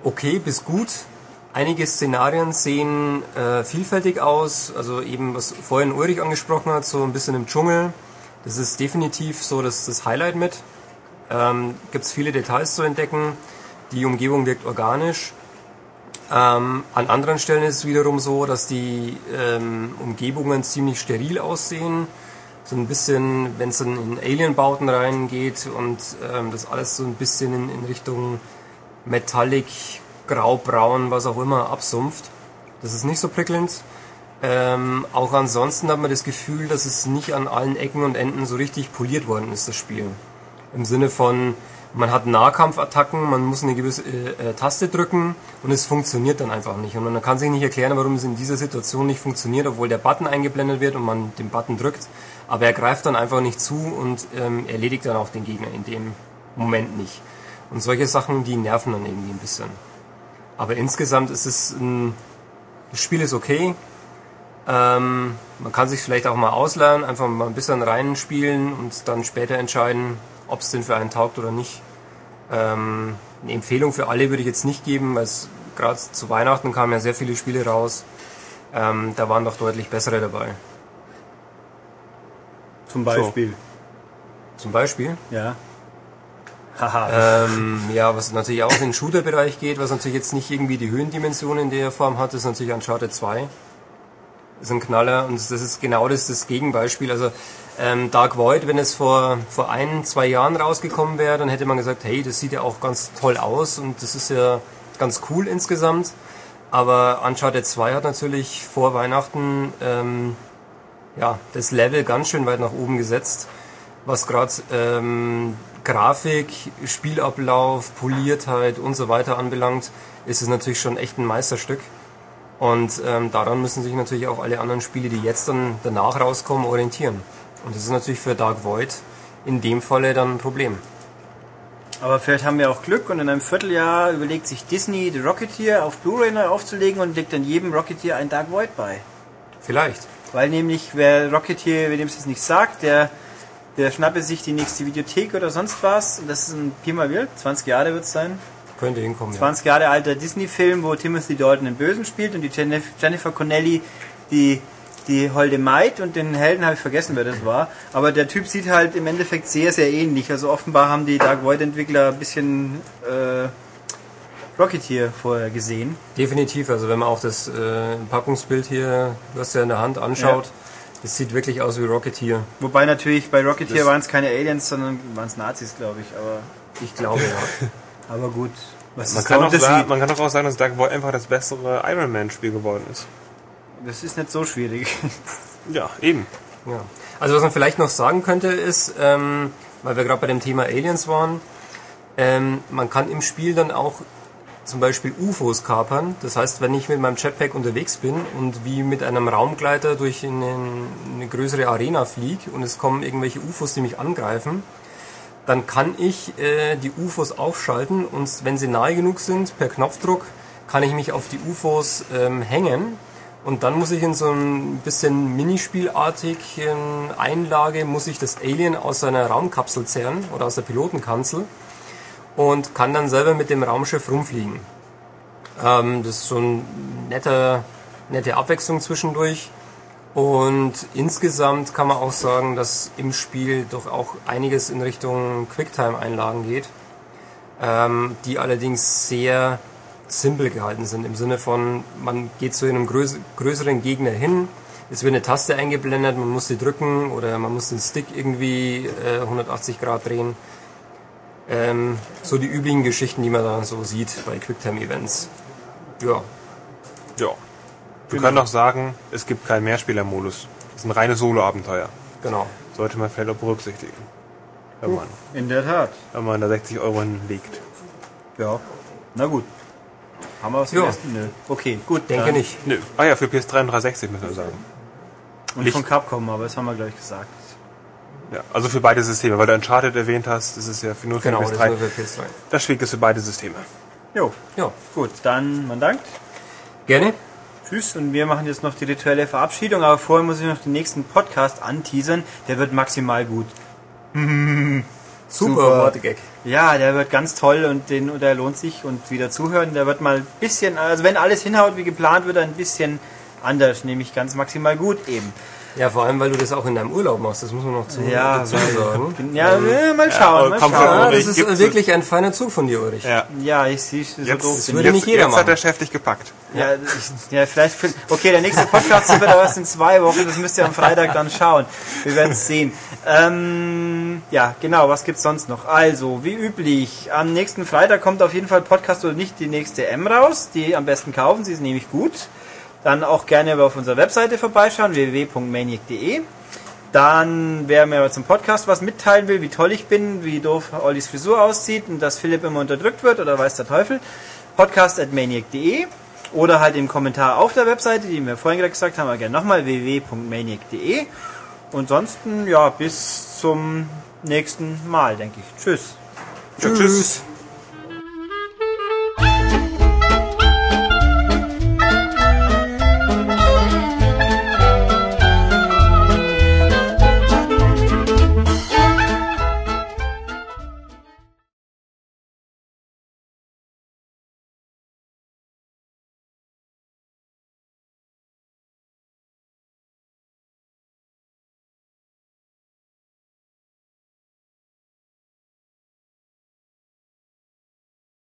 E: okay bis gut. Einige Szenarien sehen äh, vielfältig aus. Also eben, was vorhin Ulrich angesprochen hat, so ein bisschen im Dschungel. Das ist definitiv so das, das Highlight mit. Ähm, Gibt es viele Details zu entdecken. Die Umgebung wirkt organisch. Ähm, an anderen Stellen ist es wiederum so, dass die ähm, Umgebungen ziemlich steril aussehen. So ein bisschen, wenn es dann in Alien-Bauten reingeht und ähm, das alles so ein bisschen in, in Richtung Metallic, Graubraun, was auch immer, absumpft. Das ist nicht so prickelnd. Ähm, auch ansonsten hat man das Gefühl, dass es nicht an allen Ecken und Enden so richtig poliert worden ist, das Spiel. Im Sinne von, man hat Nahkampfattacken, man muss eine gewisse äh, äh, Taste drücken und es funktioniert dann einfach nicht. Und man kann sich nicht erklären, warum es in dieser Situation nicht funktioniert, obwohl der Button eingeblendet wird und man den Button drückt. Aber er greift dann einfach nicht zu und ähm, erledigt dann auch den Gegner in dem Moment nicht. Und solche Sachen, die nerven dann irgendwie ein bisschen. Aber insgesamt ist es ein, das Spiel ist okay. Ähm, man kann sich vielleicht auch mal ausleihen, einfach mal ein bisschen reinspielen und dann später entscheiden, ob es denn für einen taugt oder nicht. Ähm, eine Empfehlung für alle würde ich jetzt nicht geben, weil es gerade zu Weihnachten kamen ja sehr viele Spiele raus. Ähm, da waren doch deutlich bessere dabei.
A: Zum Beispiel.
E: Zum Beispiel.
A: Ja. Haha.
E: Ähm, ja, was natürlich auch in den Shooter-Bereich geht, was natürlich jetzt nicht irgendwie die Höhendimension in der Form hat, ist natürlich Uncharted 2. Das ist ein Knaller und das ist genau das, das Gegenbeispiel. Also ähm, Dark Void, wenn es vor, vor ein, zwei Jahren rausgekommen wäre, dann hätte man gesagt, hey, das sieht ja auch ganz toll aus und das ist ja ganz cool insgesamt. Aber Uncharted 2 hat natürlich vor Weihnachten ähm, ja, das Level ganz schön weit nach oben gesetzt, was gerade ähm, Grafik, Spielablauf, Poliertheit und so weiter anbelangt, ist es natürlich schon echt ein Meisterstück. Und ähm, daran müssen sich natürlich auch alle anderen Spiele, die jetzt dann danach rauskommen, orientieren. Und das ist natürlich für Dark Void in dem Falle dann ein Problem.
A: Aber vielleicht haben wir auch Glück und in einem Vierteljahr überlegt sich Disney, The Rocketeer auf Blu-ray neu aufzulegen und legt dann jedem Rocketeer ein Dark Void bei.
E: Vielleicht.
A: Weil nämlich, wer Rocketeer, wer dem es jetzt nicht sagt, der, der schnappe sich die nächste Videothek oder sonst was. Und das ist ein Pi mal Wild, 20 Jahre wird es sein.
E: Könnte hinkommen.
A: 20 Jahre alter Disney-Film, wo Timothy Dalton den Bösen spielt und die Jennifer Jennifer Connelly die, die holde Maid und den Helden habe ich vergessen, wer das war. Aber der Typ sieht halt im Endeffekt sehr, sehr ähnlich. Also offenbar haben die Dark Void-Entwickler ein bisschen äh, Rocketeer vorher gesehen.
E: Definitiv. Also wenn man auch das äh, Packungsbild hier, was ja in der Hand anschaut,
A: Ja.
E: das sieht wirklich aus wie Rocketeer.
A: Wobei natürlich bei Rocketeer waren es keine Aliens, sondern waren es Nazis, glaube ich. Aber,
E: Ich glaube ja.
A: aber gut. Was
B: Man
A: ist
B: kann, auch man kann doch auch sagen, dass Dark Void einfach das bessere Iron Man Spiel geworden ist.
A: Das ist nicht so schwierig.
B: Ja, eben.
E: Ja. Also was man vielleicht noch sagen könnte ist, ähm, weil wir gerade bei dem Thema Aliens waren, ähm, man kann im Spiel dann auch zum Beispiel UFOs kapern. Das heißt, wenn ich mit meinem Jetpack unterwegs bin und wie mit einem Raumgleiter durch eine, eine größere Arena fliege und es kommen irgendwelche UFOs, die mich angreifen, dann kann ich äh, die UFOs aufschalten und wenn sie nahe genug sind, per Knopfdruck, kann ich mich auf die UFOs ähm, hängen und dann muss ich in so ein bisschen Minispielartigen Einlage, muss ich das Alien aus seiner Raumkapsel zerren oder aus der Pilotenkanzel und kann dann selber mit dem Raumschiff rumfliegen. Ähm, das ist so eine nette, nette Abwechslung zwischendurch. Und insgesamt kann man auch sagen, dass im Spiel doch auch einiges in Richtung Quicktime-Einlagen geht, ähm, die allerdings sehr simpel gehalten sind. Im Sinne von, man geht zu einem größ größeren Gegner hin, es wird eine Taste eingeblendet, man muss sie drücken oder man muss den Stick irgendwie äh, 180 Grad drehen. Ähm, so die üblichen Geschichten, die man da so sieht bei Quicktime-Events. Ja,
B: Ja. Wir können doch sagen, es gibt keinen Mehrspielermodus. Das ist ein reines Solo-Abenteuer.
E: genau.
B: Sollte man vielleicht auch berücksichtigen. Wenn man,
A: In der Tat.
B: wenn man da 60 Euro hinlegt.
A: Ja. Na gut. Haben wir was
E: Ja.
A: vergessen? Nö. Okay, gut.
E: Denke
A: dann-
E: nicht.
B: Nö. Ah ja, für PS3 und 360 müssen wir sagen.
A: Und
B: Licht.
A: von Capcom, aber das haben wir gleich gesagt.
B: Ja, also für beide Systeme, weil du Uncharted erwähnt hast, das ist ja für nur für
E: Genau, das ist
B: PS3.
E: nur für PS3.
B: Das Spiel ist für beide Systeme.
A: Jo,
E: Ja,
A: gut. Dann, man dankt.
E: gerne.
A: Tschüss und wir machen jetzt noch die rituelle Verabschiedung, aber vorher muss ich noch den nächsten Podcast anteasern. Der wird maximal gut.
E: Super,
A: Super.
E: Wortegag.
A: Ja, der wird ganz toll und den und der lohnt sich und wieder zuhören. Der wird mal ein bisschen, also wenn alles hinhaut wie geplant, wird er ein bisschen anders, nämlich ganz maximal gut eben.
E: Ja, vor allem, weil du das auch in deinem Urlaub machst, das muss man noch zu,
A: Ja,
E: dazu sagen.
A: Ja, äh, mal schauen, mal schauen.
E: Ja, das ist
B: gibt's-
E: wirklich ein feiner Zug von dir, Ulrich.
B: Ja.
A: Ja, ich sehe so
B: Jetzt,
A: doof.
E: Das
A: bin.
E: würde
B: jetzt,
E: nicht jeder
B: jetzt
E: machen.
B: hat der Chef dich gepackt.
A: Ja, ich, ja, vielleicht. für- Okay, der nächste Podcast wird aber erst in zwei Wochen. Das müsst ihr am Freitag dann schauen. Wir werden es sehen. Ähm, ja, genau. Was gibt's sonst noch? Also, wie üblich, am nächsten Freitag kommt auf jeden Fall Podcast oder nicht die nächste M raus. Die am besten kaufen. Sie ist nämlich gut. Dann auch gerne auf unserer Webseite vorbeischauen www.maniac.de. Dann, wer mir zum Podcast was mitteilen will, wie toll ich bin, wie doof Ollis Frisur aussieht und dass Philipp immer unterdrückt wird oder weiß der Teufel, podcast.maniac.de oder halt im Kommentar auf der Webseite, die wir vorhin gerade gesagt haben, aber gerne nochmal www.maniac.de. Und ansonsten, ja, bis zum nächsten Mal, denke ich. Tschüss.
B: Tschüss.